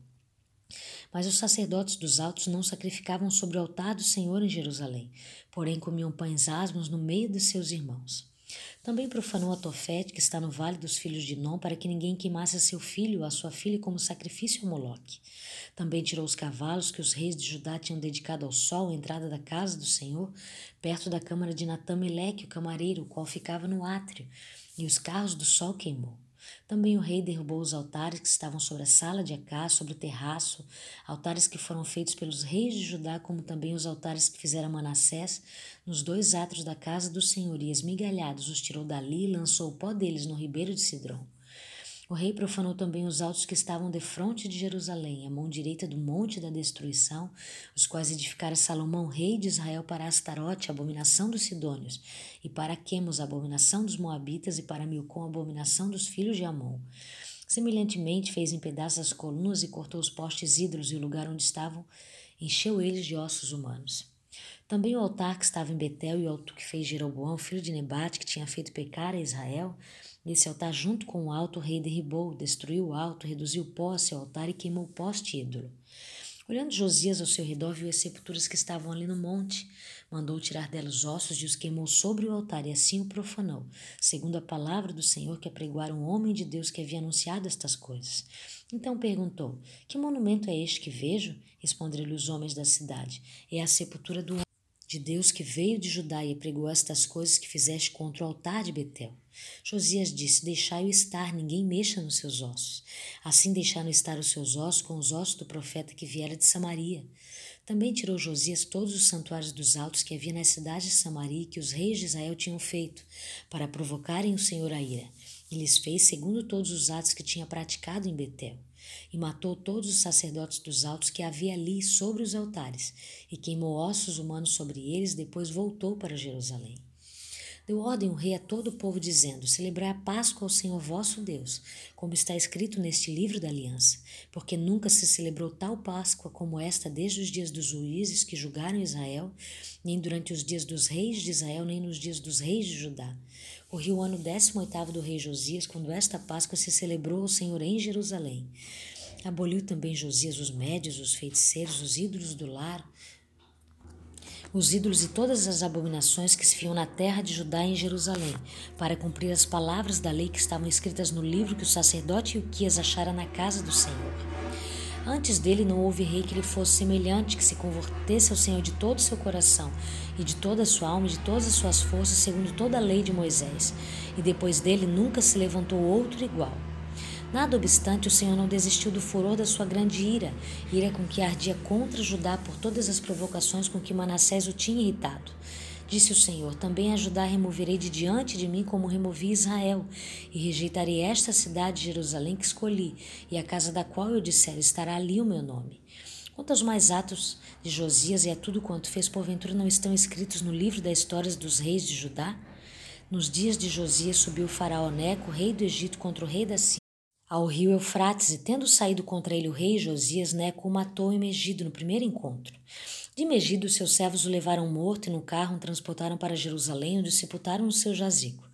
Mas os sacerdotes dos altos não sacrificavam sobre o altar do Senhor em Jerusalém, porém comiam pães asmos no meio de seus irmãos. Também profanou a Tofete, que está no vale dos filhos de Non, para que ninguém queimasse a seu filho ou a sua filha como sacrifício a Moloque. Também tirou os cavalos que os reis de Judá tinham dedicado ao sol à entrada da casa do Senhor, perto da câmara de Natameleque, o camareiro, o qual ficava no átrio, e os carros do sol queimou. Também o rei derrubou os altares que estavam sobre a sala de Acá, sobre o terraço, altares que foram feitos pelos reis de Judá, como também os altares que fizeram Manassés, nos dois átrios da casa do Senhor, e esmigalhados os tirou dali e lançou o pó deles no ribeiro de Sidrom. O rei profanou também os altos que estavam defronte de Jerusalém, a mão direita do monte da destruição, os quais edificara Salomão, rei de Israel, para Astarote, abominação dos Sidônios, e para Quemos, abominação dos Moabitas, e para Milcom, abominação dos filhos de Amon. Semelhantemente, fez em pedaços as colunas e cortou os postes ídolos e o lugar onde estavam, encheu eles de ossos humanos. Também o altar que estava em Betel e o alto que fez Jeroboão, filho de Nebate, que tinha feito pecar a Israel, Nesse altar, junto com o alto, o rei derribou, destruiu o alto, reduziu o pó ao altar e queimou o poste ídolo. Olhando Josias ao seu redor, viu as sepulturas que estavam ali no monte. Mandou tirar delas os ossos e os queimou sobre o altar, e assim o profanou, segundo a palavra do Senhor que apregoara um homem de Deus que havia anunciado estas coisas. Então perguntou: Que monumento é este que vejo? Responderam-lhe os homens da cidade: É a sepultura do de Deus que veio de Judá e pregou estas coisas que fizeste contra o altar de Betel. Josias disse: Deixai-o estar, ninguém mexa nos seus ossos. Assim deixaram estar os seus ossos com os ossos do profeta que viera de Samaria. Também tirou Josias todos os santuários dos altos que havia nas cidades de Samaria que os reis de Israel tinham feito, para provocarem o Senhor a ira. E lhes fez segundo todos os atos que tinha praticado em Betel. E matou todos os sacerdotes dos altos que havia ali sobre os altares, e queimou ossos humanos sobre eles, depois voltou para Jerusalém. Deu ordem o rei a todo o povo, dizendo: Celebrai a Páscoa ao Senhor vosso Deus, como está escrito neste livro da aliança, porque nunca se celebrou tal Páscoa como esta desde os dias dos juízes que julgaram Israel, nem durante os dias dos reis de Israel, nem nos dias dos reis de Judá. Corria o ano décimo oitavo do rei Josias, quando esta Páscoa se celebrou ao Senhor em Jerusalém. Aboliu também Josias os médios, os feiticeiros, os ídolos do lar, os ídolos e todas as abominações que se viam na terra de Judá e em Jerusalém, para cumprir as palavras da lei que estavam escritas no livro que o sacerdote Uquias achara na casa do Senhor. Antes dele não houve rei que lhe fosse semelhante, que se convertesse ao Senhor de todo o seu coração e de toda a sua alma e de todas as suas forças, segundo toda a lei de Moisés. E depois dele nunca se levantou outro igual. Nada obstante, o Senhor não desistiu do furor da sua grande ira, ira com que ardia contra Judá por todas as provocações com que Manassés o tinha irritado. Disse o Senhor: Também a Judá removerei de diante de mim, como removi Israel, e rejeitarei esta cidade de Jerusalém que escolhi, e a casa da qual eu disser: Estará ali o meu nome. Quanto aos mais atos de Josias e a tudo quanto fez, porventura não estão escritos no livro das histórias dos reis de Judá? Nos dias de Josias subiu o faraó Neco, rei do Egito, contra o rei da Síria ao rio Eufrates, e tendo saído contra ele o rei Josias, Neco o matou em Megido no primeiro encontro. De Megido, seus servos o levaram morto e no carro o transportaram para Jerusalém, onde o sepultaram no seu jazigo.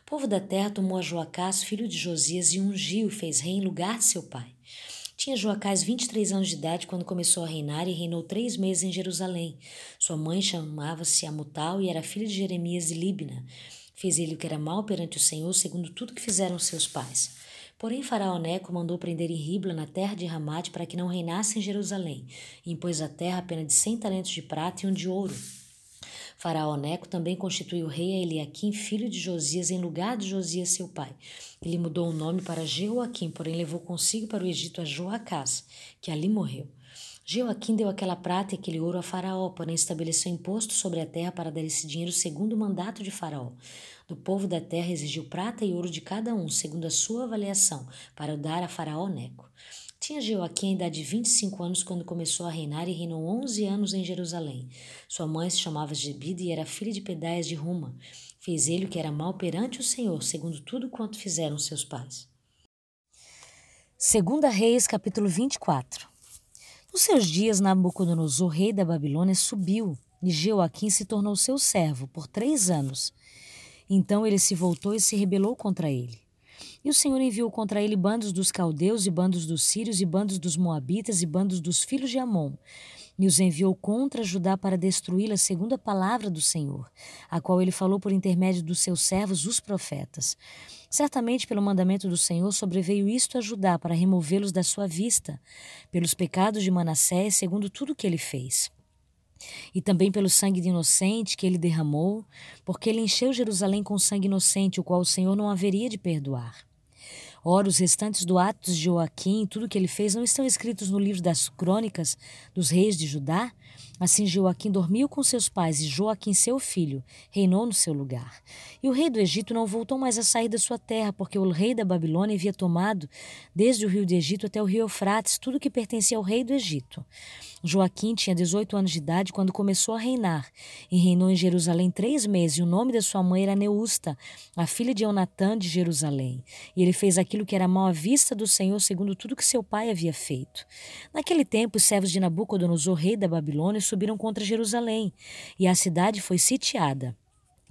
O povo da terra tomou a Joacás, filho de Josias, e ungiu e fez rei em lugar de seu pai. Tinha Joacás 23 anos de idade quando começou a reinar e reinou três meses em Jerusalém. Sua mãe chamava-se Amutal e era filha de Jeremias e Libna. Fez ele o que era mal perante o Senhor, segundo tudo que fizeram seus pais. Porém, Faraó Neco mandou prender em Ribla, na terra de Ramate, para que não reinasse em Jerusalém, e impôs à terra a pena de cem talentos de prata e um de ouro. Faraó Neco também constituiu rei a Eliaquim, filho de Josias, em lugar de Josias, seu pai. Ele mudou o nome para Jeoaquim, porém levou consigo para o Egito a Joacás, que ali morreu. Jeoaquim deu aquela prata e aquele ouro a Faraó, porém estabeleceu imposto sobre a terra para dar esse dinheiro segundo o mandato de Faraó. Do povo da terra exigiu prata e ouro de cada um, segundo a sua avaliação, para o dar a Faraó Neco. Tinha Joaquim a idade de 25 anos quando começou a reinar e reinou 11 anos em Jerusalém. Sua mãe se chamava Gebida e era filha de Pedaias de Ruma. Fez ele o que era mal perante o Senhor, segundo tudo quanto fizeram seus pais. Segunda Reis, capítulo 24. Nos seus dias, Nabucodonosor, rei da Babilônia, subiu e Joaquim se tornou seu servo por três anos então ele se voltou e se rebelou contra ele. E o Senhor enviou contra ele bandos dos caldeus, e bandos dos sírios, e bandos dos moabitas, e bandos dos filhos de Amon. E os enviou contra Judá para destruí-la, segundo a palavra do Senhor, a qual ele falou por intermédio dos seus servos, os profetas. Certamente, pelo mandamento do Senhor, sobreveio isto a Judá para removê-los da sua vista, pelos pecados de Manassés, segundo tudo o que ele fez e também pelo sangue de inocente que ele derramou, porque ele encheu Jerusalém com sangue inocente, o qual o Senhor não haveria de perdoar. Ora, os restantes do Atos de Joaquim, tudo que ele fez, não estão escritos no livro das crônicas dos reis de Judá? Assim Joaquim dormiu com seus pais e Joaquim, seu filho, reinou no seu lugar. E o rei do Egito não voltou mais a sair da sua terra, porque o rei da Babilônia havia tomado, desde o rio do Egito até o rio Eufrates, tudo que pertencia ao rei do Egito. Joaquim tinha 18 anos de idade quando começou a reinar, e reinou em Jerusalém três meses, e o nome da sua mãe era Neusta, a filha de Eunatã de Jerusalém. E ele fez aquilo que era mal à vista do Senhor, segundo tudo que seu pai havia feito. Naquele tempo, os servos de Nabucodonosor, rei da Babilônia, subiram contra Jerusalém, e a cidade foi sitiada.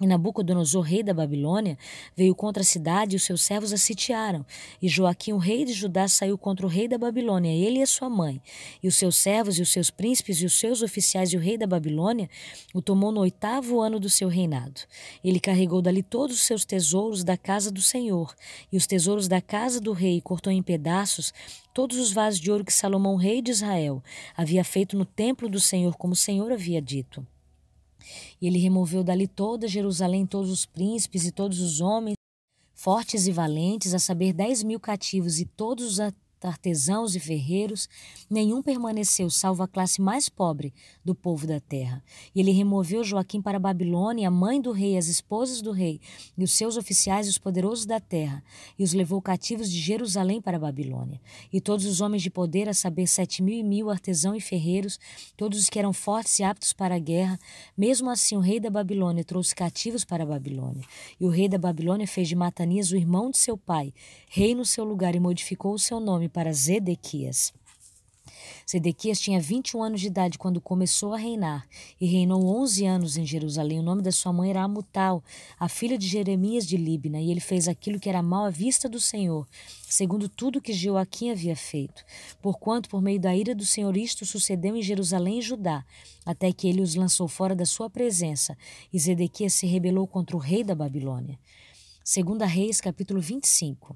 E Nabucodonosor, rei da Babilônia, veio contra a cidade e os seus servos a sitiaram. E Joaquim, o rei de Judá, saiu contra o rei da Babilônia, ele e a sua mãe. E os seus servos e os seus príncipes e os seus oficiais e o rei da Babilônia o tomou no oitavo ano do seu reinado. Ele carregou dali todos os seus tesouros da casa do Senhor e os tesouros da casa do rei, e cortou em pedaços todos os vasos de ouro que Salomão, rei de Israel, havia feito no templo do Senhor, como o Senhor havia dito. E ele removeu dali toda Jerusalém, todos os príncipes e todos os homens, fortes e valentes, a saber, dez mil cativos, e todos os artesãos e ferreiros, nenhum permaneceu, salvo a classe mais pobre do povo da terra. E ele removeu Joaquim para a Babilônia, a mãe do rei, as esposas do rei, e os seus oficiais e os poderosos da terra, e os levou cativos de Jerusalém para a Babilônia. E todos os homens de poder, a saber, sete mil e mil artesãos e ferreiros, todos os que eram fortes e aptos para a guerra, mesmo assim o rei da Babilônia trouxe cativos para a Babilônia. E o rei da Babilônia fez de Matanias o irmão de seu pai, rei no seu lugar, e modificou o seu nome para Zedequias. Zedequias tinha 21 anos de idade quando começou a reinar e reinou 11 anos em Jerusalém. O nome da sua mãe era Amutal, a filha de Jeremias de Libna, e ele fez aquilo que era mal à vista do Senhor, segundo tudo que Joaquim havia feito. Porquanto, por meio da ira do Senhor, isto sucedeu em Jerusalém e Judá, até que ele os lançou fora da sua presença, e Zedequias se rebelou contra o rei da Babilônia. Segunda Reis, capítulo 25.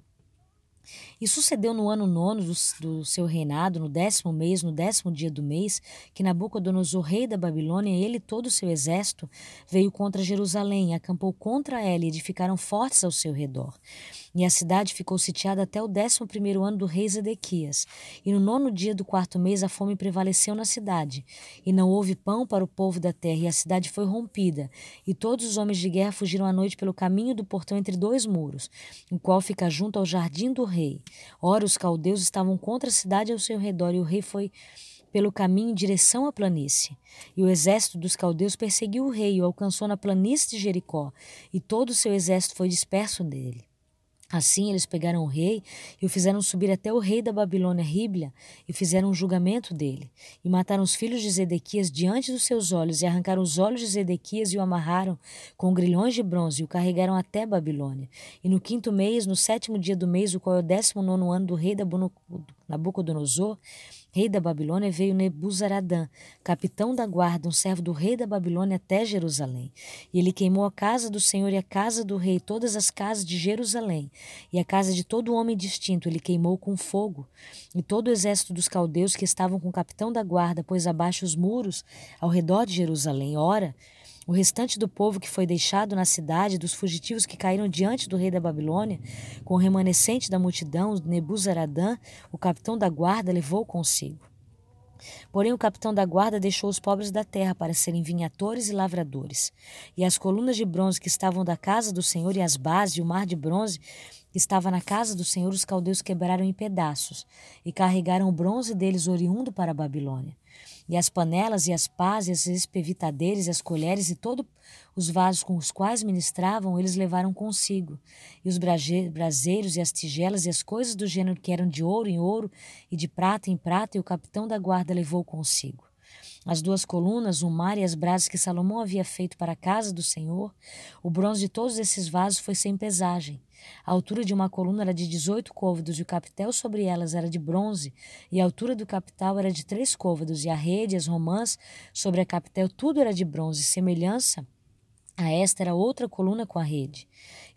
E sucedeu no ano nono do, do, seu reinado, no décimo mês, no décimo dia do mês, que Nabucodonosor, rei da Babilônia, ele e todo o seu exército, veio contra Jerusalém, acampou contra ela e edificaram fortes ao seu redor. E a cidade ficou sitiada até o décimo primeiro ano do rei Zedequias. E no nono dia do quarto mês a fome prevaleceu na cidade. E não houve pão para o povo da terra, e a cidade foi rompida. E todos os homens de guerra fugiram à noite pelo caminho do portão entre dois muros, o qual fica junto ao jardim do rei. Ora, os caldeus estavam contra a cidade ao seu redor, e o rei foi pelo caminho em direção à planície. E o exército dos caldeus perseguiu o rei e o alcançou na planície de Jericó, e todo o seu exército foi disperso dele. Assim eles pegaram o rei e o fizeram subir até o rei da Babilônia, Ribla, e fizeram um julgamento dele. E mataram os filhos de Zedequias diante dos seus olhos, e arrancaram os olhos de Zedequias e o amarraram com grilhões de bronze, e o carregaram até Babilônia. E no quinto mês, no sétimo dia do mês, o qual é o décimo nono ano do rei da Nabucodonosor, rei da Babilônia, veio Nebuzaradã, capitão da guarda, um servo do rei da Babilônia, até Jerusalém. E ele queimou a casa do Senhor e a casa do rei, todas as casas de Jerusalém, e a casa de todo homem distinto ele queimou com fogo. E todo o exército dos caldeus que estavam com o capitão da guarda pôs abaixo os muros ao redor de Jerusalém. Ora, o restante do povo que foi deixado na cidade, dos fugitivos que caíram diante do rei da Babilônia, com o remanescente da multidão, Nebuzaradã, o capitão da guarda, levou consigo. Porém, o capitão da guarda deixou os pobres da terra para serem vinhatores e lavradores. E as colunas de bronze que estavam da casa do Senhor e as bases e o mar de bronze que estava na casa do Senhor, os caldeus quebraram em pedaços e carregaram o bronze deles oriundo para a Babilônia. E as panelas e as pás e as espevitadeiras e as colheres e todos os vasos com os quais ministravam, eles levaram consigo. E os braseiros e as tigelas e as coisas do gênero que eram de ouro em ouro e de prata em prata, e o capitão da guarda levou consigo. As duas colunas, o mar e as brasas que Salomão havia feito para a casa do Senhor, o bronze de todos esses vasos foi sem pesagem. A altura de uma coluna era de 18 côvados e o capitel sobre elas era de bronze, e a altura do capital era de três côvados, e a rede, as romãs sobre a capitel, tudo era de bronze, semelhança a esta era outra coluna com a rede.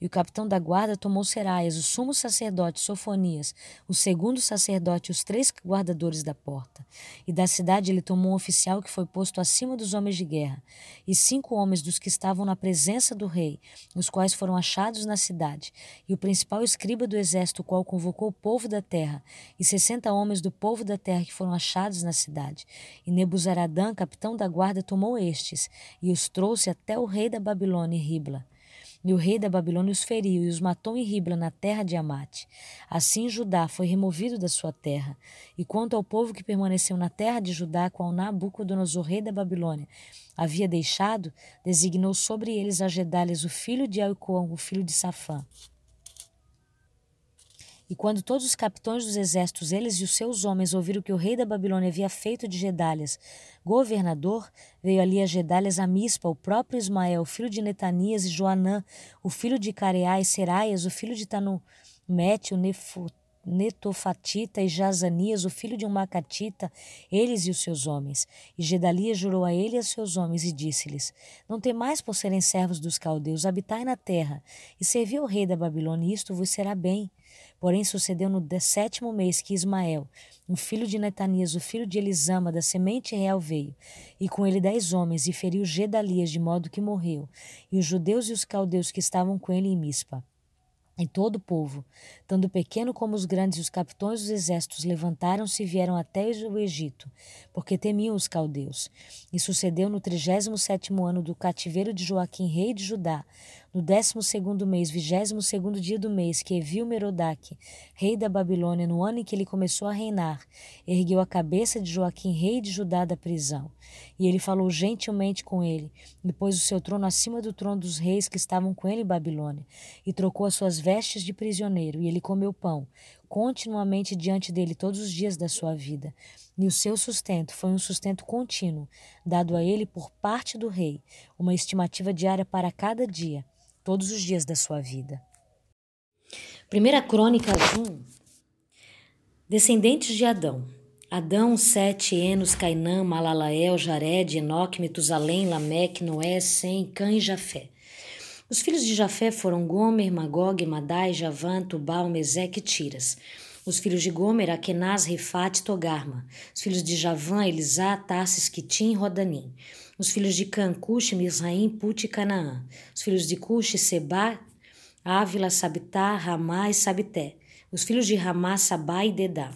E o capitão da guarda tomou Seraias, o sumo sacerdote Sofonias, o segundo sacerdote e os três guardadores da porta. E da cidade ele tomou um oficial que foi posto acima dos homens de guerra, e cinco homens dos que estavam na presença do rei, os quais foram achados na cidade, e o principal escriba do exército, o qual convocou o povo da terra, e sessenta homens do povo da terra que foram achados na cidade. E Nebuzaradã, capitão da guarda, tomou estes, e os trouxe até o rei da Babilônia Ribla. E o rei da Babilônia os feriu e os matou em Ribla, na terra de Amate. Assim Judá foi removido da sua terra. E quanto ao povo que permaneceu na terra de Judá, qual Nabucodonosor, rei da Babilônia, havia deixado, designou sobre eles a Gedalias, o filho de Elcoão, o filho de Safã. E quando todos os capitões dos exércitos, eles e os seus homens, ouviram que o rei da Babilônia havia feito de Gedalias governador, veio ali a Gedalias a Mispa, o próprio Ismael, filho de Netanias, e Joanã, o filho de Careá, e Seraias, o filho de Tanumete, o Netofatita e Jazanias, o filho de um Macatita, eles e os seus homens. E Gedalias jurou a ele e a seus homens e disse-lhes: Não temais por serem servos dos caldeus, habitai na terra, e servi o rei da Babilônia, e isto vos será bem. Porém, sucedeu no sétimo mês que Ismael, o filho de Netanias, o filho de Elisama, da semente real, veio, e com ele dez homens, e feriu Gedalias, de modo que morreu, e os judeus e os caldeus que estavam com ele em Mispa. E todo o povo, tanto pequeno como os grandes e os capitões dos exércitos, levantaram-se e vieram até o Egito, porque temiam os caldeus. E sucedeu no trigésimo sétimo ano do cativeiro de Joaquim, rei de Judá, no décimo segundo mês, vigésimo segundo dia do mês, que Evil Merodach, rei da Babilônia, no ano em que ele começou a reinar, ergueu a cabeça de Joaquim, rei de Judá, da prisão. E ele falou gentilmente com ele, e pôs o seu trono acima do trono dos reis que estavam com ele em Babilônia, e trocou as suas vestes de prisioneiro, e ele comeu pão, continuamente diante dele todos os dias da sua vida. E o seu sustento foi um sustento contínuo, dado a ele por parte do rei, uma estimativa diária para cada dia todos os dias da sua vida. Primeira Crônica 1 Descendentes de Adão Adão, Sete, Enos, Cainã, Malalael, Jared, Enoque, Metusalém, Lameque, Noé, Sem, Cã e Jafé. Os filhos de Jafé foram Gomer, Magog, Madai, Javã, Tubal, Meseque e Tiras. Os filhos de Gomer, Akenaz, Rifat e Togarma. Os filhos de Javã, Elisá, Tarsis, Quitim e Rodanim. Os filhos de Can, Cush, Misraim, Put e Canaã. Os filhos de Cush, Seba, Ávila, Sabitá, Ramá e Sabité. Os filhos de Ramá, Sabá e Dedá.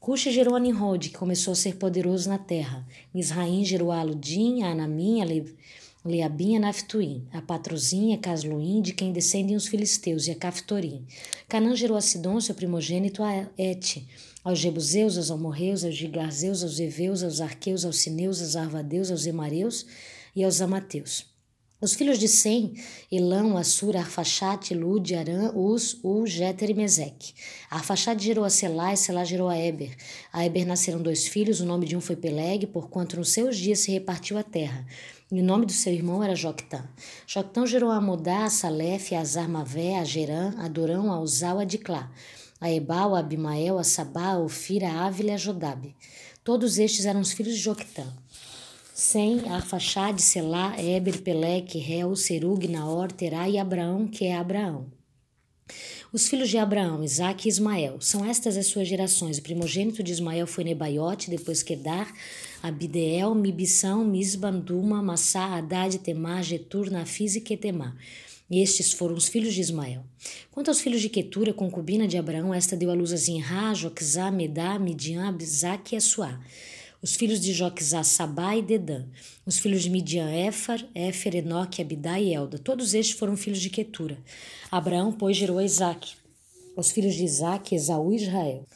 Cush gerou a Nimrod, que começou a ser poderoso na terra. Misraim gerou a Aludim, a Anamim, a Leabim, a Naftuim, a Patrozim, a Casluim, de quem descendem os filisteus, e a Caftorim. Canã gerou a Sidom, seu primogênito, a Et, aos Jebuseus, aos Amorreus, aos Gigarzeus, aos Eveus, aos Arqueus, aos Sineus, aos Arvadeus, aos Emareus e aos Amateus. Os filhos de Sem, Elão, Assur, Arfaxate, Lud, Arã, Uz, U, Jéter e Meseque. Arfaxate gerou a Selá e Selá gerou a Eber. A Eber nasceram dois filhos, o nome de um foi Peleg, porquanto nos seus dias se repartiu a terra. E o nome do seu irmão era Joctã. Joctã gerou a Modá, a Salef, a Azarmavé, a Gerã, a Dorão, a Uzal, a Diclá. A Ebal, a Abimael, a Sabá, a Ofira, a Ávila e a Jodabe. Todos estes eram os filhos de Joctã. Sem, Arfaxade, Selá, Eber, Peleque, Réu, Serug, Naor, Terá e Abraão, que é Abraão. Os filhos de Abraão, Isaque e Ismael. São estas as suas gerações. O primogênito de Ismael foi Nebaiote, depois Kedar, Abideel, Mibissão, Misbanduma, Massá, Haddad, Temar, Getur, Nafis e Ketemar. E estes foram os filhos de Ismael. Quanto aos filhos de Ketura, concubina de Abraão, esta deu a luz a Zinrá, Joquizá, Medá, Midian, Abizaque e Assuá. Os filhos de Joquizá, Sabá e Dedã. Os filhos de Midian, Éfar, Éfer, Enoque, Abidá e Elda. Todos estes foram filhos de Ketura. Abraão, pois, gerou a Isaque. Os filhos de Isaque, Esaú e Israel.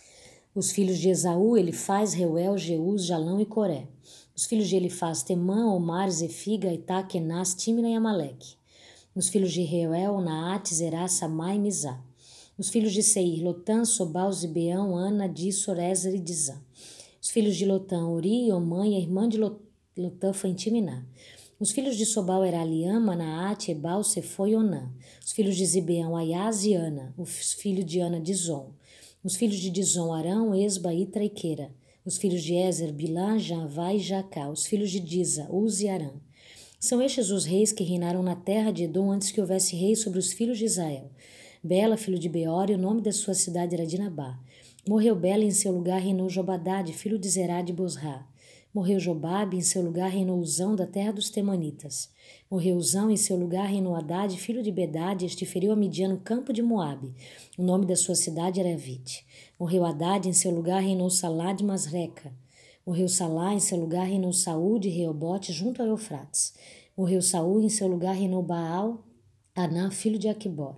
Os filhos de Esaú, Elifaz, Reuel, Jeus, Jalão e Coré. Os filhos de Elifaz, Temã, Omar, Zefiga, Itá, Kenaz, Timna e Amaleque. Os filhos de Reuel, Naate, Zerá, Samá e Mizá. Os filhos de Seir, Lotã, Sobal, Zibeão, Ana, Dissor, Ezer e Dizã. Os filhos de Lotã, Ori, Omã e a irmã de Lotã foi Timiná. Os filhos de Sobal eram Aliama, Naate, Ebal, Sefo e Onã. Os filhos de Zibeão, Ayaz e Ana. Os filhos de Ana, Dizon. Os filhos de Dizon, Arão, Esba, e Queira. Os filhos de Ezer, Bilá, Javá e Jacá. Os filhos de Diza, Uz e Arã. São estes os reis que reinaram na terra de Edom antes que houvesse rei sobre os filhos de Israel. Bela, filho de Beor, e o nome da sua cidade era Dinabá. Morreu Bela, e em seu lugar reinou Jobadad, filho de Zerá de Bosra. Morreu Jobabe, em seu lugar reinou Uzão, da terra dos Temanitas. Morreu Uzão, em seu lugar reinou Haddad, filho de Bedad, e este feriu a Midian no campo de Moabe. O nome da sua cidade era Vite. Morreu Haddad, em seu lugar reinou Salá de Masreca. Morreu Salá, em seu lugar reinou Saúl de Reobote, junto ao Eufrates. Morreu Saúl, em seu lugar reinou Baal, Anã, filho de Aquibor.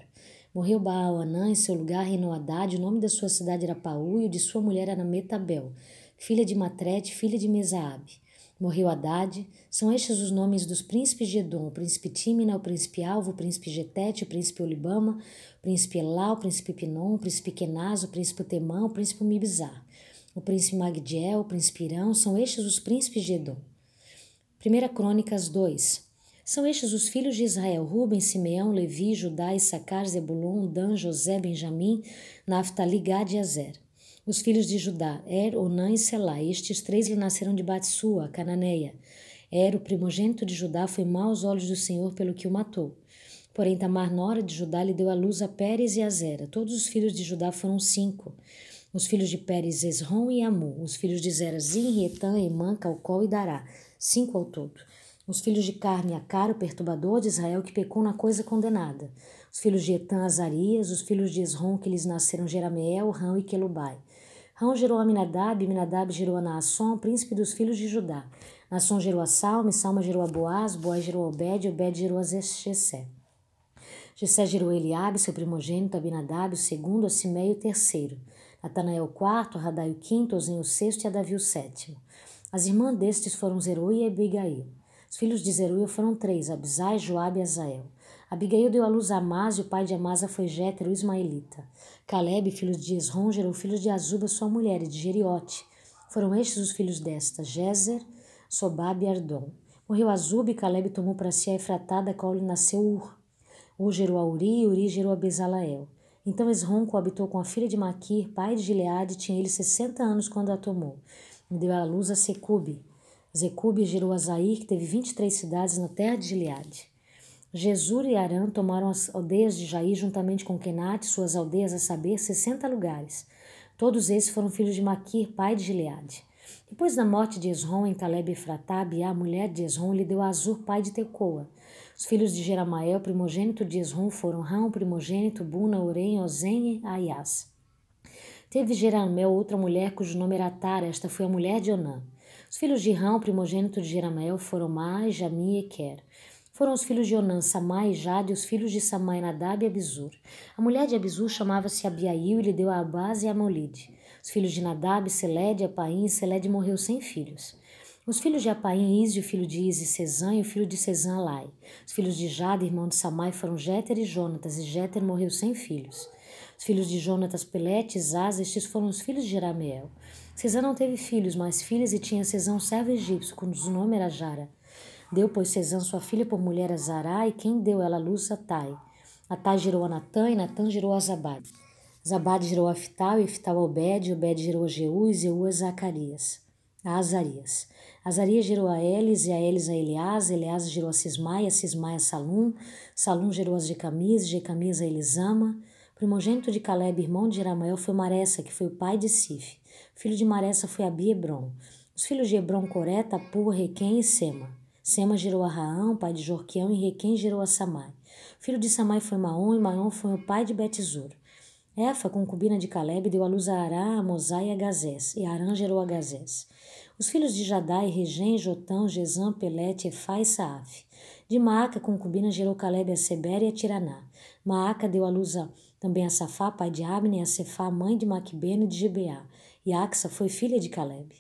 Morreu Baal Anã, em seu lugar reinou Haddad, o nome da sua cidade era Paú e o de sua mulher era Metabel, filha de Matrete, filha de Mesaabe. Morreu Haddad, são estes os nomes dos príncipes de Edom, o príncipe Tímina, o príncipe Alvo, o príncipe Getete, o príncipe Olibama, o príncipe Elá, o príncipe Pinon, o príncipe Kenaz, o príncipe Temã, o príncipe Mibzar, o príncipe Magdiel, o príncipe Irão, são estes os príncipes de Edom. 1 Crônicas 2 são estes os filhos de Israel: Ruben, Simeão, Levi, Judá, Issacar, Zebulon, Dan, José, Benjamim, Naphtali, Gad e Azer. Os filhos de Judá: Er, Onã e Selá. Estes três lhe nasceram de Batsua, cananeia. Er, o primogênito de Judá, foi mau aos olhos do Senhor pelo que o matou. Porém, Tamar, nora de Judá, lhe deu à luz a Pérez e a Zera. Todos os filhos de Judá foram cinco. Os filhos de Pérez, Esrom e Amu. Os filhos de Zera, Zin, Etan, Emã, Calcol e Dará. Cinco ao todo. Os filhos de Carme, Acar, o perturbador de Israel, que pecou na coisa condenada. Os filhos de Etan, Azarias. Os filhos de Esrom, que lhes nasceram Jerameel, Rão e Quelubai. Rão gerou Aminadab, Aminadab gerou a Naasson, príncipe dos filhos de Judá. Naasson gerou a Salme, Salma gerou a Boaz, Boaz gerou a Obed, Obed gerou a Jessé. Jessé gerou Eliabe, seu primogênito, Abinadab, o segundo, a o terceiro. O quarto, Radai o quinto, Ozen o sexto e Adavi o sétimo. As irmãs destes foram Zerui e Abigail. Os filhos de Zeruia foram três, Abisai, Joabe e Azael. Abigail deu à luz a Amás, e o pai de Amasa foi Jéter, o ismaelita. Caleb, filho de Esron, gerou filhos de Azuba, sua mulher, e de Geriote. Foram estes os filhos desta, Jezer, Sobab e Ardom. Morreu Azuba e Caleb tomou para si a Efratá, da qual lhe nasceu Ur. Ur gerou a Uri, e Uri gerou a Bezalael. Então Esron coabitou com a filha de Maquir, pai de Gileade, tinha ele sessenta anos quando a tomou. E deu à luz a Secube. Zecube gerou a Zair, que teve vinte e três cidades na terra de Gileade. Jesur e Arã tomaram as aldeias de Jair juntamente com Kenate, suas aldeias, a saber, sessenta lugares. Todos esses foram filhos de Maquir, pai de Gileade. Depois da morte de Esrom em Caleb e Fratab, a mulher de Esrom lhe deu a Azur, pai de Tecoa. Os filhos de Jeramael, primogênito de Esrom, foram Rão, primogênito, Buna, Orem, Ozen e Aias. Teve Jeramel outra mulher cujo nome era Tara, esta foi a mulher de Onã. Os filhos de Rão, primogênito de Jeramel, foram Mai, Jami e Eker. Foram os filhos de Onã, Samai e Jade, os filhos de Samai, Nadab e Abizur. A mulher de Abizur chamava-se Abiail e lhe deu a Abaz e a Molide. Os filhos de Nadab, Seled Apaim, Seled morreu sem filhos. Os filhos de Apaim, Izio, filho de Izi, Cezã, e o filho de Cezã, Lai. Os filhos de Jade, irmão de Samai, foram Jéter e Jonatas, e Jéter morreu sem filhos. Os filhos de Jonatas, Pelete e Zaz, estes foram os filhos de Jerameel. Cesã não teve filhos, mas filhas e tinha Cesã um servo egípcio, cujo nome era Jara. Deu, pois, Cesã sua filha por mulher a Zará, e quem deu ela a luz a Tai. Atai gerou a Natã, e Natã gerou a Zabad. Zabad gerou a Fital, e Fital a Obed, e Obed gerou a Jeú, e Jeú a Zacarias, a Azarias. Azarias gerou a Elis, e a Elis a Elias, Elias gerou a Cismai, a Cismai a Salum, Salum gerou as Jecamias, Jecamias a Elisama. Primogênito de Caleb, irmão de Jeramael, foi Maressa, que foi o pai de Sif. Filho de Maressa foi Abi Hebron. Os filhos de Hebron, Coré, Tapu, Requém e Sema. Sema gerou a Raão, pai de Jorquião, e Requém gerou a Samai. Filho de Samai foi Maom, e Maom foi o pai de Betizur. Efa, concubina de Caleb, deu à luz a Ará, a Mosai e a Gazés, e Arã gerou a Gazés. Os filhos de Jadai, Regem, Jotão, Gesam, Pelete, Efá e Saaf. De Maaca, concubina, gerou Caleb a Seber e a Tiraná. Maaca deu à luz a, também a Safá, pai de Abne, e a Cefá, mãe de Maquibeno e de Gibeá. E Axa foi filha de Caleb.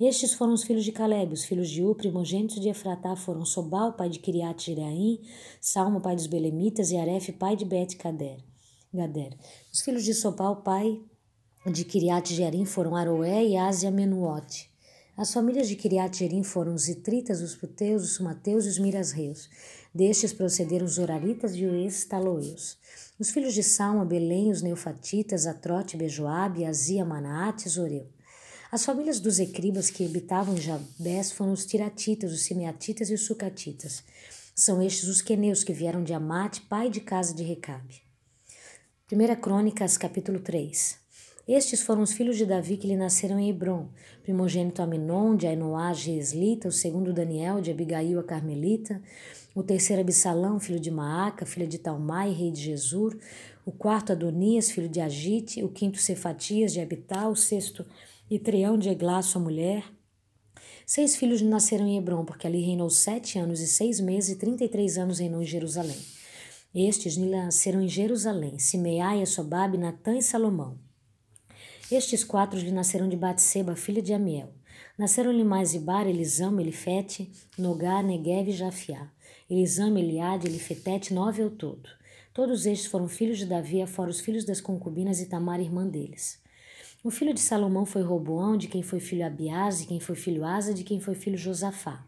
Estes foram os filhos de Caleb, os filhos de U, primogênitos de Efratá, foram Sobal, pai de Kiriat Jiraim, Salmo, pai dos Belemitas, e Aref, pai de Bet Gader. Os filhos de Sobal, pai de Kiriat Jearim, foram Aroé e Ásia Menuote. As famílias de Kiriat Jearim foram os Itritas, os Puteus, os Sumateus e os Mirasreus. Destes procederam os Oraritas e os Estaloeus. Os filhos de Salma, Belém, os Neufatitas, Atrote, Bejoabe, Azia, Manaate Zoreu. As famílias dos Ecribas que habitavam em Jabés foram os Tiratitas, os Simeatitas e os Sucatitas. São estes os queneus que vieram de Amate, pai de casa de Recabe. 1 Crônicas, capítulo 3 Estes foram os filhos de Davi que lhe nasceram em Hebron, primogênito Aminon, de Ainoá, Geslita, o segundo Daniel, de Abigail, a Carmelita, o terceiro Absalão, filho de Maaca, filha de Talmai, rei de Jesur, o quarto Adonias, filho de Agite, o quinto Cefatias, de Abital, o sexto e Treão de Eglá, sua mulher. Seis filhos nasceram em Hebron, porque ali reinou sete anos e seis meses, e trinta e três anos reinou em Jerusalém. Estes lhe nasceram em Jerusalém, Simeai, Sobab, Natã e Salomão. Estes quatro lhe nasceram de Batseba, filha de Amiel. Nasceram-lhe mais Ibar, Elisama, Elifete, Nogar, Negev e Jafiá. Elisama, Eliade, Elifetete, nove ao todo. Todos estes foram filhos de Davi, fora os filhos das concubinas e Tamar, irmã deles. O filho de Salomão foi Roboão, de quem foi filho Abiás, de quem foi filho Asa, de quem foi filho Josafá,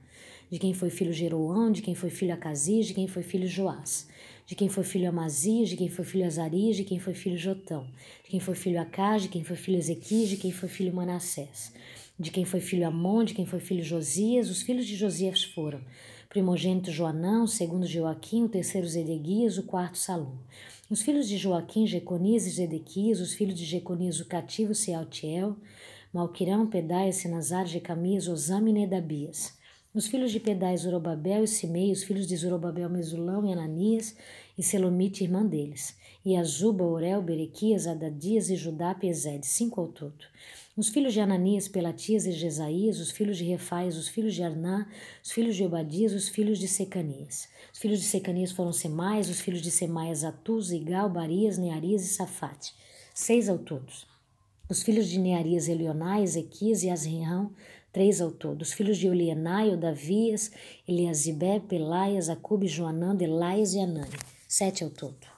de quem foi filho Jeroão, de quem foi filho Acasias, de quem foi filho Joás, de quem foi filho Amazias, de quem foi filho Azarias, de quem foi filho Jotão, de quem foi filho Acás, de quem foi filho Ezequias, de quem foi filho Manassés, de quem foi filho Amon, de quem foi filho Josias, os filhos de Josias foram primogênito Joanão, segundo Joaquim, o terceiro Zedequias, o quarto Salom. Os filhos de Joaquim, Jeconias e Zedequias, os filhos de Jeconias, o cativo, Sealtiel, Malquirão, Pedaia, Senazar, Jecamias, Osame e Nedabias. Os filhos de Pedais, Zorobabel e Simei, os filhos de Zorobabel, Mesulão e Ananias, e Selomite, irmã deles. E Azuba, Orel, Berequias, Adadias e Judá, Pezed, cinco ao todo. Os filhos de Ananias, Pelatias e Jesaías, os filhos de Refaias, os filhos de Arná, os filhos de Obadias, os filhos de Secanias. Os filhos de Secanias foram Semais, os filhos de Semaias, Atuz, Igal, Barias, Nearias e Safate. Seis ao todos. Os filhos de Nearias, Elionai, Ezequias e Asrião, três ao todo. Os filhos de Olienai, Odavias, Eliasibé, Pelaias, Acube, Joanã, Delaias e Anani, sete ao todo.